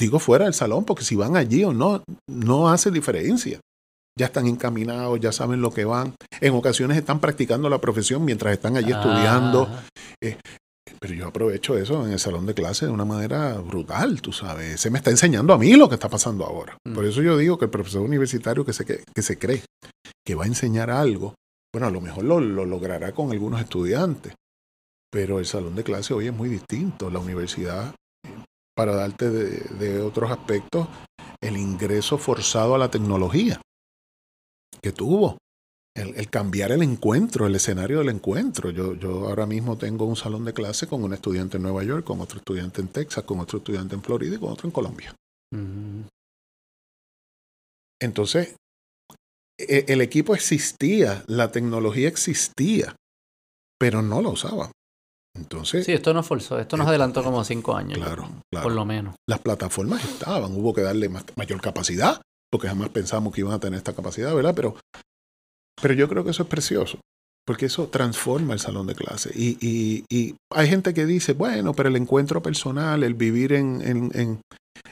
Digo fuera del salón porque si van allí o no, no hace diferencia. Ya están encaminados, ya saben lo que van. En ocasiones están practicando la profesión mientras están allí estudiando. Eh, pero yo aprovecho eso en el salón de clase de una manera brutal, tú sabes. Se me está enseñando a mí lo que está pasando ahora. Mm. Por eso yo digo que el profesor universitario que se, que, se cree que va a enseñar algo, bueno, a lo mejor lo, logrará con algunos estudiantes, pero el salón de clase hoy es muy distinto. La universidad, para darte de otros aspectos, el ingreso forzado a la tecnología que tuvo el, cambiar el encuentro, el escenario del encuentro. Yo, yo ahora mismo tengo un salón de clase con un estudiante en Nueva York, con otro estudiante en Texas, con otro estudiante en Florida y con otro en Colombia. Entonces, e, el equipo existía, la tecnología existía, pero no lo usaba. Entonces, sí, esto nos forzó, esto nos adelantó como cinco años. Claro, claro, Por lo menos. Las plataformas estaban, hubo que darle mayor capacidad, porque jamás pensamos que iban a tener esta capacidad, ¿verdad? Pero pero yo creo que eso es precioso, porque eso transforma el salón de clase. Y, y, hay gente que dice, bueno, pero el encuentro personal, el vivir en, en, en,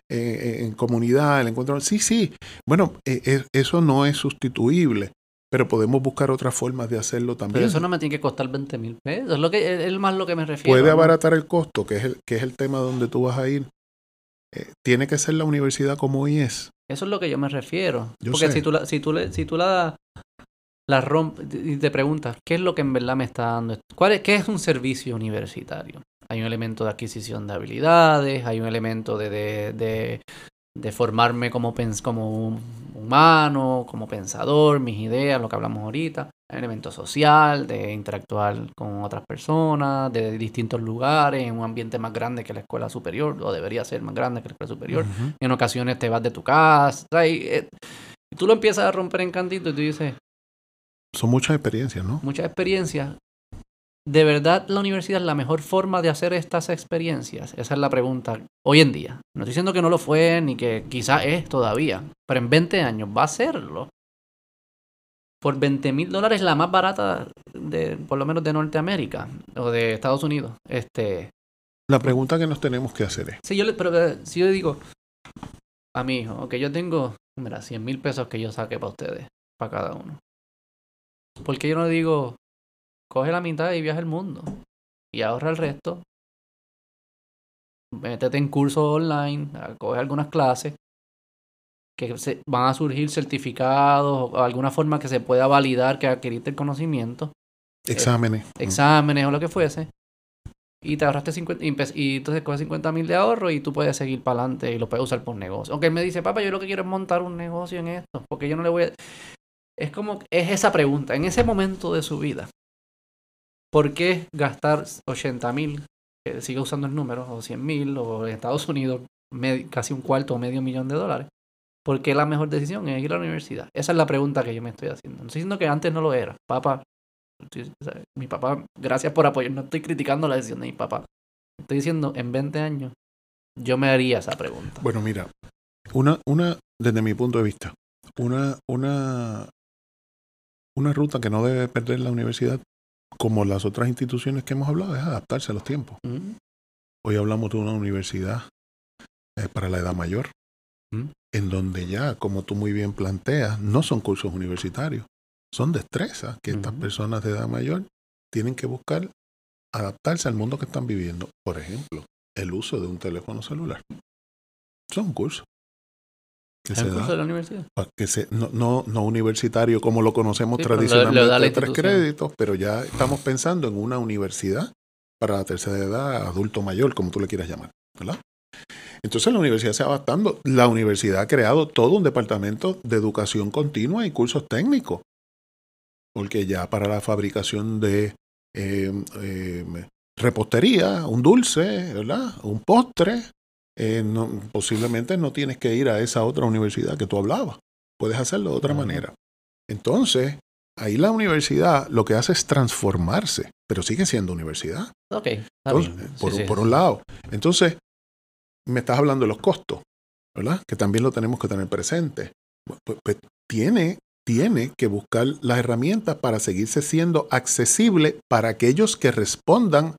en comunidad, el encuentro... Sí, sí, bueno, e, e, eso no es sustituible. Pero podemos buscar otras formas de hacerlo también. Pero eso no me tiene que costar 20 mil pesos. Es, lo que, es más lo que me refiero. Puede abaratar el costo, que es el, que es el tema donde tú vas a ir. Eh, tiene que ser la universidad como hoy es. Eso es lo que yo me refiero. Porque si tú la, si tú le, si tú la la rompe y te preguntas, ¿qué es lo que en verdad me está dando? ¿Cuál es, ¿Qué es un servicio universitario? Hay un elemento de adquisición de habilidades, hay un elemento de, de, de, formarme como, como humano, como pensador, mis ideas, lo que hablamos ahorita. Hay un elemento social, de interactuar con otras personas, de distintos lugares, en un ambiente más grande que la escuela superior, o debería ser más grande que la escuela superior. En ocasiones te vas de tu casa. Y, eh, tú lo empiezas a romper en cantito y tú dices, son muchas experiencias, ¿no? Muchas experiencias. ¿De verdad la universidad es la mejor forma de hacer estas experiencias? Esa es la pregunta hoy en día. No estoy diciendo que no lo fue ni que quizá es todavía, pero en 20 años va a serlo. Por 20 mil dólares la más barata, de, por lo menos de Norteamérica o de Estados Unidos. Este, la pregunta que nos tenemos que hacer es... Si yo le, pero, eh, si yo digo a mi hijo, ok, yo tengo, mira, 100 mil pesos que yo saque para ustedes, para cada uno. ¿Por qué yo no digo, coge la mitad y viaja el mundo? Y ahorra el resto. Métete en cursos online, coge algunas clases que se, van a surgir certificados o alguna forma que se pueda validar que adquiriste el conocimiento. Exámenes. exámenes o lo que fuese. Y te ahorraste 50, y, entonces coges 50 mil de ahorro y tú puedes seguir para adelante y lo puedes usar por negocio. Aunque él me dice, papá, yo lo que quiero es montar un negocio en esto, porque yo no le voy a... Es como, es esa pregunta, en ese momento de su vida, ¿por qué gastar 80 mil, que siga usando el número, o 100 mil, o en Estados Unidos, casi un cuarto o medio millón de dólares, ¿por qué la mejor decisión es ir a la universidad? Esa es la pregunta que yo me estoy haciendo. No estoy diciendo que antes no lo era. Papá, mi papá, gracias por apoyar. No estoy criticando la decisión de mi papá. Estoy diciendo, en 20 años, yo me haría esa pregunta. Bueno, mira, una, una, desde mi punto de vista, una, una, una ruta que no debe perder la universidad, como las otras instituciones que hemos hablado, es adaptarse a los tiempos. Hoy hablamos de una universidad eh, para la edad mayor, en donde ya, como tú muy bien planteas, no son cursos universitarios, son destrezas que estas personas de edad mayor tienen que buscar adaptarse al mundo que están viviendo. Por ejemplo, el uso de un teléfono celular. Son cursos que se curso de la universidad? Que se, no, no, no, universitario como lo conocemos tradicionalmente de tres créditos, pero ya estamos pensando en una universidad para la tercera edad, adulto mayor, como tú le quieras llamar. ¿verdad? Entonces la universidad se va adaptando. La universidad ha creado todo un departamento de educación continua y cursos técnicos. Porque ya para la fabricación de eh, eh, repostería, un dulce, ¿verdad? Un postre, eh, posiblemente no tienes que ir a esa otra universidad que tú hablabas. Puedes hacerlo de otra manera. Entonces, ahí la universidad lo que hace es transformarse, pero sigue siendo universidad. Ok. por, por un lado. Entonces, me estás hablando de los costos, ¿verdad? Que también lo tenemos que tener presente. Pues, pues, tiene, tiene que buscar las herramientas para seguirse siendo accesible para aquellos que respondan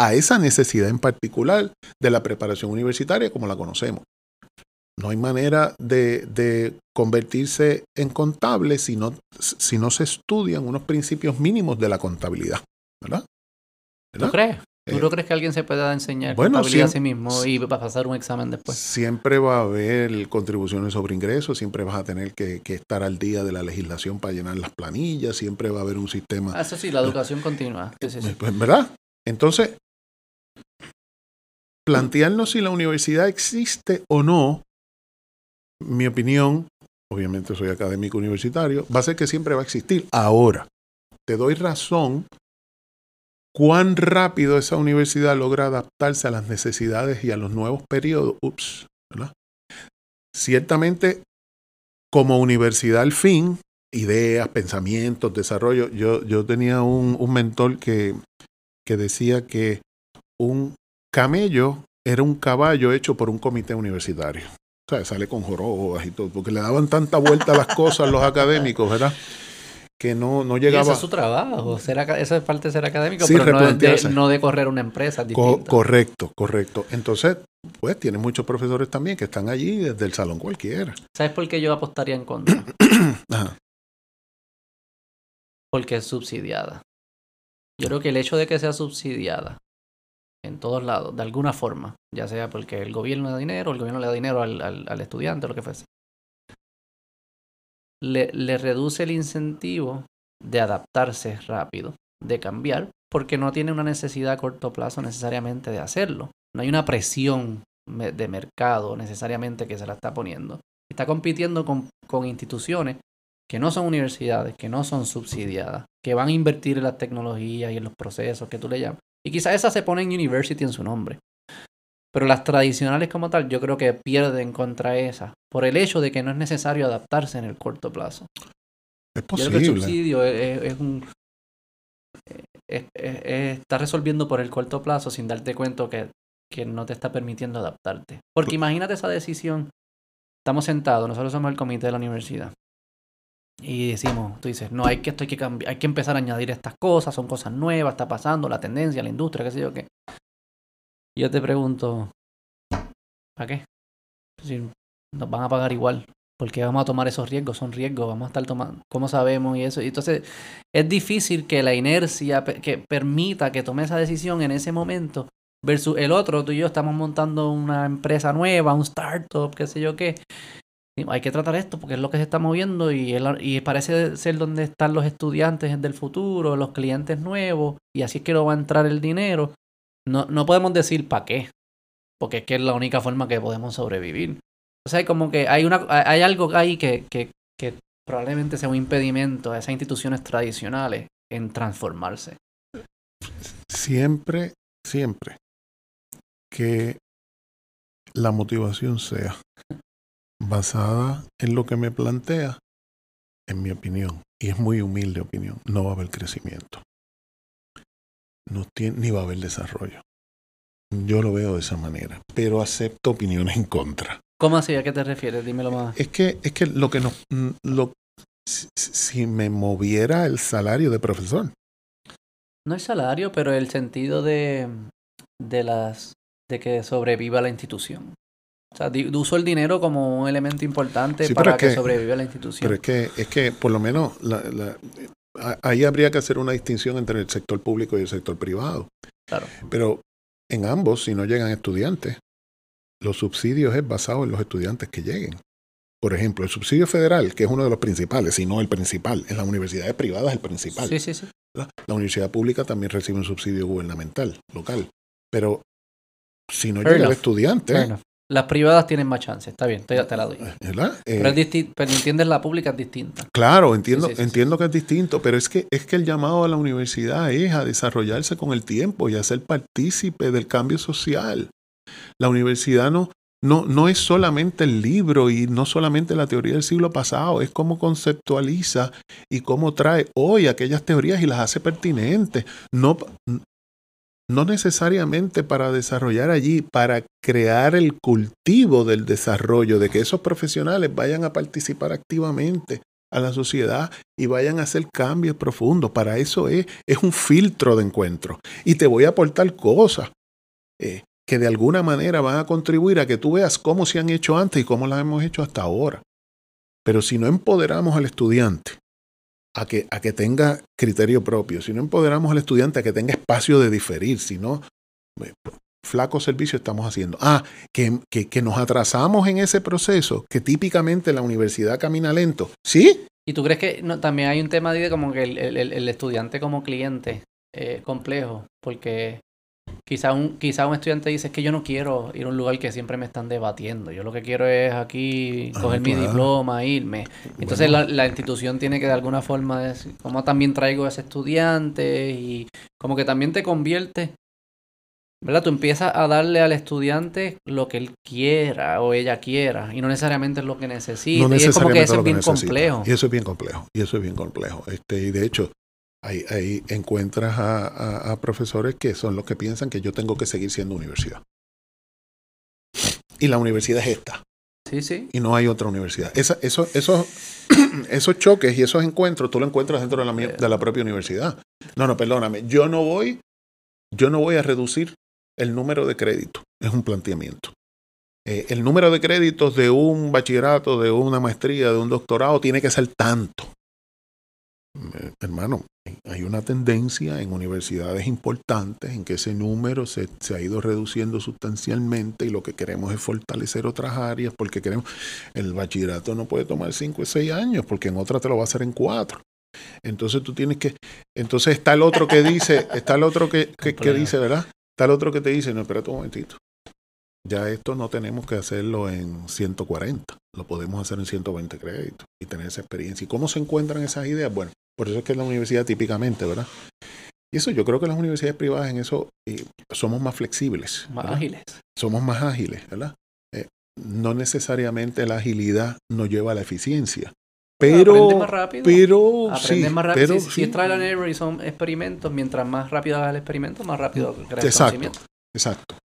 a esa necesidad en particular de la preparación universitaria como la conocemos. No hay manera de, convertirse en contable si no, si no se estudian unos principios mínimos de la contabilidad. ¿Verdad? ¿Verdad? ¿Tú crees? ¿Tú no eh, crees que alguien se pueda enseñar bueno, contabilidad a sí mismo y va a pasar un examen después? Siempre va a haber contribuciones sobre ingresos, siempre vas a tener que, estar al día de la legislación para llenar las planillas, siempre va a haber un sistema. Ah, eso sí, la educación continua. Pues, ¿Verdad? Entonces, plantearnos si la universidad existe o no, mi opinión, obviamente soy académico universitario, va a ser que siempre va a existir. Ahora, te doy razón cuán rápido esa universidad logra adaptarse a las necesidades y a los nuevos periodos. Ups, ¿verdad? Ciertamente, como universidad al fin, ideas, pensamientos, desarrollo. Yo, yo tenía un, un mentor que, que decía que un camello era un caballo hecho por un comité universitario. O sea, sale con jorobas y todo, porque le daban tanta vuelta a las cosas los académicos, ¿verdad? que no, no llegaba. Y ese es su trabajo, eso es parte de ser académico, pero no de, no de, correr una empresa. correcto, correcto. Entonces, pues tiene muchos profesores también que están allí desde el salón cualquiera. ¿Sabes por qué yo apostaría en contra? Porque es subsidiada. Yo creo que el hecho de que sea subsidiada en todos lados, de alguna forma, ya sea porque el gobierno da dinero, el gobierno le da dinero al, al, al estudiante, lo que fuese, le, reduce el incentivo de adaptarse rápido, de cambiar, porque no tiene una necesidad a corto plazo necesariamente de hacerlo. No hay una presión de mercado necesariamente que se la está poniendo. Está compitiendo con, con instituciones que no son universidades, que no son subsidiadas, que van a invertir en las tecnologías y en los procesos que tú le llamas. Y quizás esa se pone en university en su nombre. Pero las tradicionales como tal, yo creo que pierden contra esa por el hecho de que no es necesario adaptarse en el corto plazo. Es posible. el subsidio es, un está resolviendo por el corto plazo sin darte cuenta que, que no te está permitiendo adaptarte. Porque imagínate esa decisión. Estamos sentados, nosotros somos el comité de la universidad. Y decimos, tú dices, no, hay que, esto hay que cambiar, hay que empezar a añadir estas cosas, son cosas nuevas, está pasando, la tendencia, la industria, qué sé yo qué. Yo te pregunto, ¿para qué? Nos van a pagar igual, porque vamos a tomar esos riesgos, son riesgos, vamos a estar tomando, ¿cómo sabemos? Y eso. Y entonces, es difícil que la inercia que permita que tome esa decisión en ese momento, versus el otro, tú y yo estamos montando una empresa nueva, un startup, qué sé yo qué. Hay que tratar esto porque es lo que se está moviendo y, parece ser donde están los estudiantes del futuro, los clientes nuevos, y así es que no va a entrar el dinero. No, no podemos decir para qué, porque es que es la única forma que podemos sobrevivir. O sea, como que hay, una, hay algo ahí que, que, que probablemente sea un impedimento a esas instituciones tradicionales en transformarse. Siempre, siempre que la motivación sea basada en lo que me plantea, en mi opinión, y es muy humilde opinión, no va a haber crecimiento. No tiene, ni va a haber desarrollo. Yo lo veo de esa manera, pero acepto opiniones en contra. ¿Cómo así? ¿A qué te refieres? Dímelo más. Es que, es que lo que nos, lo, si me moviera el salario de profesor. No el salario, pero el sentido de, de las de que sobreviva la institución. O sea, uso el dinero como un elemento importante para que, sobreviva la institución. Pero es que, es que por lo menos la, ahí habría que hacer una distinción entre el sector público y el sector privado. Claro. Pero en ambos, si no llegan estudiantes, los subsidios es basado en los estudiantes que lleguen. Por ejemplo, el subsidio federal, que es uno de los principales, si no el principal, en las universidades privadas el principal. Sí, sí, sí. La, universidad pública también recibe un subsidio gubernamental, local. Pero si no llega el estudiante, las privadas tienen más chance, está bien, te, te la doy. Eh, pero, es pero entiendes, la pública es distinta. Claro, entiendo, entiendo que es distinto, pero es que, es que el llamado a la universidad es a desarrollarse con el tiempo y a ser partícipe del cambio social. La universidad no, no, no es solamente el libro y no solamente la teoría del siglo pasado, es cómo conceptualiza y cómo trae hoy aquellas teorías y las hace pertinentes. No, no necesariamente para desarrollar allí, para crear el cultivo del desarrollo, de que esos profesionales vayan a participar activamente a la sociedad y vayan a hacer cambios profundos. Para eso es, es un filtro de encuentro. Y te voy a aportar cosas eh, que de alguna manera van a contribuir a que tú veas cómo se han hecho antes y cómo las hemos hecho hasta ahora. Pero si no empoderamos al estudiante a que, a que tenga criterio propio, si no empoderamos al estudiante a que tenga espacio de diferir, si no, eh, flaco servicio estamos haciendo. Ah, que, que, nos atrasamos en ese proceso, que típicamente la universidad camina lento. ¿Sí? ¿Y tú crees que no, también hay un tema de como que el, el, el estudiante como cliente eh, complejo? Porque Quizá un, quizá un estudiante dice, es que yo no quiero ir a un lugar que siempre me están debatiendo. Yo lo que quiero es aquí ah, coger mi diploma, irme. Entonces la, la, institución tiene que de alguna forma decir, como también traigo a ese estudiante y como que también te convierte, ¿verdad? Tú empiezas a darle al estudiante lo que él quiera o ella quiera y no necesariamente es lo que necesita. y es como que eso es bien complejo. Y eso es bien complejo. Y eso es bien complejo. Este, y de hecho, Ahí, encuentras a, profesores que son los que piensan que yo tengo que seguir siendo universidad. Y la universidad es esta. Sí, sí. Y no hay otra universidad. Esa, eso, esos, esos choques y esos encuentros tú lo encuentras dentro de la, de la propia universidad. No, no, perdóname. Yo no voy, yo no voy a reducir el número de créditos. Es un planteamiento. Eh, el número de créditos de un bachillerato, de una maestría, de un doctorado, tiene que ser tanto. Eh, hermano, hay una tendencia en universidades importantes en que ese número se, ha ido reduciendo sustancialmente y lo que queremos es fortalecer otras áreas porque queremos, el bachillerato no puede tomar cinco o seis años porque en otra te lo va a hacer en cuatro. Entonces tú tienes que, entonces está el otro que dice, está el otro que, que dice, ¿verdad? Está el otro que te dice, no, espérate un momentito. Ya esto no tenemos que hacerlo en 140, lo podemos hacer en 120 créditos y tener esa experiencia. ¿Y cómo se encuentran esas ideas? Bueno, por eso es que es la universidad típicamente, ¿verdad? Y eso yo creo que las universidades privadas en eso eh, somos más flexibles. Más ágiles. Somos más ágiles, ¿verdad? Eh, no necesariamente la agilidad nos lleva a la eficiencia. Pero, aprende más rápido. Pero, aprende más rápido. Pero, si, sí. si es trial and error y son experimentos, mientras más rápido hagas el experimento, más rápido creas exacto, conocimiento. Exacto.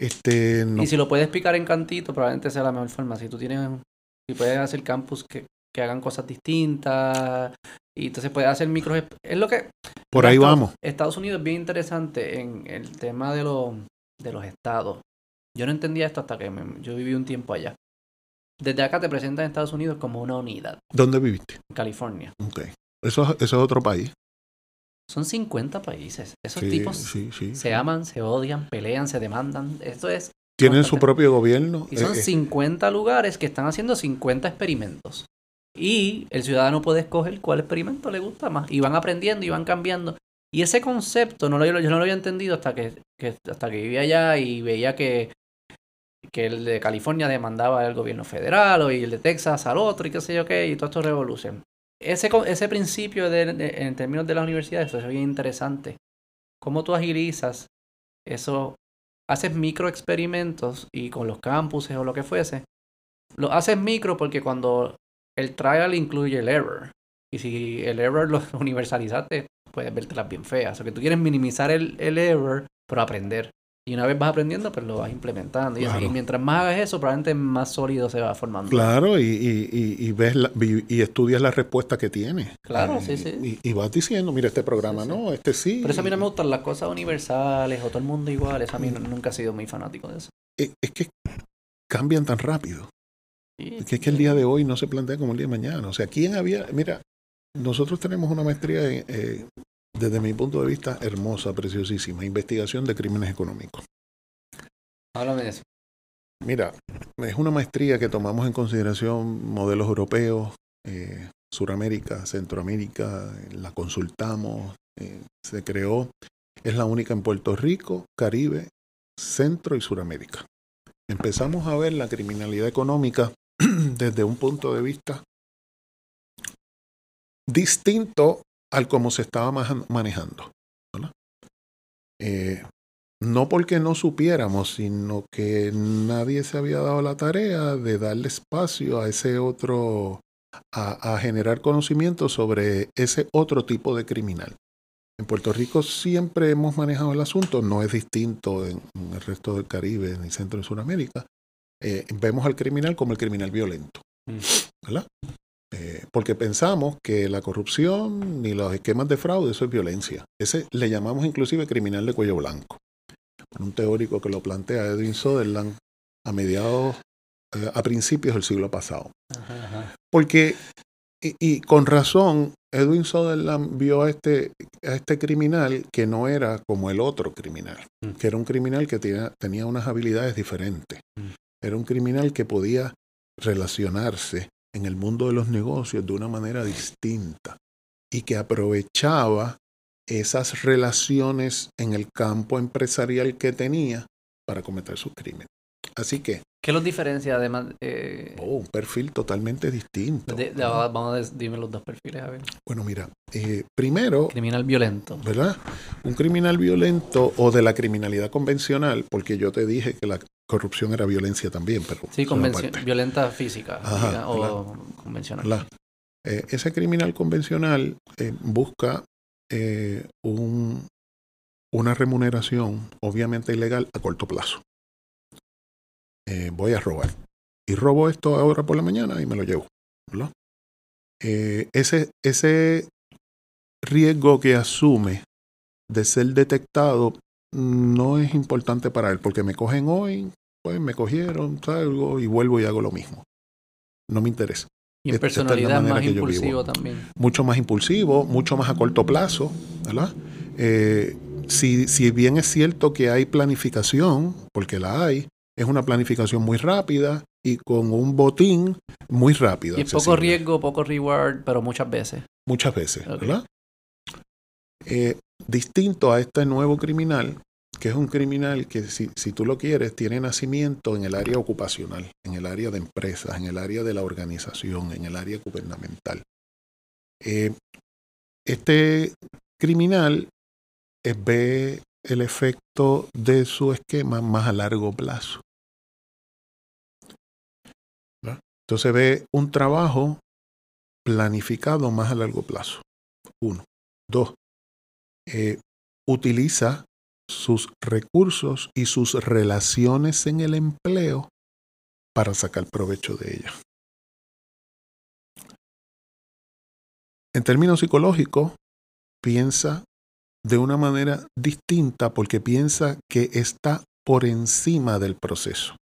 Este, Y si lo puedes explicar en cantito, probablemente sea la mejor forma. Si tú tienes, si puedes hacer campus que, que hagan cosas distintas y entonces puedes hacer micros. Es lo que. Por ahí vamos. Estados Unidos es bien interesante en el tema de, lo, de los estados. Yo no entendía esto hasta que yo viví un tiempo allá. Desde acá te presentan Estados Unidos como una unidad. ¿Dónde viviste? En California. Ok. Eso, eso es otro país. Son 50 países. Esos tipos se aman, se odian, pelean, se demandan. Esto es. Tienen su propio gobierno. Y son 50 eh, eh. lugares que están haciendo 50 experimentos. Y el ciudadano puede escoger cuál experimento le gusta más. Y van aprendiendo y van cambiando. Y ese concepto no lo, yo no lo había entendido hasta que, hasta que vivía allá y veía que, que el de California demandaba al gobierno federal y el de Texas al otro y qué sé yo qué, y todo esto revolución ese, ese principio de, en términos de la universidad, eso es bien interesante. ¿Cómo tú agilizas eso haces micro experimentos y con los campuses o lo que fuese, lo haces micro porque cuando el trial incluye el error. Y si el error lo universalizaste, puedes vértelas bien feas. O que tú quieres minimizar el, el error, pero aprender. Y una vez vas aprendiendo, pues lo vas implementando. Y, así, Claro. y mientras más hagas eso, probablemente más sólido se va formando. Claro, y, y, y, ves la- y, estudias la respuesta que tiene. Claro, Eh, sí, sí. Y, vas diciendo, mira, este programa Sí, sí. no, este sí. Por eso a mí no me gustan las cosas universales o todo el mundo igual. Eso a mí Mm. nunca he sido muy fanático de eso. Es, es que cambian tan rápido. Sí, Es que, es que el día de hoy no se plantea como el día de mañana. O sea, ¿quién había...? Mira, nosotros tenemos una maestría, en, eh, desde mi punto de vista, hermosa, preciosísima, investigación de crímenes económicos. Háblame de eso. Mira, es una maestría que tomamos en consideración modelos europeos, eh, Suramérica, Centroamérica, la consultamos, eh, se creó, es la única en Puerto Rico, Caribe, Centro y Suramérica. Empezamos a ver la criminalidad económica desde un punto de vista distinto al como se estaba manejando. Eh, no porque no supiéramos, sino que nadie se había dado la tarea de darle espacio a ese otro, a, a generar conocimiento sobre ese otro tipo de criminal. En Puerto Rico siempre hemos manejado el asunto, no es distinto en, en el resto del Caribe ni Centro y Sudamérica. Eh, vemos al criminal como el criminal violento, Mm. ¿verdad? Eh, porque pensamos que la corrupción ni los esquemas de fraude, eso es violencia. Ese le llamamos inclusive criminal de cuello blanco. Un teórico que lo plantea Edwin Sutherland a mediados, eh, a principios del siglo pasado. Ajá, ajá. Porque, y, y con razón, Edwin Sutherland vio a este, a este criminal que no era como el otro criminal, Mm. que era un criminal que tenía, tenía unas habilidades diferentes. Mm. Era un criminal que podía relacionarse en el mundo de los negocios de una manera distinta y que aprovechaba esas relaciones en el campo empresarial que tenía para cometer sus crímenes. Así que, ¿Qué los diferencia además? Eh, oh, un perfil totalmente distinto. de- de- vamos a dime los dos perfiles, a ver. Bueno, mira, eh, primero, Criminal violento. ¿verdad? Un criminal violento o de la criminalidad convencional, porque yo te dije que la corrupción era violencia también, pero Sí, violenta física Ajá, o convencional. ¿verdad? Eh, ese criminal convencional eh, busca eh, un- una remuneración, obviamente ilegal, a corto plazo. Voy a robar. Y robo esto ahora por la mañana y me lo llevo. ¿verdad? Ese, ese riesgo que asume de ser detectado no es importante para él, porque me cogen hoy, pues me cogieron, salgo y vuelvo y hago lo mismo. No me interesa. Y en personalidad más impulsivo también. mucho más impulsivo, mucho más a corto plazo, ¿verdad? Eh, si, si bien es cierto que hay planificación, porque la hay, es una planificación muy rápida y con un botín muy rápido. Y poco riesgo, poco reward, pero muchas veces. Muchas veces. ¿verdad? Eh, distinto a este nuevo criminal, que es un criminal que si, si tú lo quieres, tiene nacimiento en el área ocupacional, en el área de empresas, en el área de la organización, en el área gubernamental. Eh, este criminal eh, ve el efecto de su esquema más a largo plazo. Entonces ve un trabajo planificado más a largo plazo. Uno. Dos. eh, utiliza sus recursos y sus relaciones en el empleo para sacar provecho de ella. En términos psicológicos, piensa de una manera distinta porque piensa que está por encima del proceso,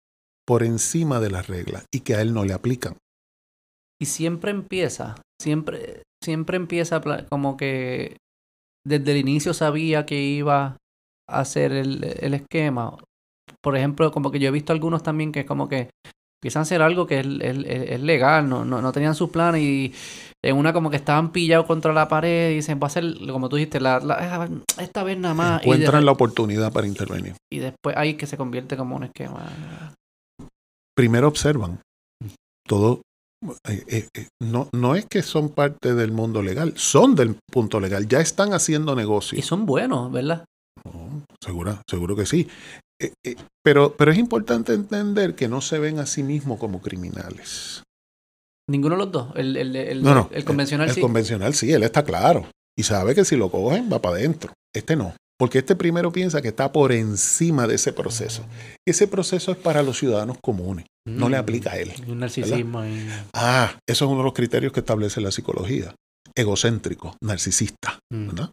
por encima de las reglas y que a él no le aplican. Y siempre empieza, siempre, siempre empieza como que desde el inicio sabía que iba hacer el, el esquema. Por ejemplo, como que yo he visto algunos también que como que empiezan a hacer algo que es, es- es- es legal, no, no, no tenían sus planes y en una como que estaban pillados contra la pared y dicen, va a ser, como tú dijiste, la, la- esta vez nada más. Y, Encuentran la oportunidad para intervenir. y después ahí que se convierte como un esquema. primero observan todo. eh, eh, eh, no, no es que son parte del mundo legal, son del punto legal, ya están haciendo Y negocio. son buenos, ¿verdad? Segura, seguro que sí. eh, eh, pero, pero es importante entender que no se ven a sí mismos como criminales. Ninguno de los dos. El, el, el, No, no, el convencional El sí. convencional sí, él está claro. Y sabe que si lo cogen va para adentro. Este no. Porque este primero piensa que está por encima de ese proceso. Ese proceso es para los ciudadanos comunes. No le Mm. aplica a él. Un narcisismo. Ah, eso es uno de los criterios que establece la psicología. Egocéntrico, narcisista. Mm. ¿verdad?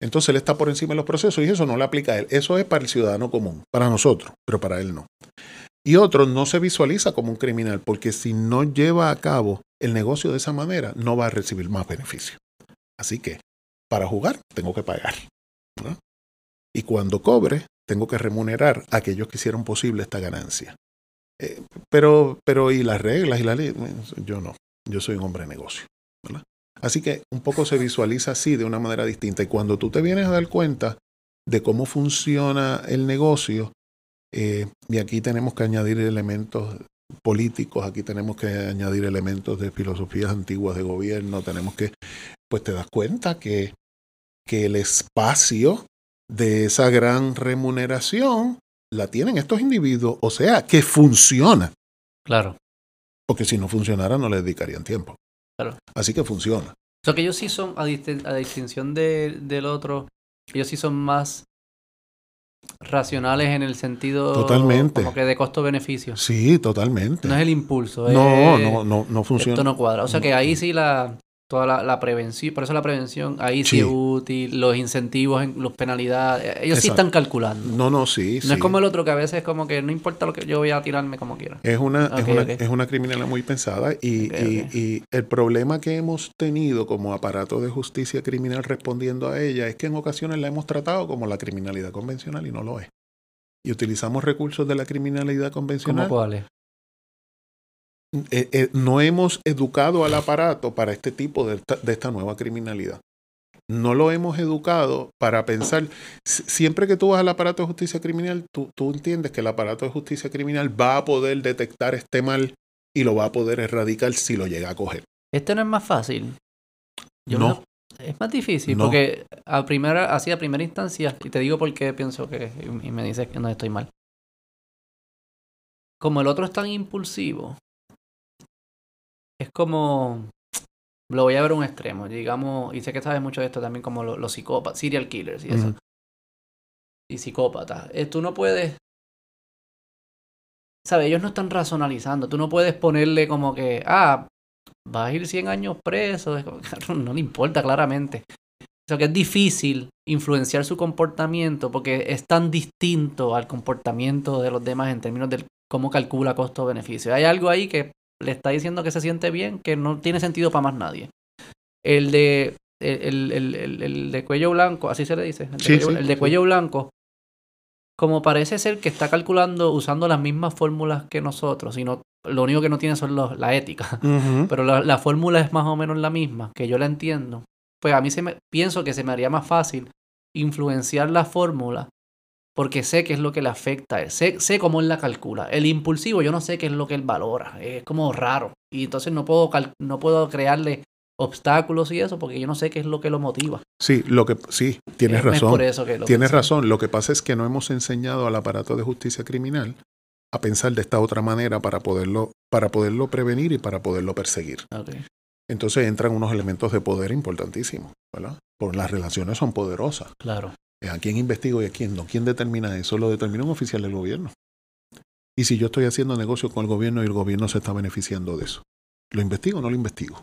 Entonces él está por encima de los procesos y eso no le aplica a él. Eso es para el ciudadano común, para nosotros, pero para él no. Y otro no se visualiza como un criminal porque si no lleva a cabo el negocio de esa manera, no va a recibir más beneficio. Así que para jugar tengo que pagar. Y cuando cobre, tengo que remunerar a aquellos que hicieron posible esta ganancia. Eh, pero, pero, ¿y las reglas y la ley? Yo no. Yo soy un hombre de negocio. ¿verdad? Así que un poco se visualiza así de una manera distinta. Y cuando tú te vienes a dar cuenta de cómo funciona el negocio, eh, y aquí tenemos que añadir elementos políticos, aquí tenemos que añadir elementos de filosofías antiguas de gobierno, tenemos que, pues te das cuenta que, que el espacio de esa gran remuneración la tienen estos individuos, o sea, que funciona, Claro. porque si no funcionara no le dedicarían tiempo. Claro. Así que funciona. O sea, que ellos sí son, a, distin- a distinción de- del otro, ellos sí son más racionales en el sentido Totalmente. como que de costo-beneficio. Sí, totalmente. No es el impulso. No, no, no, no funciona. Esto no cuadra. O sea que ahí sí la toda la, la prevención, por eso la prevención, ahí sí, Sí. es útil, los incentivos, en- los penalidades, ellos sí están calculando. No, no, sí, No sí. es como el otro que a veces es como que no importa lo que yo voy a tirarme como quiera. Es una, es una, ok. es una criminalidad muy pensada y, y- y el problema que hemos tenido como aparato de justicia criminal respondiendo a ella es que en ocasiones la hemos tratado como la criminalidad convencional y no lo es. Y utilizamos recursos de la criminalidad ¿Cómo convencional. cuáles? Eh, eh, no hemos educado al aparato para este tipo de esta, de esta nueva criminalidad. No lo hemos educado para pensar, si- siempre que tú vas al aparato de justicia criminal, tú, tú entiendes que el aparato de justicia criminal va a poder detectar este mal y lo va a poder erradicar si lo llega a coger. Este no es más fácil. Yo No. es más difícil No. porque a primera, así a primera instancia, y te digo por qué pienso que, y me dices que no estoy mal. Como el otro es tan impulsivo, es como, lo voy a ver a un extremo, digamos, y sé que sabes mucho de esto también, como lo- los psicópatas, serial killers y eso. Y psicópatas. Eh, tú no puedes, ¿sabes? Ellos no están racionalizando, tú no puedes ponerle como que, ah, vas a ir 100 años preso, es como, cabrón, no le importa claramente. O sea que es difícil influenciar su comportamiento porque es tan distinto al comportamiento de los demás en términos de cómo calcula costo-beneficio. Hay algo ahí que le está diciendo que se siente bien, que no tiene sentido para más nadie. El de el, el- el- el de cuello blanco, así se le dice. El de, Sí, cuello, sí, el de sí. cuello blanco, como parece ser que está calculando usando las mismas fórmulas que nosotros, sino lo único que no tiene son los- la ética. Pero la, la fórmula es más o menos la misma, que yo la entiendo. Pues a mí se me, pienso que se me haría más fácil influenciar la fórmula porque sé qué es lo que le afecta. Sé, sé cómo él la calcula. El impulsivo yo no sé qué es lo que él valora. Es como raro. Y entonces no puedo, no puedo crearle obstáculos y eso porque yo no sé qué es lo que lo motiva. Sí, lo que sí, tienes Es- es razón. por eso que lo Tienes razón. Lo que pasa es que no hemos enseñado al aparato de justicia criminal a pensar de esta otra manera para poderlo, para poderlo prevenir y para poderlo perseguir. Entonces entran unos elementos de poder importantísimos, ¿verdad? Por las relaciones son poderosas. Claro. ¿A quién investigo y a quién no? ¿Quién determina eso? Lo determina un oficial del gobierno. Y si yo estoy haciendo negocio con el gobierno y el gobierno se está beneficiando de eso, ¿lo investigo o no lo investigo?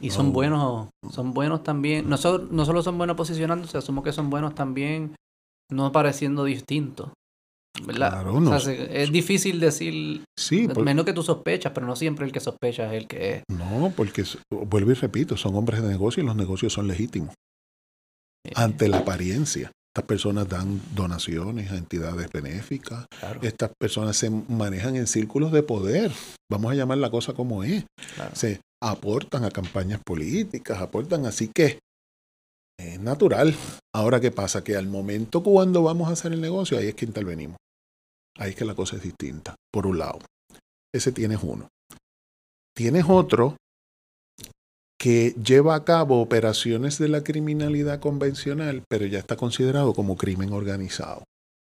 Y son Oh. buenos, son buenos también. No, so- no solo son buenos posicionándose, asumo que son buenos también no pareciendo distintos. ¿Verdad? Claro, O sea, no. se- es difícil decir, Sí, por- menos que tú sospechas, pero no siempre el que sospecha es el que es. no, porque vuelvo y repito, son hombres de negocio y los negocios son legítimos ante la apariencia. Estas personas dan donaciones a entidades benéficas. claro, Estas personas se manejan en círculos de poder. Vamos a llamar la cosa como es. claro. se aportan a campañas políticas, aportan, así que es natural. Ahora, ¿qué pasa? Que al momento cuando vamos a hacer el negocio, ahí es que intervenimos. Ahí es que la cosa es distinta, por un lado. Ese tienes uno. Tienes otro que lleva a cabo operaciones de la criminalidad convencional, pero ya está considerado como crimen organizado.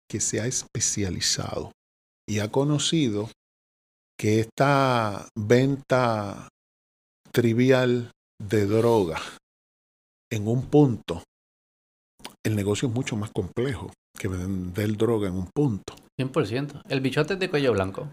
que se ha especializado y ha conocido que esta venta trivial de droga en un punto, el negocio es mucho más complejo que vender droga en un punto. 100%. El bichote es de cuello blanco.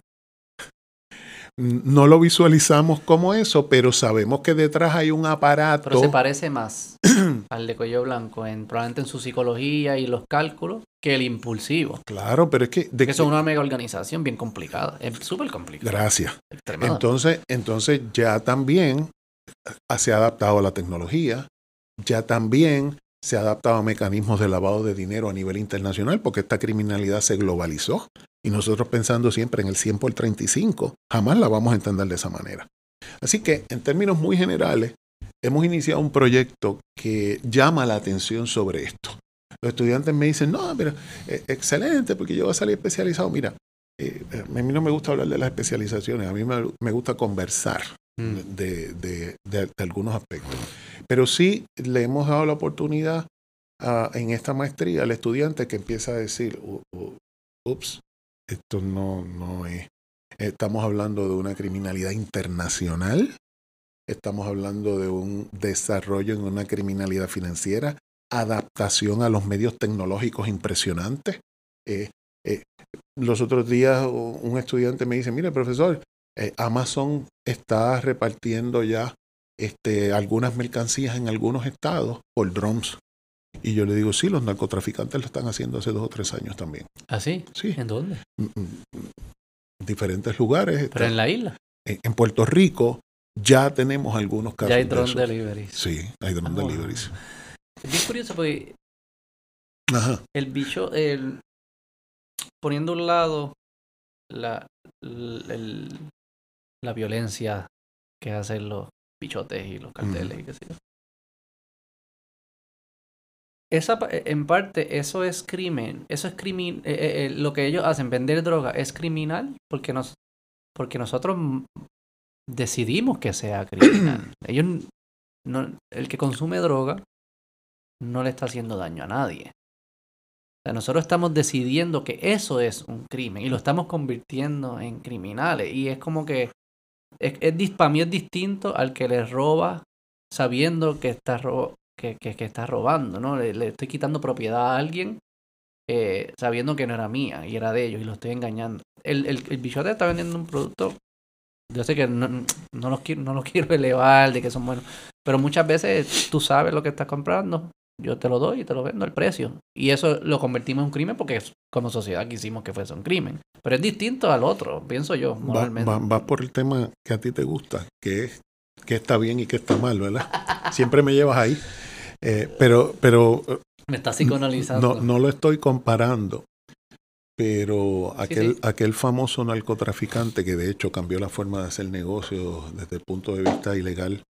No lo visualizamos como eso, pero sabemos que detrás hay un aparato. Pero se parece más al de cuello blanco, en, probablemente en su psicología y los cálculos, que el impulsivo. Claro, pero es que... De que eso es una mega organización bien complicada. Es súper complicada. Gracias. Entonces, entonces ya también se ha adaptado a la tecnología, ya también se ha adaptado a mecanismos de lavado de dinero a nivel internacional, porque esta criminalidad se globalizó. Y nosotros pensando siempre en el 100 por 35, jamás la vamos a entender de esa manera. Así que, en términos muy generales, hemos iniciado un proyecto que llama la atención sobre esto. Los estudiantes me dicen, no, pero eh, excelente, porque yo voy a salir especializado. Mira, eh, a mí no me gusta hablar de las especializaciones, a mí me, gusta conversar mm. de, algunos aspectos. Pero sí le hemos dado la oportunidad en esta maestría al estudiante que empieza a decir, ups, esto no, no es. Estamos hablando de una criminalidad internacional, estamos hablando de un desarrollo en una criminalidad financiera, adaptación a los medios tecnológicos impresionantes. Eh, eh, los otros días un estudiante me dice, mire profesor, eh, Amazon está repartiendo ya este, algunas mercancías en algunos estados por drones. Y yo le digo, sí, los narcotraficantes lo están haciendo hace dos o tres años también. ¿Ah, sí? Sí. ¿En dónde? Mm, mm, diferentes lugares. ¿Pero en la isla? En, Puerto Rico ya tenemos algunos casos. Ya hay drone deliveries. Sí, hay drone ah, deliveries. Es bien curioso porque Ajá. el bicho, el, poniendo a un lado la, la violencia que hacen los bichotes y los carteles y qué sé yo. Esa, e, en parte, eso es crimen. Eso es crimen. Eh, eh, lo que ellos hacen, vender droga, es criminal porque, nos, porque nosotros decidimos que sea criminal. ellos, no, el que consume droga no le está haciendo daño a nadie. O sea, nosotros estamos decidiendo que eso es un crimen y lo estamos convirtiendo en criminales. Y es como que es, es, para mí es distinto al que le roba sabiendo que está, que, que, está robando, ¿no? Le, estoy quitando propiedad a alguien eh, sabiendo que no era mía y era de ellos y lo estoy engañando. El, el, el bichote está vendiendo un producto, yo sé que no, no, los quiero, no los quiero elevar de que son buenos, pero muchas veces tú sabes lo que estás comprando, yo te lo doy y te lo vendo al precio. Y eso lo convertimos en un crimen porque como sociedad quisimos que fuese un crimen. Pero es distinto al otro, pienso yo, moralmente. Va, por el tema que a ti te gusta, que es que está bien y que está mal, ¿verdad? Siempre me llevas ahí. Eh, pero, pero... Me está psicoanalizando. No, no lo estoy comparando. Pero aquel, aquel famoso narcotraficante que de hecho cambió la forma de hacer negocios desde el punto de vista ilegal,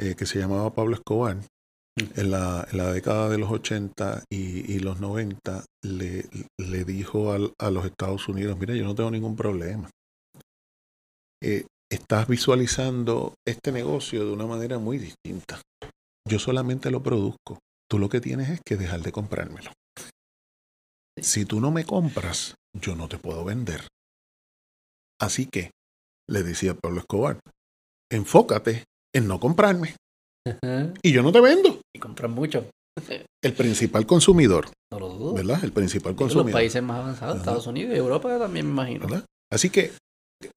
eh, que se llamaba Pablo Escobar, en la, década de los 80 y, los 90 le, dijo a los Estados Unidos, mira, yo no tengo ningún problema. Eh, estás visualizando este negocio de una manera muy distinta. Yo solamente lo produzco. Tú lo que tienes es que dejar de comprármelo. Si tú no me compras, yo no te puedo vender. Así que, le decía Pablo Escobar, enfócate en no comprarme. Y yo no te vendo. Y compras mucho. El principal consumidor. No lo dudo. ¿Verdad? El principal consumidor. Los países más avanzados, Estados Unidos y Europa también me imagino. ¿verdad? Así que,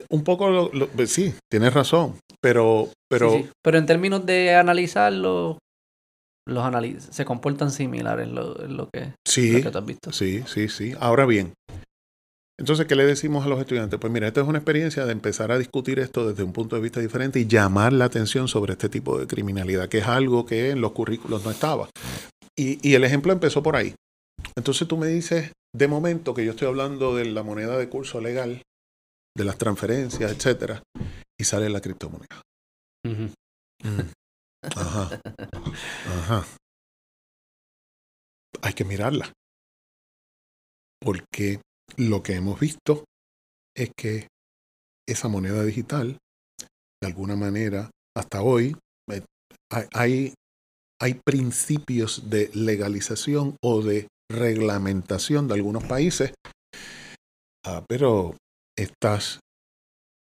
un poco, lo, pues sí, tienes razón. Pero, pero, pero en términos de analizarlo, los se comportan similares en lo, que, sí, tú has visto. Sí, sí, sí. Ahora bien, entonces, ¿qué le decimos a los estudiantes? Pues mira, esta es una experiencia de empezar a discutir esto desde un punto de vista diferente y llamar la atención sobre este tipo de criminalidad, que es algo que en los currículos no estaba. Y, y el ejemplo empezó por ahí. Entonces tú me dices, de momento que yo estoy hablando de la moneda de curso legal, de las transferencias, etcétera, y sale la criptomoneda. Mm. Ajá. Ajá. Hay que mirarla. Porque lo que hemos visto es que esa moneda digital, de alguna manera, hasta hoy, eh, hay, hay principios de legalización o de reglamentación de algunos países, ah, pero estas,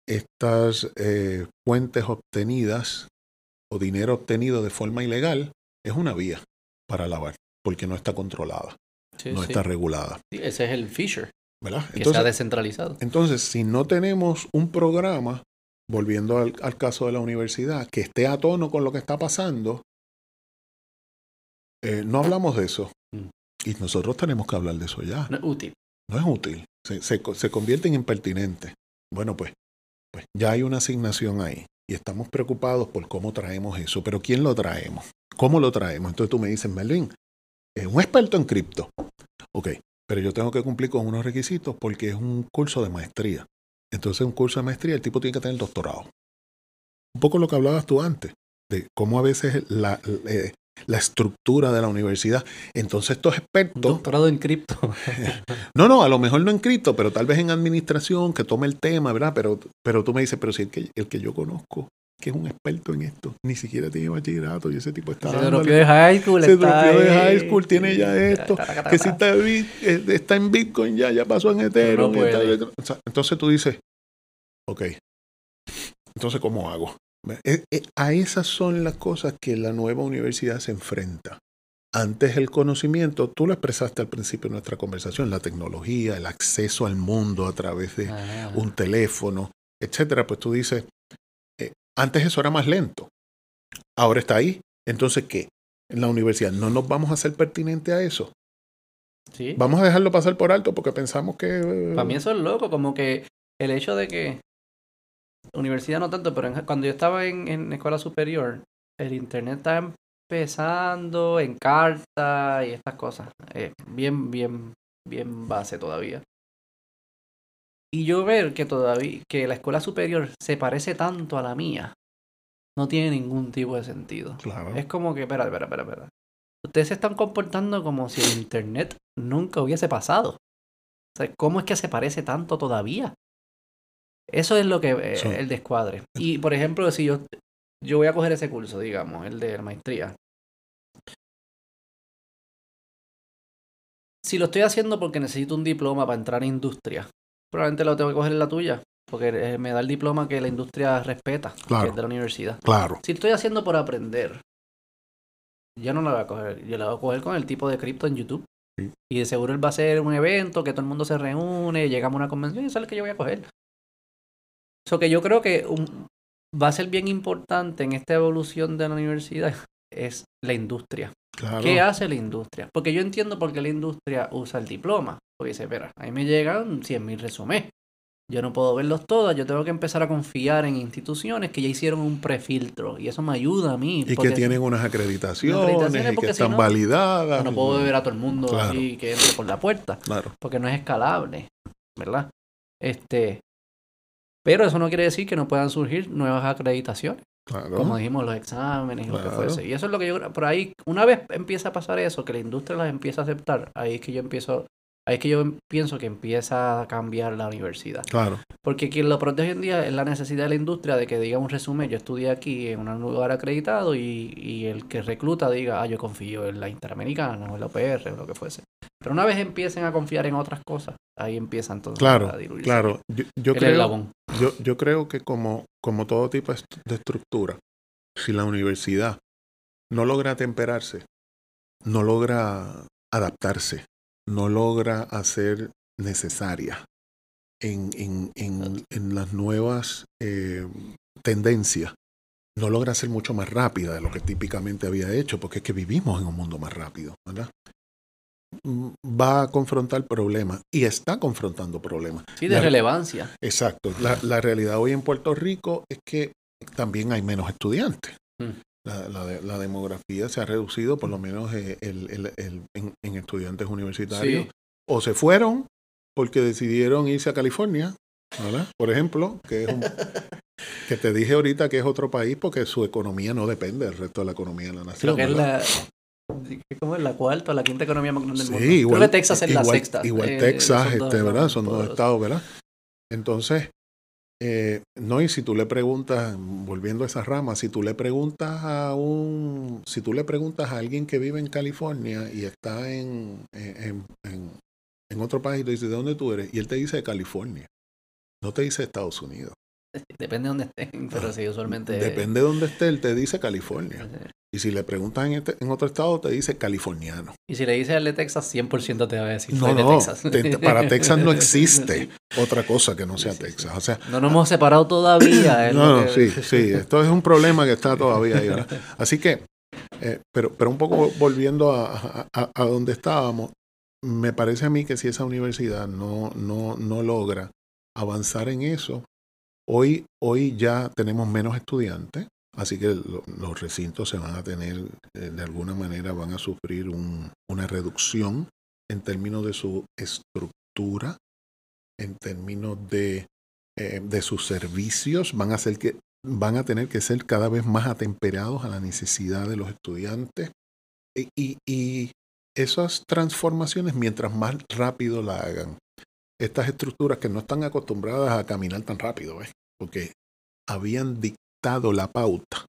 estas eh, fuentes obtenidas o dinero obtenido de forma ilegal es una vía para lavar, porque no está controlada, no está regulada. ese es el Fisher. ¿Verdad? Que entonces, descentralizado. Entonces, si no tenemos un programa, volviendo al, caso de la universidad, que esté a tono con lo que está pasando, eh, no hablamos de eso. Mm. Y nosotros tenemos que hablar de eso ya. No es útil. No es útil. Se, se, se convierte en impertinente. Bueno, pues, pues ya hay una asignación ahí. Y estamos preocupados por cómo traemos eso. Pero ¿quién lo traemos? ¿Cómo lo traemos? Entonces tú me dices, Melvin, es un experto en cripto. Ok, pero yo tengo que cumplir con unos requisitos porque es un curso de maestría. Entonces, un curso de maestría, el tipo tiene que tener doctorado. Un poco lo que hablabas tú antes, de cómo a veces la, eh, la estructura de la universidad. Entonces, estos expertos. Doctorado en cripto. no, no, a lo mejor no en cripto, pero tal vez en administración, que tome el tema, ¿verdad? Pero, pero tú me dices, pero si el que, el que yo conozco que es un experto en esto, ni siquiera tiene bachillerato y ese tipo está... Se dropió de high school. Se dropió de high school, tiene ya esto. que si está, eh, está, en Bitcoin ya, ya pasó en Ethereum. entonces tú dices, ok, entonces ¿cómo hago? Eh, eh, a esas son las cosas que la nueva universidad se enfrenta. Antes el conocimiento, tú lo expresaste al principio de nuestra conversación, la tecnología, el acceso al mundo a través de un teléfono, etcétera. Pues tú dices, antes eso era más lento. Ahora está ahí. Entonces, ¿qué? En la universidad no nos vamos a hacer pertinente a eso. Sí. Vamos a dejarlo pasar por alto porque pensamos que... Para mí eso es loco, como que el hecho de que... Universidad no tanto, pero cuando yo estaba en, en escuela superior, el internet estaba empezando en carta y estas cosas. Eh, bien, bien, bien base todavía. Y yo ver que todavía, que la escuela superior se parece tanto a la mía, no tiene ningún tipo de sentido. Claro. Es como que, espera, espera, espera, espera. Ustedes se están comportando como si el internet nunca hubiese pasado. O sea, ¿cómo es que se parece tanto todavía? Eso es lo que eh, el descuadre. Y por ejemplo, si yo, yo voy a coger ese curso, digamos, el de la maestría. Si lo estoy haciendo porque necesito un diploma para entrar en industria, probablemente lo tengo que coger en la tuya. Porque eh, me da el diploma que la industria respeta, que es de la universidad. Claro. Si estoy haciendo por aprender, yo no la voy a coger. Yo la voy a coger con el tipo de cripto en YouTube. Y de seguro él va a ser un evento, que todo el mundo se reúne, llegamos a una convención y eso es lo que yo voy a coger. Eso que yo creo que va a ser bien importante en esta evolución de la universidad es la industria. Claro. ¿Qué hace la industria? Porque yo entiendo por qué la industria usa el diploma. Porque dice, espera, ahí me llegan 100.000 resumés. Yo no puedo verlos todos, yo tengo que empezar a confiar en instituciones que ya hicieron un prefiltro y eso me ayuda a mí. Y que tienen unas acreditaciones, y que están validadas. No puedo ver a todo el mundo así que entre por la puerta. Claro. Porque no es escalable, ¿verdad? Este, pero eso no quiere decir que no puedan surgir nuevas acreditaciones. Claro. Como dijimos, los exámenes y lo que fuese. Y eso es lo que yo por ahí, una vez empieza a pasar eso, que la industria las empieza a aceptar, ahí es que yo empiezo Ahí es que yo pienso que empieza a cambiar la universidad. Claro. Porque quien lo protege hoy en día es la necesidad de la industria de que diga un resumen, yo estudié aquí en un lugar acreditado y, y el que recluta diga, ah, yo confío en la Interamericana o en la UPR o lo que fuese. Pero una vez empiecen a confiar en otras cosas, ahí empieza entonces claro, a diluirse. Claro, yo, yo creo, yo, yo creo que como, como todo tipo de estructura, si la universidad no logra temperarse, no logra adaptarse, no logra hacer necesaria en, en, en, en las nuevas eh, tendencias, no logra ser mucho más rápida de lo que típicamente había hecho, porque es que vivimos en un mundo más rápido, ¿verdad? Mm, va a confrontar problemas y está confrontando problemas. Sí, de relevancia. Exacto. La, la, realidad hoy en Puerto Rico es que también hay menos estudiantes. Mm. La, la, demografía se ha reducido, por lo menos eh, el, el, el, en, estudiantes universitarios. O se fueron porque decidieron irse a California, ¿verdad? Por ejemplo, que es un, que te dije ahorita que es otro país porque su economía no depende del resto de la economía de la nación. Creo que es la, ¿cómo es la cuarta o la quinta economía más grande del mundo? Igual, Creo que Texas es igual, la sexta. Igual eh, Texas, este, ¿verdad? Son dos estados, ¿verdad? Entonces, Eh, no, y si tú le preguntas, volviendo a esa rama, si tú le preguntas a un, si tú le preguntas a alguien que vive en California y está en, en, en, en otro país, le dices, ¿de dónde tú eres? Y él te dice de California, no te dice Estados Unidos. Depende de dónde estén, pero sí, usualmente... Depende de dónde esté, él te dice California. Y si le preguntas en, este, en otro estado, te dice californiano. Y si le dices al de Texas, 100% te va a decir no, de no, Texas. te- para Texas no existe otra cosa que no sea Texas. O sea, No nos hemos separado todavía. no, no, que- sí, sí, esto es un problema que está todavía ahí. ¿verdad? Así que, eh, pero, pero un poco volviendo a, a, a donde estábamos, me parece a mí que si esa universidad no, no, no logra avanzar en eso, hoy, hoy ya tenemos menos estudiantes, así que lo- los recintos se van a tener, eh, de alguna manera van a sufrir un- una reducción en términos de su estructura, en términos de, eh, de sus servicios, van a, ser que, van a tener que ser cada vez más atemperados a la necesidad de los estudiantes. Y, y- y esas transformaciones, mientras más rápido la hagan, estas estructuras que no están acostumbradas a caminar tan rápido, ¿ves? porque habían dictado la pauta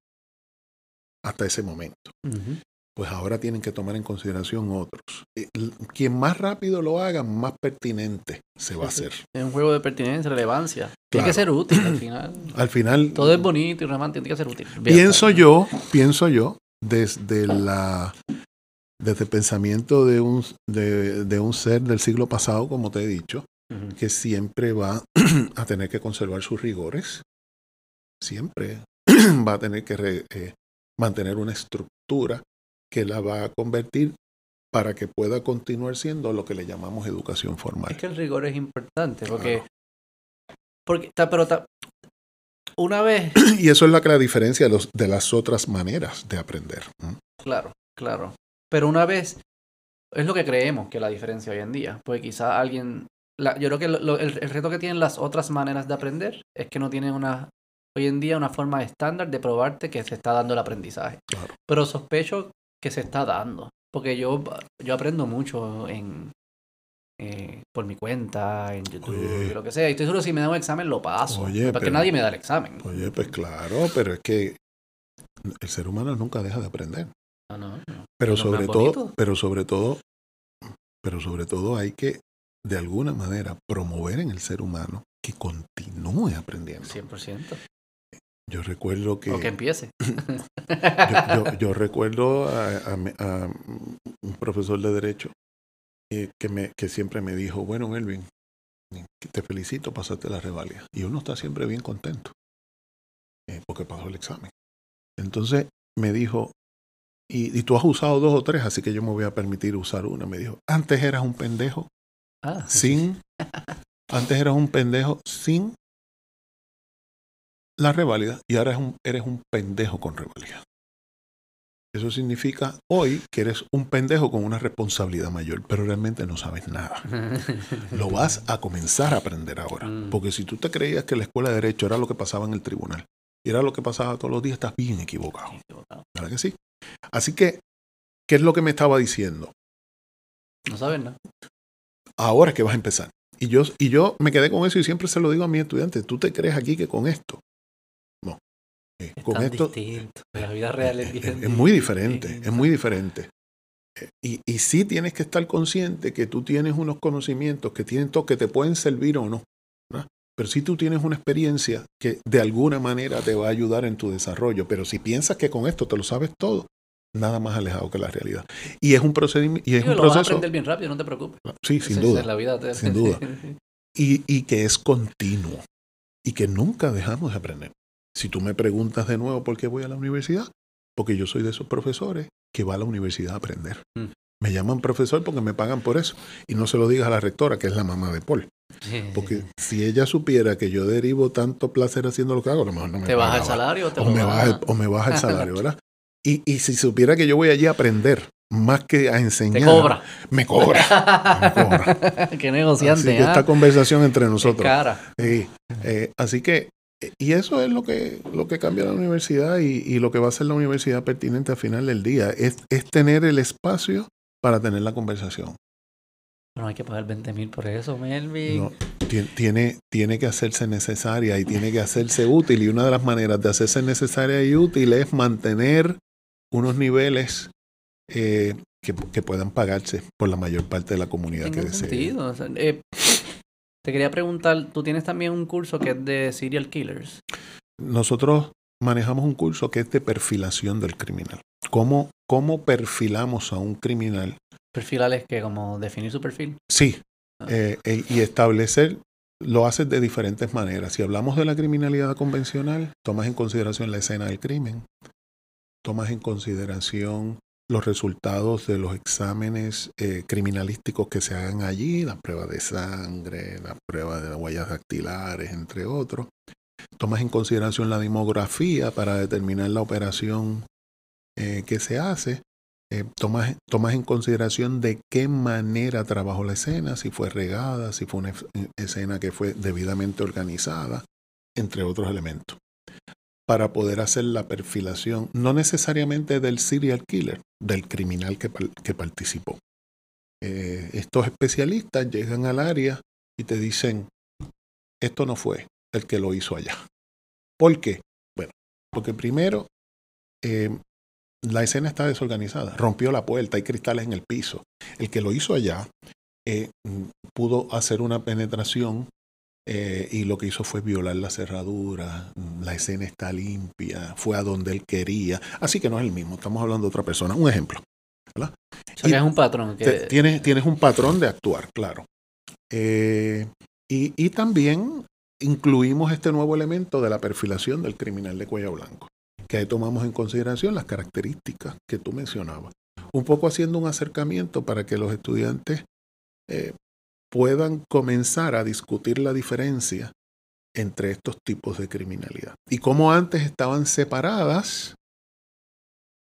hasta ese momento Ujú. pues ahora tienen que tomar en consideración otros. Eh, Quien más rápido lo haga, más pertinente se va a hacer. Es un juego de pertinencia, relevancia. Tiene Claro. que ser útil al final. Al final, Todo es bonito y romántico, tiene que ser útil. Bien, pienso está. yo, pienso yo, desde la desde el pensamiento de un, de, de un ser del siglo pasado, como te he dicho, Ujú. que siempre va a tener que conservar sus rigores, siempre va a tener que re- eh, mantener una estructura que la va a convertir para que pueda continuar siendo lo que le llamamos educación formal. Es que el rigor es importante porque. Claro. porque ta- pero ta- una vez. Y eso es la, que la diferencia de, los, de las otras maneras de aprender. Claro, claro. Pero una vez. Es lo que creemos que es la diferencia hoy en día. Porque quizá alguien. la- yo creo que lo- lo- el, el reto que tienen las otras maneras de aprender es que no tienen una. Hoy en día una forma estándar de probarte que se está dando el aprendizaje. Claro. Pero sospecho que se está dando. Porque yo, yo aprendo mucho en. eh, por mi cuenta, en YouTube, Oye. lo que sea. Y estoy seguro si me da un examen lo paso. Oye, porque pero- nadie me da el examen. Oye, pues claro, pero es que el ser humano nunca deja de aprender. No, no, no. Pero sobre todo, pero sobre todo, pero sobre todo hay que de alguna manera promover en el ser humano que continúe aprendiendo. 100%. Yo recuerdo que, O que empiece. yo, yo- yo recuerdo a, a mi- a un profesor de derecho eh, que me que siempre me dijo, bueno, Melvin, te felicito, pasaste la revalida. Y uno está siempre bien contento eh, porque pasó el examen. Entonces me dijo, y, y tú has usado dos o tres, así que yo me voy a permitir usar una. Me dijo, antes eras un pendejo Ah, sin, antes eras un pendejo sin la reválida y ahora eres un, eres un pendejo con reválida. Eso significa hoy que eres un pendejo con una responsabilidad mayor, pero realmente no sabes nada. Lo vas a comenzar a aprender ahora. Mm. Porque si tú te creías que la escuela de derecho era lo que pasaba en el tribunal y era lo que pasaba todos los días, estás bien equivocado. Equivocado. ¿Verdad que sí? Así que, ¿qué es lo que me estaba diciendo? No sabes nada. Ahora es que vas a empezar. Y yo, y yo me quedé con eso y siempre se lo digo a mis estudiantes, ¿tú te crees aquí que con esto? Eh, Es con tan esto distinto. La vida real es, es, bien es muy diferente, es muy diferente. Eh, Y, y sí tienes que estar consciente que tú tienes unos conocimientos que tienen que te pueden servir o no. ¿verdad? Pero sí tú tienes una experiencia que de alguna manera te va a ayudar en tu desarrollo. Pero si piensas que con esto te lo sabes todo, nada más alejado que la realidad. Y es un procedimiento, y es Digo, un lo vas a proceso. aprender bien rápido, no te preocupes. Sí, sin es duda. la vida. te- sin duda. y, y que es continuo y que nunca dejamos de aprender. Si tú me preguntas de nuevo por qué voy a la universidad, porque yo soy de esos profesores que va a la universidad a aprender. Mm. Me llaman profesor porque me pagan por eso. Y no se lo digas a la rectora, que es la mamá de Paul. Porque si ella supiera que yo derivo tanto placer haciendo lo que hago, a lo mejor no me ¿Te baja el salario o te o me, baja el, o me baja el salario, ¿verdad? Y, y si supiera que yo voy allí a aprender más que a enseñar, Te cobra. me cobra. me cobra. Qué Así negociante, que ¿ah? esta conversación entre Qué nosotros. cara. Sí, eh, así que, y eso es lo que, lo que cambia la universidad y, y lo que va a ser la universidad pertinente al final del día, es, es tener el espacio para tener la conversación. Bueno, hay que pagar 20 mil por eso, Melvin. No, tiene, tiene que hacerse necesaria y tiene que hacerse útil. Y una de las maneras de hacerse necesaria y útil es mantener unos niveles eh, que, puedan pagarse por la mayor parte de la comunidad que desee. Sentido. Eh, te quería preguntar, tú tienes también un curso que es de serial killers. Nosotros manejamos un curso que es de perfilación del criminal. ¿Cómo, cómo perfilamos a un criminal? ¿Perfilar es que como definir su perfil? Sí. Ah. Eh, y establecer, lo haces de diferentes maneras. Si hablamos de la criminalidad convencional, tomas en consideración la escena del crimen, tomas en consideración los resultados de los exámenes eh, criminalísticos que se hagan allí, la prueba de sangre, la prueba de huellas dactilares, entre otros. Tomas en consideración la demografía para determinar la operación eh, que se hace. Eh, tomas, tomas en consideración de qué manera trabajó la escena, si fue regada, si fue una escena que fue debidamente organizada, entre otros elementos para poder hacer la perfilación, no necesariamente del serial killer, del criminal que, participó. Eh, estos especialistas llegan al área y te dicen, esto no fue el que lo hizo allá. ¿Por qué? Bueno, porque primero, eh, la escena está desorganizada, rompió la puerta, hay cristales en el piso. El que lo hizo allá eh, pudo hacer una penetración eh, y lo que hizo fue violar la cerradura, la escena está limpia, fue a donde él quería. Así que no es el mismo, estamos hablando de otra persona. Un ejemplo. ¿verdad? es un patrón. tienes, tienes un patrón de actuar, claro. Eh, y, y también incluimos este nuevo elemento de la perfilación del criminal de cuello blanco, que ahí tomamos en consideración las características que tú mencionabas. Un poco haciendo un acercamiento para que los estudiantes eh, puedan comenzar a discutir la diferencia entre estos tipos de criminalidad. Y como antes estaban separadas,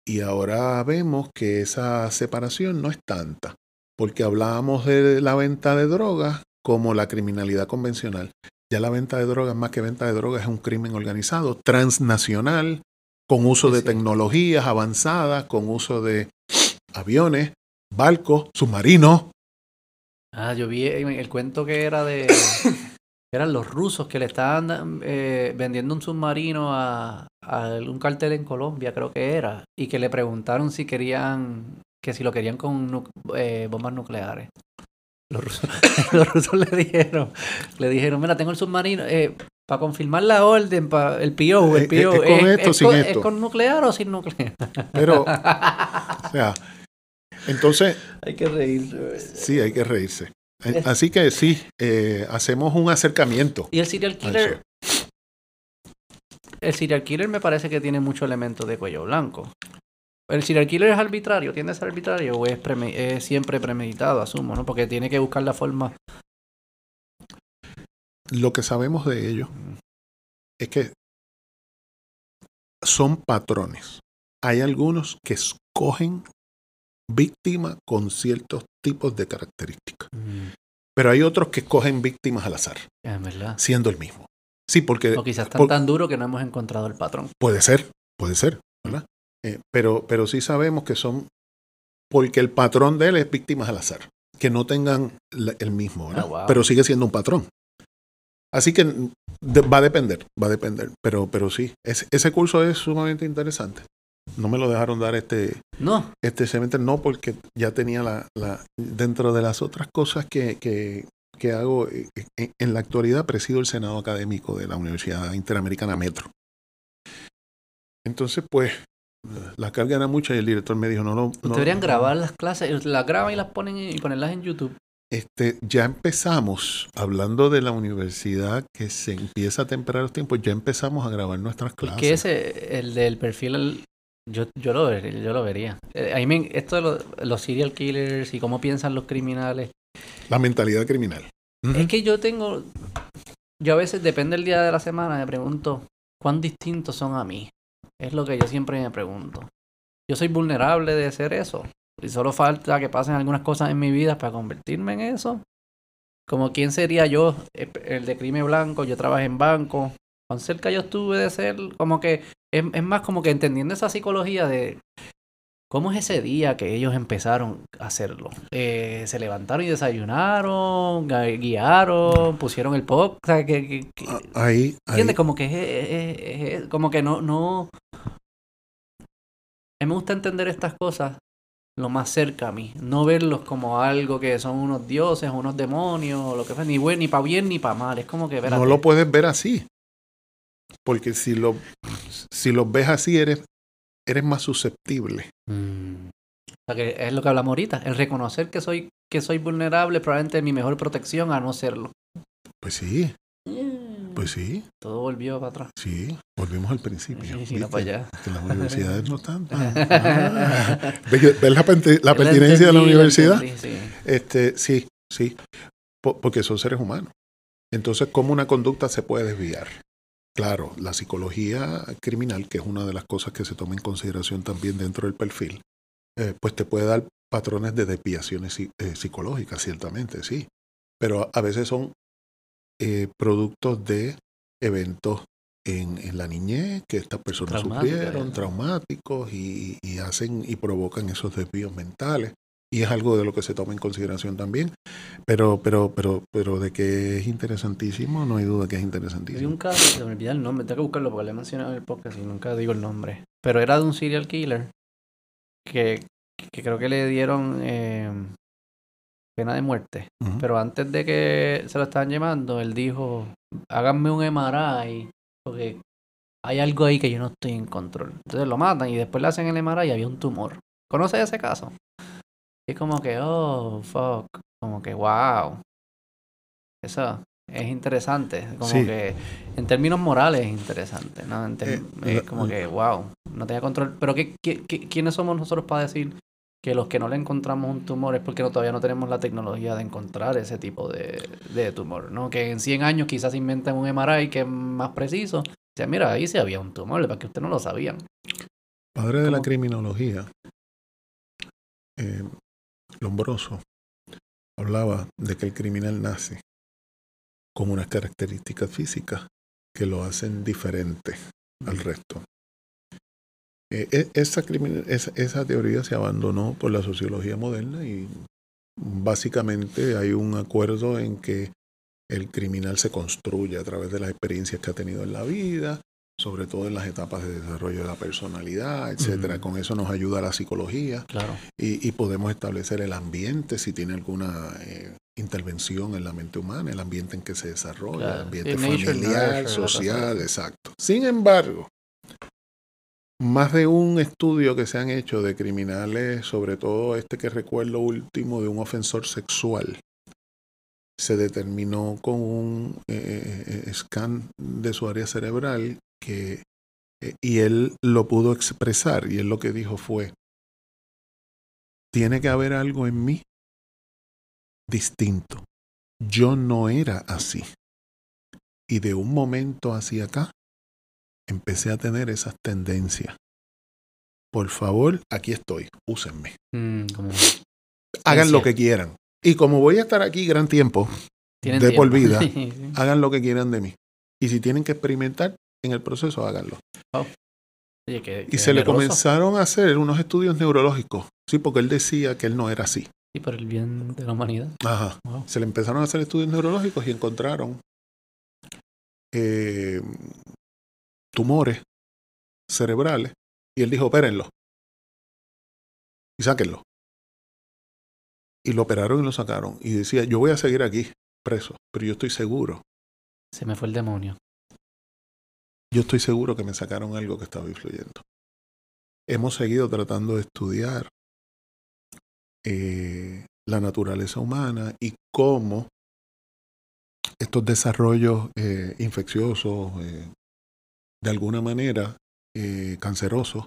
y ahora vemos que esa separación no es tanta, porque hablábamos de la venta de drogas como la criminalidad convencional. Ya la venta de drogas, más que venta de drogas, es un crimen organizado, transnacional, con uso de tecnologías avanzadas, con uso de aviones, barcos, submarinos, Ah, yo vi el cuento que era de... eran los rusos que le estaban eh, vendiendo un submarino a, un cartel en Colombia, creo que era, y que le preguntaron si querían, que si lo querían con eh, bombas nucleares. Los rusos, los rusos le dijeron, le dijeron, mira, tengo el submarino, eh, para confirmar la orden, para el PO, el PO, ¿Es, con esto, sin esto? ¿es con nuclear o sin nuclear? Pero, o sea, entonces... Hay que reírse. Sí, hay que reírse. Eh, así que sí, eh, hacemos un acercamiento. Y el serial killer... El serial killer me parece que tiene muchos elementos de cuello blanco. ¿El serial killer es arbitrario? ¿Tiende a ser arbitrario o es, es siempre premeditado, asumo, ¿no? Porque tiene que buscar la forma... Lo que sabemos de ellos es que son patrones. Hay algunos que escogen víctima con ciertos tipos de características. Mm. Pero hay otros que escogen víctimas al azar, siendo el mismo. Sí, porque... O quizás están tan duro que no hemos encontrado el patrón. Puede ser, puede ser, ¿verdad? Eh, pero, pero sí sabemos que son... Porque el patrón de él es víctimas al azar, que no tengan el mismo, ¿verdad? Ah, pero sigue siendo un patrón. Así que va a depender, va a depender. Pero, pero sí, ese curso es sumamente interesante no me lo dejaron dar este no. este semestre no porque ya tenía la, la dentro de las otras cosas que, que, que hago eh, eh, en, la actualidad presido el senado académico de la Universidad Interamericana Metro. Entonces pues la carga era mucha y el director me dijo no no, no deberían grabar las clases las graban y las ponen y ponerlas en YouTube. Este, ya empezamos, hablando de la universidad que se empieza a temperar los tiempos, ya empezamos a grabar nuestras clases. ¿Qué es el del perfil yo, yo, lo, ver, yo lo vería. Eh, esto de los, serial killers y cómo piensan los criminales. La mentalidad criminal. Es que yo tengo. Yo a veces, depende del día de la semana, me pregunto cuán distintos son a mí. Es lo que yo siempre me pregunto. Yo soy vulnerable de hacer eso. Y solo falta que pasen algunas cosas en mi vida para convertirme en eso. Como quién sería yo, eh, el de crimen blanco, yo trabajé en banco. Cuán cerca yo estuve de ser, como que es, más como que entendiendo esa psicología de ¿Cómo es ese día que ellos empezaron a hacerlo? Eh, ¿Se levantaron y desayunaron? gui- ¿Guiaron? ¿Pusieron el pop? O sea, que, que- que- Ah, Ahí, ahí, ¿Entiendes? Como que es, es- es- es- como que no, no. A mí me gusta entender estas cosas lo más cerca a mí. No verlos como algo que son unos dioses, unos demonios, o lo que sea, ni bueno, ni para bien ni para mal. Es como que, no lo puedes ver así. Porque si lo, si los ves así, eres, eres más susceptible. Mm. O sea, que es lo que hablamos ahorita. El reconocer que soy, que soy vulnerable probablemente es mi mejor protección a no serlo. Pues sí, pues sí, Todo volvió para atrás. sí. Volvimos al principio. Sí, para allá. Que las universidades no están. tan- Ah. ¿Ves la, la pertinencia de la universidad? entendí, sí. Este, sí, sí. Po- porque son seres humanos. Entonces, ¿cómo una conducta se puede desviar? Claro, la psicología criminal, que es una de las cosas que se toma en consideración también dentro del perfil, eh, pues te puede dar patrones de desviaciones eh, psicológicas, ciertamente, sí. Pero a veces son eh, productos de eventos en, en la niñez que estas personas sufrieron, traumáticos, y, y hacen y provocan esos desvíos mentales. Y es algo de lo que se toma en consideración también. Pero, pero, pero, pero de que es interesantísimo, no hay duda que es interesantísimo. un caso, se me olvidó el nombre, tengo que buscarlo porque le he mencionado en el podcast y nunca digo el nombre. Pero era de un serial killer que, que creo que le dieron eh, pena de muerte. Pero antes de que se lo estaban llevando, él dijo, háganme un MRI porque hay algo ahí que yo no estoy en control. Entonces lo matan y después le hacen el MRI y había un tumor. ¿Conoces ese caso? Es como que, oh, fuck. Como que, wow. Eso es interesante. Como Sí. que en términos morales es interesante. ¿no? En Eh, es como que, wow, no tenía control. Pero ¿qué, qué, qué- quiénes somos nosotros para decir que los que no le encontramos un tumor es porque no, todavía no tenemos la tecnología de encontrar ese tipo de, de tumor? ¿no? Que en 100 años quizás inventen un MRI que es más preciso. O sea, mira, ahí sí había un tumor, para que ustedes no lo sabían. Padre de la criminología, eh, Lombroso, hablaba de que el criminal nace con unas características físicas que lo hacen diferente al resto. Eh, e- esa, esa teoría se abandonó por la sociología moderna y básicamente hay un acuerdo en que el criminal se construye a través de las experiencias que ha tenido en la vida, sobre todo en las etapas de desarrollo de la personalidad, etcétera. Con eso nos ayuda la psicología Claro. y, y podemos establecer el ambiente si tiene alguna eh, intervención en la mente humana, el ambiente en que se desarrolla, Claro. el ambiente Sí, familiar, social, exacto. Sin embargo, más de un estudio que se han hecho de criminales, sobre todo este que recuerdo último de un ofensor sexual, se determinó con un eh, eh, scan de su área cerebral que eh, y él lo pudo expresar y él lo que dijo fue tiene que haber algo en mí distinto. Yo no era así. Y de un momento hacia acá empecé a tener esas tendencias. Por favor, aquí estoy, úsenme. Mm, Hagan lo que quieran. Y como voy a estar aquí gran tiempo, de por tiempo. vida, Sí. hagan lo que quieran de mí. Y si tienen que experimentar en el proceso, háganlo. Oye, qué- Y se le comenzaron a hacer unos estudios neurológicos. Sí, porque él decía que él no era así. Y por el bien de la humanidad. Ajá. Wow. Se le empezaron a hacer estudios neurológicos y encontraron eh, tumores cerebrales. Y él dijo, opérenlo. Y sáquenlo. Y lo operaron y lo sacaron. Y decía, yo voy a seguir aquí preso, pero yo estoy seguro. Se me fue el demonio. Yo estoy seguro que me sacaron algo que estaba influyendo. Hemos seguido tratando de estudiar eh, la naturaleza humana y cómo estos desarrollos eh, infecciosos, eh, de alguna manera cancerosos,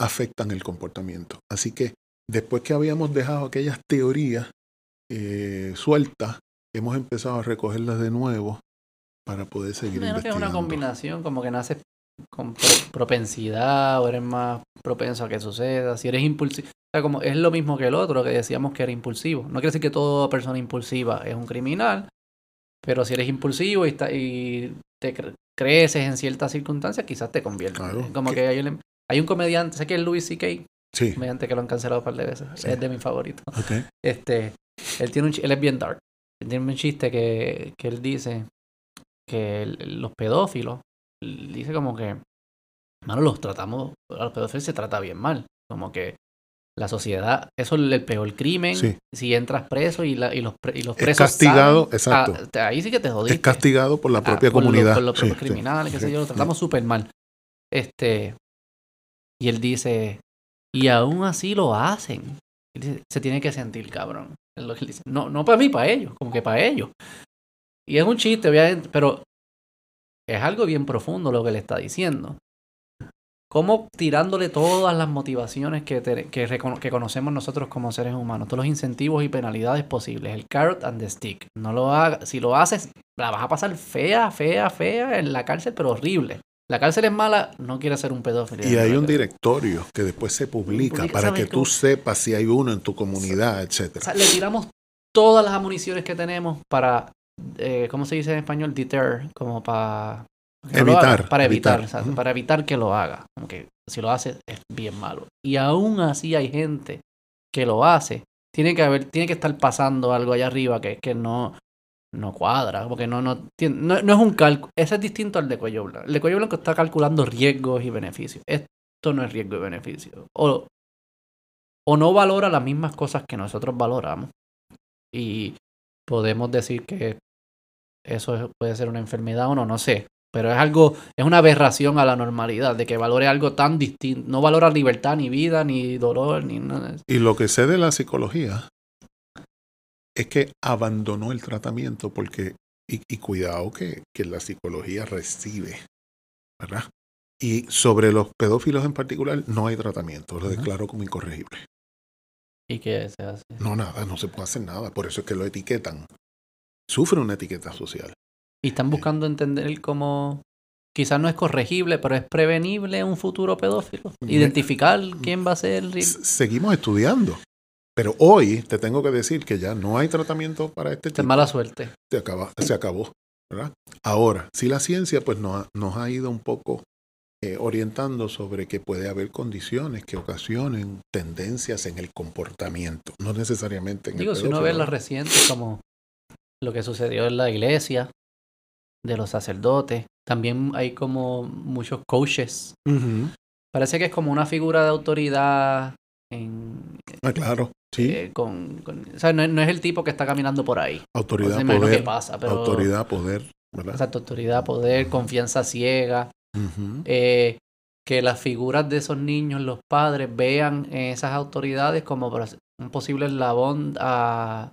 afectan el comportamiento. Así que después que habíamos dejado aquellas teorías sueltas, hemos empezado a recogerlas de nuevo para poder seguir que es una combinación, como que naces con pro- propensidad o eres más propenso a que suceda. Si eres impulsivo, o sea, como es lo mismo que el otro que decíamos que era impulsivo. No quiere decir que toda persona impulsiva es un criminal, pero si eres impulsivo y, está, y te cre- creces en ciertas circunstancias, quizás te conviertes. Claro. Como ¿Qué? que hay un, hay un comediante, sé que es Louis C.K., Sí. Mediante que lo han cancelado un par de veces. Sí. Es de mis favoritos. Ok. Este, él tiene un él es bien dark. Él tiene un chiste que, que él dice que los pedófilos, dice como que, mano, los tratamos, a los pedófilos se trata bien mal. Como que la sociedad, eso es el peor crimen. Sí. Si entras preso y, la, y, los, y los Es presos castigado, saben, exacto. ah, ahí sí que te jodiste. Es castigado por la Ah, propia por comunidad. por los propios sí. criminales, qué sé Sí, yo, lo tratamos súper mal. Este, y él dice, y aún así lo hacen. Él dice, se tiene que sentir cabrón. Es lo que él dice. No, no para mí, para ellos, como que para ellos. Y es un chiste, obviamente, pero es algo bien profundo lo que le está diciendo. Como tirándole todas las motivaciones que, te- que, que conocemos nosotros como seres humanos, todos los incentivos y penalidades posibles, el carrot and the stick. No lo hagas, si lo haces, la vas a pasar fea, fea, fea en la cárcel, pero horrible. La cárcel es mala, no quiere ser un pedófilo. Y hay un directorio que después se publica Publica, para ¿sabes que tú cómo? sepas si hay uno en tu comunidad, O etcétera. sea, le tiramos todas las amuniciones que tenemos para, eh, ¿cómo se dice en español? Deter, como para... Evitar, para evitar, para evitar que lo haga. Como que si lo hace es bien malo. Y aún así hay gente que lo hace. Tiene que haber, tiene que estar pasando algo allá arriba que, que no, no cuadra, porque no, no, tiene- no, no es un cálculo. Ese es distinto al de cuello blanco. El de cuello blanco está calculando riesgos y beneficios. Esto no es riesgo y beneficio. O, o no valora las mismas cosas que nosotros valoramos. Y podemos decir que eso es- puede ser una enfermedad o no, no sé. Pero es algo, es una aberración a la normalidad, de que valore algo tan distinto. No valora libertad, ni vida, ni dolor, ni nada. Y lo que sé de la psicología es que abandonó el tratamiento porque, y, y cuidado que, que la psicología recibe, ¿verdad? Y sobre los pedófilos en particular no hay tratamiento, lo declaro como incorregible. ¿Y qué se hace? No, nada, no se puede hacer nada, por eso es que lo etiquetan. Sufre una etiqueta social. Y están buscando entender cómo quizás no es corregible, pero es prevenible un futuro pedófilo. Identificar quién va a ser. el- Seguimos estudiando. Pero hoy te tengo que decir que ya no hay tratamiento para este Es tipo. mala suerte. se, acaba, se acabó. ¿verdad? Ahora, si la ciencia pues nos ha, nos ha ido un poco eh, orientando sobre que puede haber condiciones que ocasionen tendencias en el comportamiento, no necesariamente en Digo, el si uno ve las recientes como lo que sucedió en la iglesia, de los sacerdotes, también hay como muchos coaches. Parece que es como una figura de autoridad en, Ah, claro, sí. eh, con, con- o sea, no, es- no es el tipo que está caminando por ahí. Autoridad, imagino poder, qué pasa, pero autoridad, poder, ¿verdad? exacto, autoridad, poder, confianza ciega, Eh, que las figuras de esos niños, los padres, vean esas autoridades como un posible eslabón a-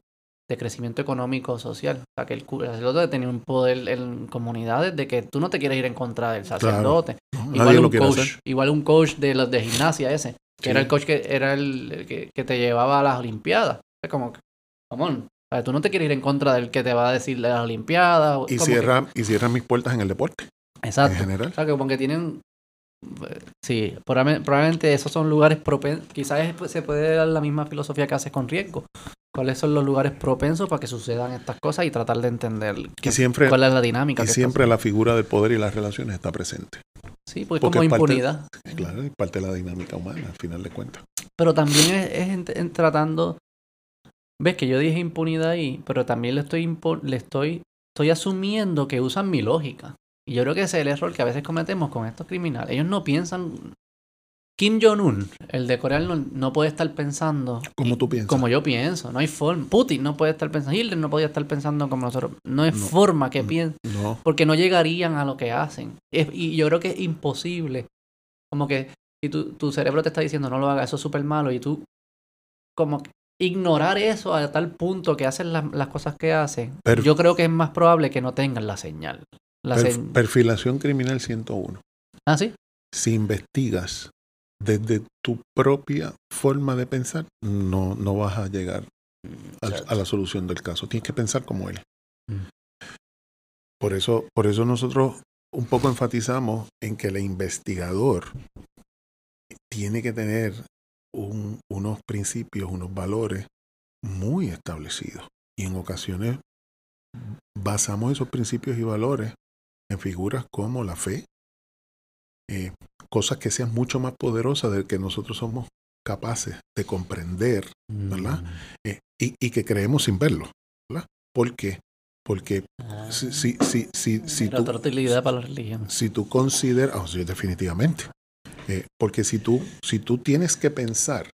de crecimiento económico social. O sea, que el, sacerdote tenía un poder en comunidades de que tú no te quieres ir en contra del sacerdote. No, Igual un coach, hacer. igual un coach de los de gimnasia ese, que Sí. era el coach que era el, que, que te llevaba a las olimpiadas. Es como, come on, o sea, tú no te quieres ir en contra del que te va a decir de las olimpiadas. Y que- cierra, y cierra mis puertas en el deporte, en Exacto. general. O sea, que como que tienen... Sí, probablemente, esos son lugares propensos. Quizás se puede dar la misma filosofía que haces con riesgo. ¿Cuáles son los lugares propensos para que sucedan estas cosas y tratar de entender Y siempre, cuál es la dinámica? y que siempre la figura del poder y las relaciones está presente. Sí, porque, porque como es parte- impunidad. Claro, es parte de la dinámica humana, al final de cuentas. Pero también es, es en- en tratando... Ves que yo dije impunidad ahí, pero también le estoy, le estoy, estoy asumiendo que usan mi lógica. Y yo creo que ese es el error que a veces cometemos con estos criminales. Ellos no piensan... Kim Jong-un, el de Corea Norte, no puede estar pensando Como tú piensas. como yo pienso. No hay forma. Putin no puede estar pensando. Hitler no podía estar pensando como nosotros. No hay No. forma que No. piensen. No, Porque no llegarían a lo que hacen. Es- y yo creo que es imposible. Como que si tu, tu cerebro te está diciendo no lo hagas, eso es súper malo. Y tú, como ignorar eso a tal punto que hacen las, las cosas que hacen. Yo creo que es más probable que no tengan la señal. La perfilación criminal 101. ¿Ah, sí? Si investigas desde tu propia forma de pensar, no, no vas a llegar a la solución del caso. Tienes que pensar como él. Mm. Por eso, por eso nosotros un poco enfatizamos en que el investigador tiene que tener un- unos principios, unos valores muy establecidos. Y en ocasiones basamos esos principios y valores en figuras como la fe, eh, cosas que sean mucho más poderosas de que nosotros somos capaces de comprender, ¿verdad? Mm. Eh, y, y que creemos sin verlo, ¿verdad? ¿Por qué? Porque Ah, si, si, si, si, si tú, para la religión. si tú consideras, oh, sí, definitivamente, Eh, porque si tú, si tú tienes que pensar,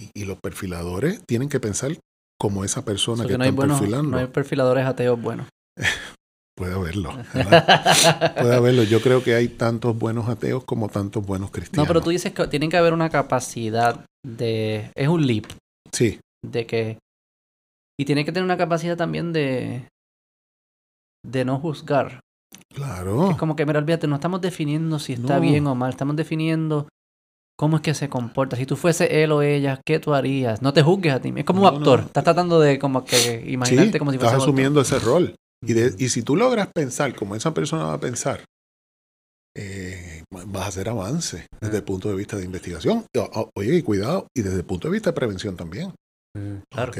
y, y los perfiladores tienen que pensar como esa persona So que que no hay están buenos, perfilando, no hay perfiladores ateos buenos. puede haberlo, ¿verdad? puede haberlo. Yo creo que hay tantos buenos ateos como tantos buenos No, cristianos. pero tú dices que tienen que haber una capacidad de... Es un leap. Sí, De que... Y tiene que tener una capacidad también de... De no juzgar. claro. Es como que, mira, olvídate, no estamos definiendo si está No. bien o mal. Estamos definiendo cómo es que se comporta. Si tú fuese él o ella, ¿qué tú harías? No te juzgues a ti. Es como un No, actor. no. Estás tratando de como que Sí, imaginarte como si fuese estás asumiendo ese rol. Y, de- y si tú logras pensar como esa persona va a pensar, eh, vas a hacer avance desde el punto de vista de investigación. O- Oye, y cuidado, y desde el punto de vista de prevención también. Claro.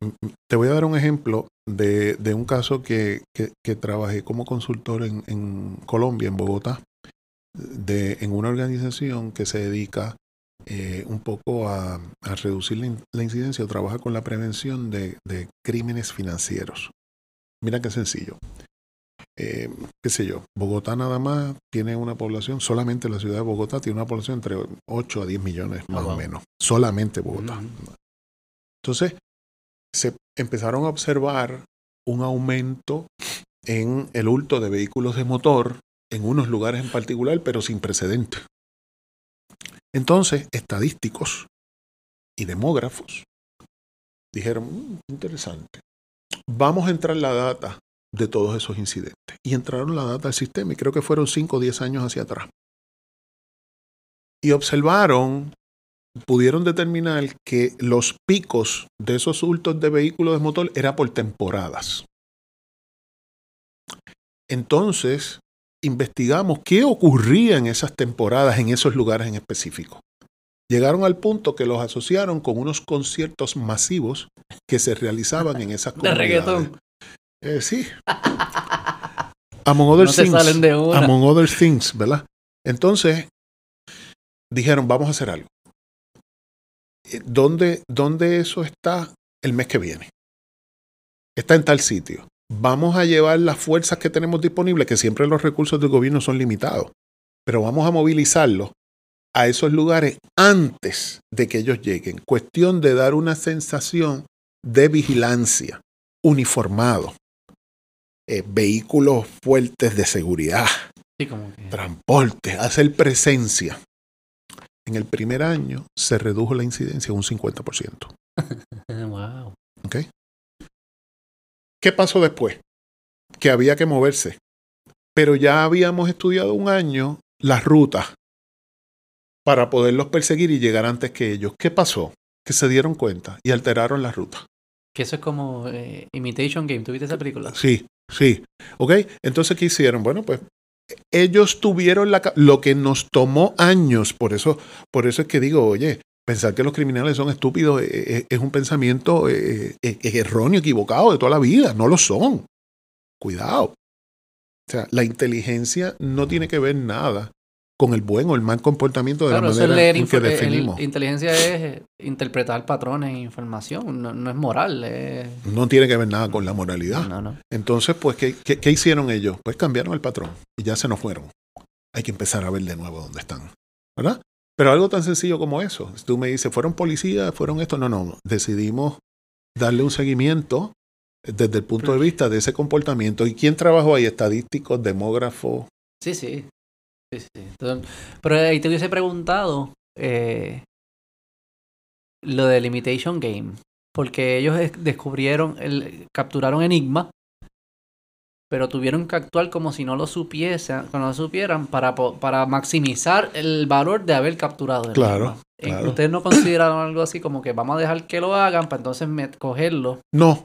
Mm, Te voy a dar un ejemplo de, de un caso que, que- que trabajé como consultor en, en Colombia, en Bogotá, de, en una organización que se dedica eh, un poco a, a reducir la, in- la incidencia o trabaja con la prevención de, de crímenes financieros. Mira qué sencillo. Eh, qué sé yo, Bogotá nada más tiene una población, solamente la ciudad de Bogotá tiene una población entre 8 a 10 millones más wow. o menos. Solamente Bogotá. Entonces, se empezaron a observar un aumento en el hurto de vehículos de motor en unos lugares en particular, pero sin precedente. Entonces, estadísticos y demógrafos dijeron, "Mm, interesante, vamos a entrar la data de todos esos incidentes. Y entraron la data al sistema y creo que fueron 5 o 10 años hacia atrás. Y observaron pudieron determinar que los picos de esos hurtos de vehículos de motor era por temporadas. Entonces, investigamos qué ocurría en esas temporadas, en esos lugares en específico. Llegaron al punto que los asociaron con unos conciertos masivos que se realizaban en esas De comunidades. reggaetón. Eh, sí. Among other No things. salen de una. Among other things, ¿verdad? Entonces, dijeron, vamos a hacer algo. Eh, ¿Dónde, ¿Dónde eso está el mes que viene? Está en tal sitio. Vamos a llevar las fuerzas que tenemos disponibles, que siempre los recursos del gobierno son limitados, pero vamos a movilizarlos a esos lugares antes de que ellos lleguen. Cuestión de dar una sensación de vigilancia, uniformado, eh, vehículos fuertes de seguridad, Sí, como que... transporte, hacer presencia. En el primer año se redujo la incidencia un 50%. Wow. ¿Qué pasó después? Que había que moverse. Pero ya habíamos estudiado un año las rutas para poderlos perseguir y llegar antes que ellos. ¿Qué pasó? Que se dieron cuenta y alteraron las rutas. Que eso es como eh, Imitation Game. ¿Tuviste esa película? Sí, sí. ¿Ok? Entonces, ¿qué hicieron? Bueno, pues ellos tuvieron la, lo que nos tomó años. Por eso, por eso es que digo, oye, pensar que los criminales son estúpidos eh, eh, es un pensamiento erróneo, equivocado de toda la vida. No lo son. Cuidado. O sea, la inteligencia no tiene que ver nada con el buen o el mal comportamiento de Claro, la eso es manera leer en que info- el- definimos. inteligencia es eh, interpretar patrones e información. No, no es moral. es- No tiene que ver nada con la moralidad. No, no. Entonces, pues, ¿qué, qué, qué hicieron ellos? Pues cambiaron el patrón y ya se nos fueron. Hay que empezar a ver de nuevo dónde están. ¿Verdad? Pero algo tan sencillo como eso. Si tú me dices, ¿fueron policías? ¿Fueron esto? No, no. Decidimos darle un seguimiento desde el punto de vista de ese comportamiento. ¿Y quién trabajó ahí? Estadísticos, demógrafos. Sí, sí. Sí, sí. Entonces, pero ahí te hubiese preguntado eh, lo del Imitation Game. Porque ellos es- descubrieron, el, capturaron Enigma, pero tuvieron que actuar como si no lo supiesen, no lo supieran, para, para maximizar el valor de haber capturado el Claro. Eh, claro. ¿Ustedes no consideraron algo así como que vamos a dejar que lo hagan para entonces cogerlo? No.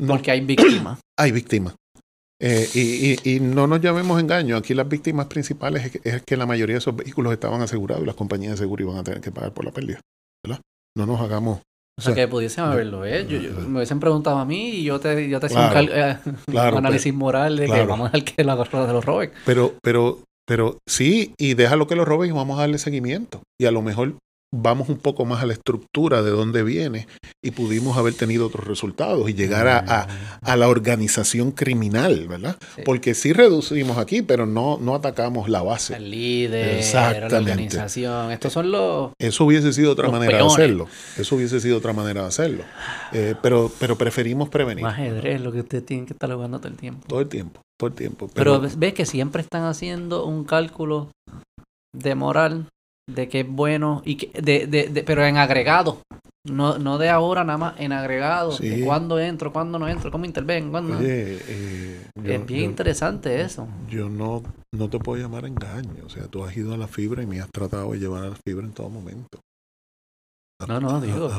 No, Porque hay víctimas. hay víctimas. Eh, y, y- y no nos llamemos engaño. Aquí las víctimas principales es que, es que la mayoría de esos vehículos estaban asegurados y las compañías de seguro iban a tener que pagar por la pérdida. ¿Verdad? No nos hagamos. O sea, O sea, que pudiesen haberlo hecho. Yo, yo- eh, me hubiesen preguntado a mí y yo te, yo te hacía un, eh, claro, un análisis moral de que vamos a dejar que la de los roben. Pero, pero, pero sí, y déjalo que lo roben y vamos a darle seguimiento. Y a lo mejor vamos un poco más a la estructura de dónde viene y pudimos haber tenido otros resultados y llegar a, a, la organización criminal, ¿verdad? Porque sí reducimos aquí, pero no, no atacamos la base. El líder, la organización. Estos son los... Eso hubiese sido otra manera de hacerlo. Eso hubiese sido otra manera de hacerlo. Eh, pero, pero preferimos prevenir. Más ajedrez, lo que ustedes tienen que estar jugando todo el tiempo. Todo el tiempo, todo el tiempo. Pero, pero ves que siempre están haciendo un cálculo de moral de que es bueno y que, de, de, de, pero en agregado. No, no de ahora nada más en agregado de cuándo entro cuándo no entro cómo intervengo cuándo eh, es bien interesante eso. yo no no te puedo llamar engaño o sea tú has ido a la fibra y me has tratado de llevar a la fibra en todo momento no, no, digo.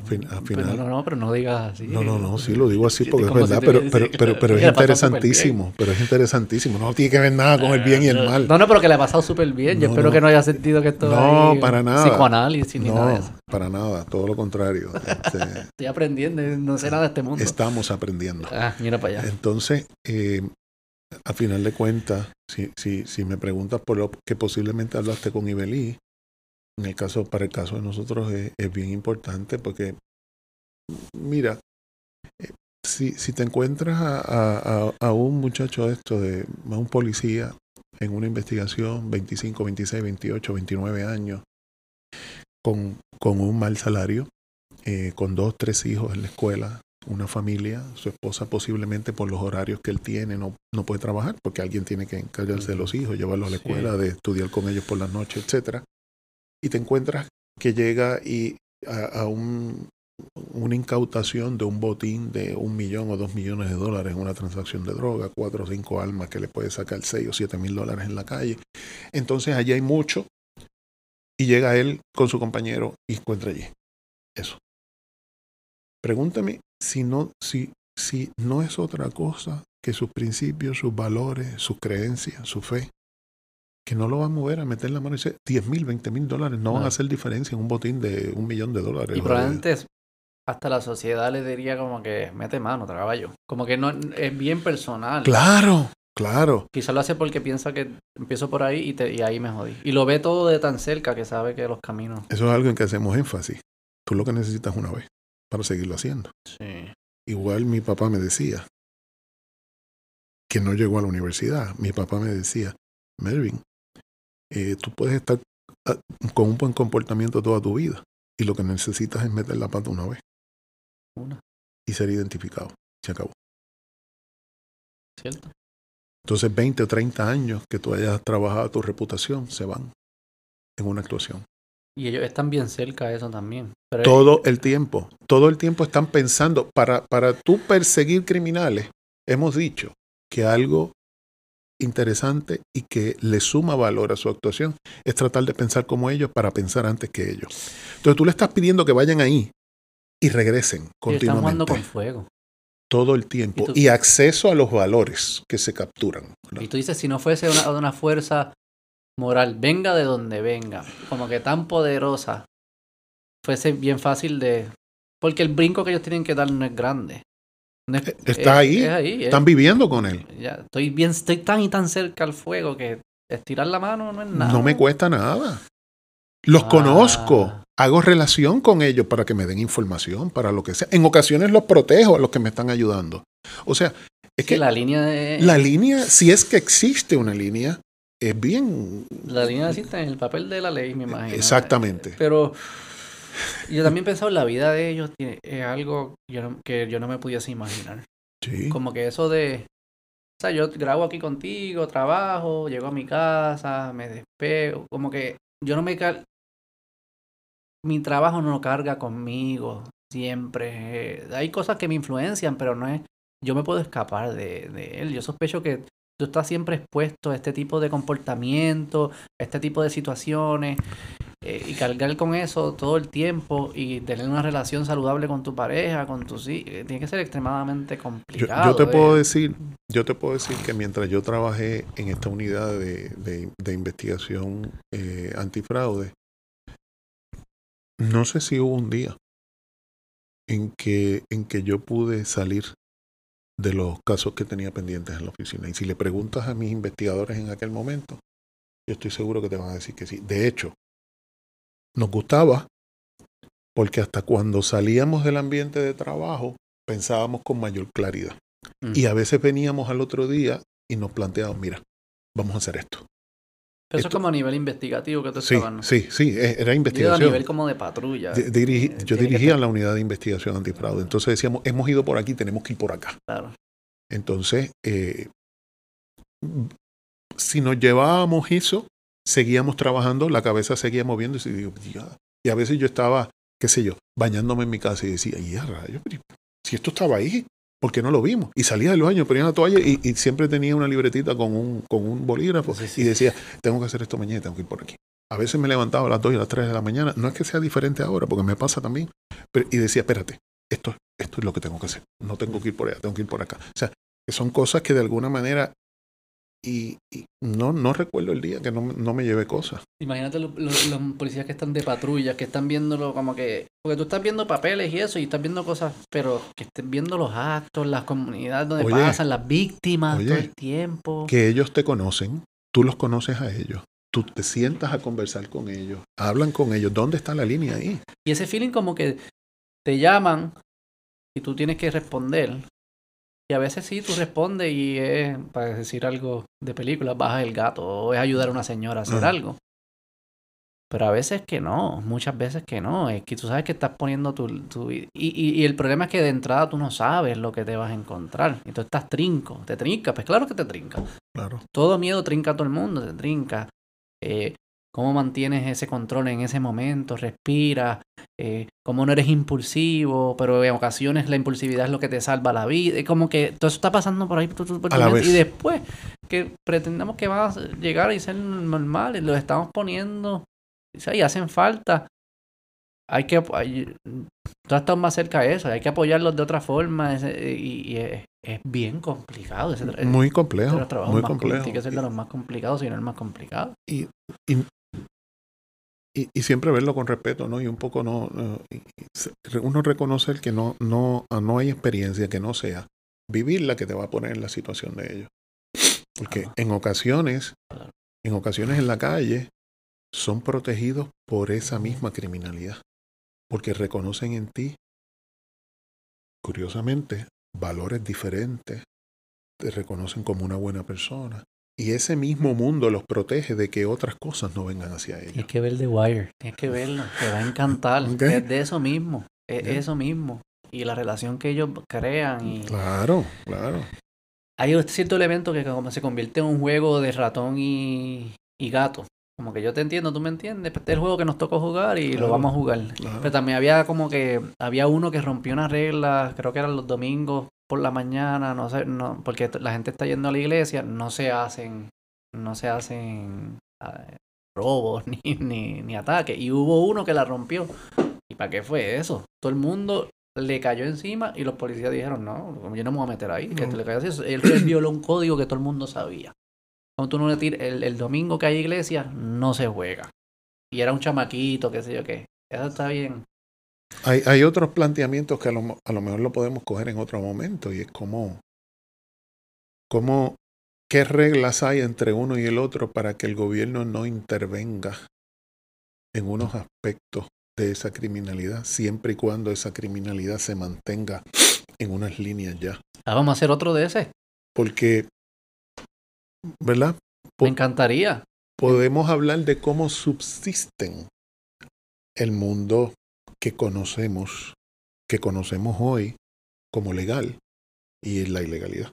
no, no, pero no digas así. No, no, no, sí lo digo así porque es verdad, pero, pero, pero, pero es interesantísimo. Pero es interesantísimo. No tiene que ver nada con el bien y el mal. No, no, pero que le ha pasado súper bien. Yo espero que no haya sentido que esto No, para nada. Psicoanálisis ni nada de eso. Para nada, todo lo contrario. Este, Estoy aprendiendo, no sé nada de este mundo. Estamos aprendiendo. Ah, mira para allá. Entonces, eh, a final de cuentas, si, si, si me preguntas por lo que posiblemente hablaste con Ibelí, en el caso, para el caso de nosotros es, bien importante porque, mira, eh, si, si te encuentras a, a, a, un muchacho esto, de, a un policía en una investigación, 25, 26, 28, 29 años, con, con un mal salario, eh, con dos, tres hijos en la escuela, una familia, su esposa posiblemente por los horarios que él tiene no, no puede trabajar porque alguien tiene que encargarse de los hijos, llevarlos a la escuela, de estudiar con ellos por las noches, etcétera y te encuentras que llega y a, un, una incautación de un botín de un millón o dos millones de dólares en una transacción de droga, cuatro o cinco almas que le puede sacar seis o siete mil dólares en la calle. Entonces allí hay mucho y llega él con su compañero y encuentra allí eso. Pregúntame si no, si, si no es otra cosa que sus principios, sus valores, sus creencias, su fe, que no lo va a mover a meter la mano y dice 10 mil, 20 mil dólares no, van a hacer diferencia en un botín de un millón de dólares. Y probablemente hasta la sociedad le diría como que mete mano, caballo. Como que no es bien personal. Claro, claro. Quizá lo hace porque piensa que empiezo por ahí y, te, y ahí me jodí. Y lo ve todo de tan cerca que sabe que los caminos. Eso es algo en que hacemos énfasis. Tú lo que necesitas una vez para seguirlo haciendo. Sí. Igual mi papá me decía que no llegó a la universidad. Mi papá me decía, Melvin, eh, tú puedes estar ah, con un buen comportamiento toda tu vida y lo que necesitas es meter la pata una vez. Una. Y ser identificado. Se acabó. ¿Cierto? Entonces 20 o 30 años que tú hayas trabajado tu reputación se van en una actuación. Y ellos están bien cerca de eso también. todo el tiempo, todo el tiempo están pensando, para, para tú perseguir criminales, hemos dicho que algo interesante y que le suma valor a su actuación es tratar de pensar como ellos para pensar antes que ellos. Entonces tú le estás pidiendo que vayan ahí y regresen continuamente. Están con fuego. Todo el tiempo. Y, acceso a los valores que se capturan. Y tú dices, si no fuese una, una fuerza moral, venga de donde venga, como que tan poderosa, fuese bien fácil de... Porque el brinco que ellos tienen que dar no es grande. Eh, está ahí, están viviendo con él. Ya, estoy bien, estoy tan y tan cerca al fuego que estirar la mano no es nada. No me cuesta nada. Los ah. conozco, hago relación con ellos para que me den información, para lo que sea. En ocasiones los protejo a los que me están ayudando. O sea, es que la línea de... La línea, si es que existe una línea, es bien... La línea existe en el papel de la ley, me imagino. Exactamente. Pero yo también he pensado en la vida de ellos, es algo que yo no me pudiese imaginar. Sí. Como que eso de, o sea, yo grabo aquí contigo, trabajo, llego a mi casa, me despego, como que yo no me cal... Mi trabajo no carga conmigo siempre. Hay cosas que me influencian, pero no es... Yo me puedo escapar de, de él. Yo sospecho que tú estás siempre expuesto a este tipo de comportamiento, a este tipo de situaciones. Eh, y cargar con eso todo el tiempo y tener una relación saludable con tu pareja, con tus hijos, eh, tiene que ser extremadamente complicado. Yo, te puedo decir, yo te puedo decir que mientras yo trabajé en esta unidad de, de, investigación eh, antifraude, no sé si hubo un día en que, en que yo pude salir de los casos que tenía pendientes en la oficina. Y si le preguntas a mis investigadores en aquel momento, yo estoy seguro que te van a decir que sí. De hecho, nos gustaba porque hasta cuando salíamos del ambiente de trabajo pensábamos con mayor claridad. Mm. Y a veces veníamos al otro día y nos planteábamos, mira, vamos a hacer esto. Pero eso es como a nivel investigativo que tú Sí, estabas, ¿no? sí, sí, e- era Digo, a investigación. nivel como de patrulla. Eh, yo dirigía la unidad de investigación antifraude. Entonces decíamos, hemos ido por aquí, tenemos que ir por acá. Claro. Entonces, eh, si nos llevábamos eso, seguíamos trabajando, la cabeza seguía moviendo y digo, "Ya". Y a veces yo estaba, qué sé yo, bañándome en mi casa y decía, y a rayos, pero si esto estaba ahí, ¿por qué no lo vimos? Y salía del baño, ponía la toalla y, y siempre tenía una libretita con un, con un bolígrafo Sí, sí. y decía, tengo que hacer esto mañana, tengo que ir por aquí. A veces me levantaba a las 2 y a las 3 de la mañana, no es que sea diferente ahora, porque me pasa también, pero, y decía, espérate, esto, esto es lo que tengo que hacer, no tengo que ir por allá, tengo que ir por acá. O sea, que son cosas que de alguna manera, y, y no, no recuerdo el día que no, me- no me llevé cosas. Imagínate lo- lo- los policías que están de patrulla, que están viéndolo como que... Porque tú estás viendo papeles y eso, y estás viendo cosas, pero que estén viendo los actos, las comunidades donde Oye, pasan, las víctimas oye, todo el tiempo. Que ellos te conocen, tú los conoces a ellos, tú te sientas a conversar con ellos, hablan con ellos, ¿dónde está la línea ahí? Y ese feeling como que te llaman y tú tienes que responder. Y a veces sí, tú respondes y es, para decir algo de película, bajas el gato o es ayudar a una señora a hacer Ajá. algo. Pero a veces que no, muchas veces que no. Es que tú sabes que estás poniendo tu... tu- y, y, y el problema es que de entrada tú no sabes lo que te vas a encontrar. Y tú estás trinco, te trinca, pues claro que te trinca. Claro. Todo miedo trinca a todo el mundo, te trinca. Eh, ¿Cómo mantienes ese control en ese momento? Respira. Eh, cómo no eres impulsivo, pero en ocasiones la impulsividad es lo que te salva la vida. Es como que todo eso está pasando por ahí por A. Y después que pretendemos que va a llegar y ser normal, y los estamos poniendo y hacen falta. Hay que hay, tú estás más cerca de eso, hay que apoyarlos de otra forma y, y es, es bien complicado. Ese, Muy de complejo, los trabajos muy más complejo. Tiene que ser de los más complicados, si no el más complicado. y, y, y- y siempre verlo con respeto, ¿no? Y un poco no, no- uno reconocer que no, no, ah, no hay experiencia que no sea vivir la que te va a poner en la situación de ellos. Porque en ocasiones, en ocasiones en la calle, son protegidos por esa misma criminalidad. Porque reconocen en ti, curiosamente, valores diferentes, te reconocen como una buena persona. Y ese mismo mundo los protege de que otras cosas no vengan hacia ellos. Tienes que ver The Wire, tienes que verlo, te va a encantar. Es de eso mismo, es eso mismo. Y la relación que ellos crean. Y Claro, claro. hay un cierto elemento que como se convierte en un juego de ratón y, y gato. Como que yo te entiendo, tú me entiendes. Este es el juego que nos tocó jugar y Claro, lo vamos a jugar. claro. Pero también había como que había uno que rompió una regla, creo que eran los domingos por la mañana, no sé, no, porque la gente está yendo a la iglesia, no se hacen, no se hacen ah, robos ni, ni, ni ataques. Y hubo uno que la rompió. ¿Y para qué fue eso? Todo el mundo le cayó encima y los policías dijeron, no, yo no me voy a meter ahí, que te le cayó así. Él, él violó un código que todo el mundo sabía. Cuando tú no le tiras, el, el domingo que hay iglesia, no se juega. Y era un chamaquito, qué sé yo qué. Eso está bien. Hay, hay otros planteamientos que a lo, mo- a lo mejor lo podemos coger en otro momento y es como, como qué reglas hay entre uno y el otro para que el gobierno no intervenga en unos aspectos de esa criminalidad, siempre y cuando esa criminalidad se mantenga en unas líneas ya. Ah, vamos a hacer otro de ese. Porque, ¿verdad? Me encantaría. podemos hablar de cómo subsisten el mundo que conocemos, que conocemos hoy como legal y la ilegalidad.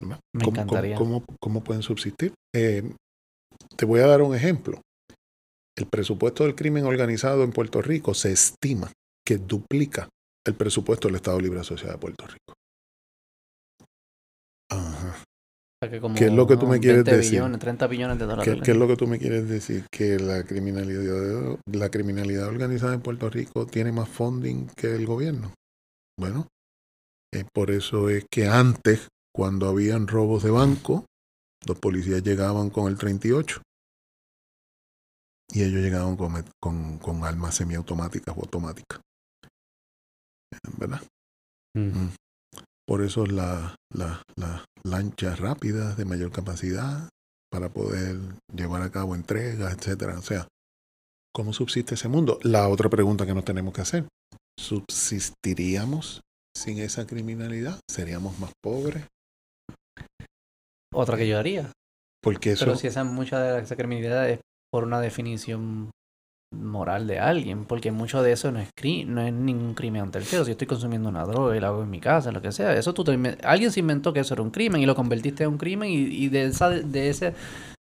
¿verdad? Me ¿Cómo, encantaría. cómo- cómo- cómo pueden subsistir? Eh, te voy a dar un ejemplo. El presupuesto del crimen organizado en Puerto Rico se estima que duplica el presupuesto del Estado Libre Asociado de Puerto Rico. Que como ¿Qué es lo que tú me quieres 20 decir? billones, 30 billones de dólares. ¿Qué, qué es lo que tú me quieres decir? Que la criminalidad, la criminalidad organizada en Puerto Rico tiene más funding que el gobierno. Bueno, eh, por eso es que antes, cuando habían robos de banco, los policías llegaban con el 38 y ellos llegaban con, met- con, con armas semiautomáticas o automáticas. ¿Verdad? Mm. Por eso las la, la lanchas rápidas de mayor capacidad para poder llevar a cabo entregas, etcétera. O sea, ¿Cómo subsiste ese mundo? La otra pregunta que nos tenemos que hacer, ¿subsistiríamos sin esa criminalidad? ¿Seríamos más pobres? Otra que yo haría. Porque eso... Pero si esa mucha de esa criminalidad es por una definición moral de alguien, porque mucho de eso no es cri no es ningún crimen ante el cielo. Si estoy consumiendo una droga y la hago en mi casa, lo que sea, eso tú te alguien se inventó que eso era un crimen y lo convertiste en un crimen y, de esa de ese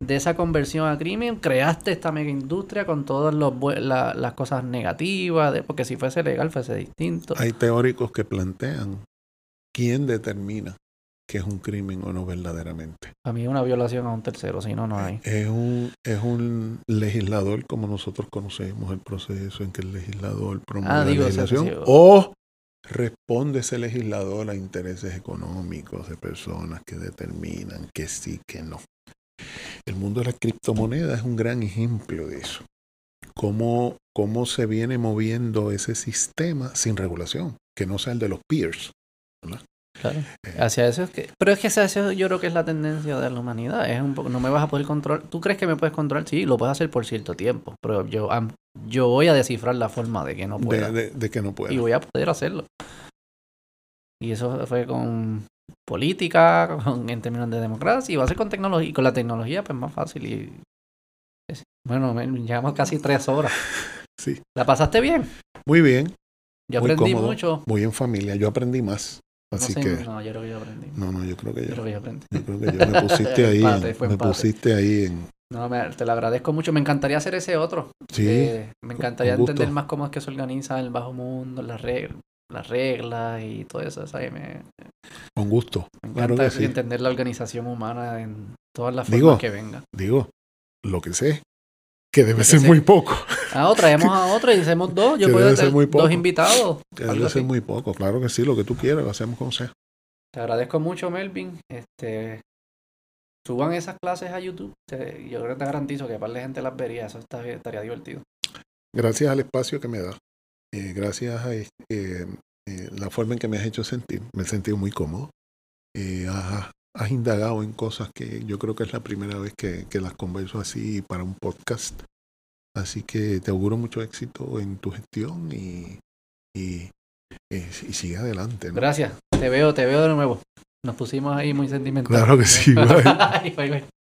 de esa conversión a crimen creaste esta mega industria con todas los, las cosas negativas, de, porque si fuese legal fuese distinto. Hay teóricos que plantean quién determina que es un crimen o no verdaderamente. A mí es una violación a un tercero, si no, no hay. Es un, es un legislador como nosotros conocemos el proceso en que el legislador promueve ah, la legislación o responde ese legislador a intereses económicos de personas que determinan que sí, que no. El mundo de la criptomoneda es un gran ejemplo de eso. Cómo, cómo se viene moviendo ese sistema sin regulación, que no sea el de los peers. Claro. Hacia eso es que. Pero es que hacia eso yo creo que es la tendencia de la humanidad. Es un poco, no me vas a poder controlar. ¿Tú crees que me puedes controlar? Sí, lo puedes hacer por cierto tiempo. Pero yo, yo voy a descifrar la forma de que no pueda. De, que no pueda. Y voy a poder hacerlo. Y eso fue con política, con, en términos de democracia, y va a ser con tecnología. Y con la tecnología, pues más fácil. Y bueno, llevamos casi tres horas. Sí. ¿La pasaste bien? Muy bien. Yo aprendí mucho. Muy en familia. Yo aprendí más. Así no que. No, yo creo que yo aprendí. No, no, yo creo que yo. Yo creo que yo aprendí. Yo creo que yo me pusiste ahí. me pusiste ahí en. No, me, te lo agradezco mucho. Me encantaría hacer ese otro. Sí. Eh, me encantaría entender más cómo es que se organiza el bajo mundo, las reglas, las reglas y todo eso. ¿sabes? Me, Con gusto. Me encanta claro que entender la organización humana en todas las formas que venga. Digo, lo que sé, que debe ser muy poco. Ah, traemos a otro y hacemos dos. Yo puedo hacer dos invitados. Debe ser muy poco. Claro que sí, lo que tú quieras, lo hacemos como sea. Te agradezco mucho, Melvin. Este, suban esas clases a YouTube. yo creo que te garantizo que para la gente las vería. Eso estaría divertido. Gracias al espacio que me da. Eh, gracias a eh, eh, la forma en que me has hecho sentir. Me he sentido muy cómodo. Has, has, indagado en cosas que yo creo que es la primera vez que, que las converso así para un podcast. Así que te auguro mucho éxito en tu gestión y, y, y, sigue adelante. Gracias. Te veo, te veo de nuevo. Nos pusimos ahí muy sentimentales. Claro que sí. bye, bye.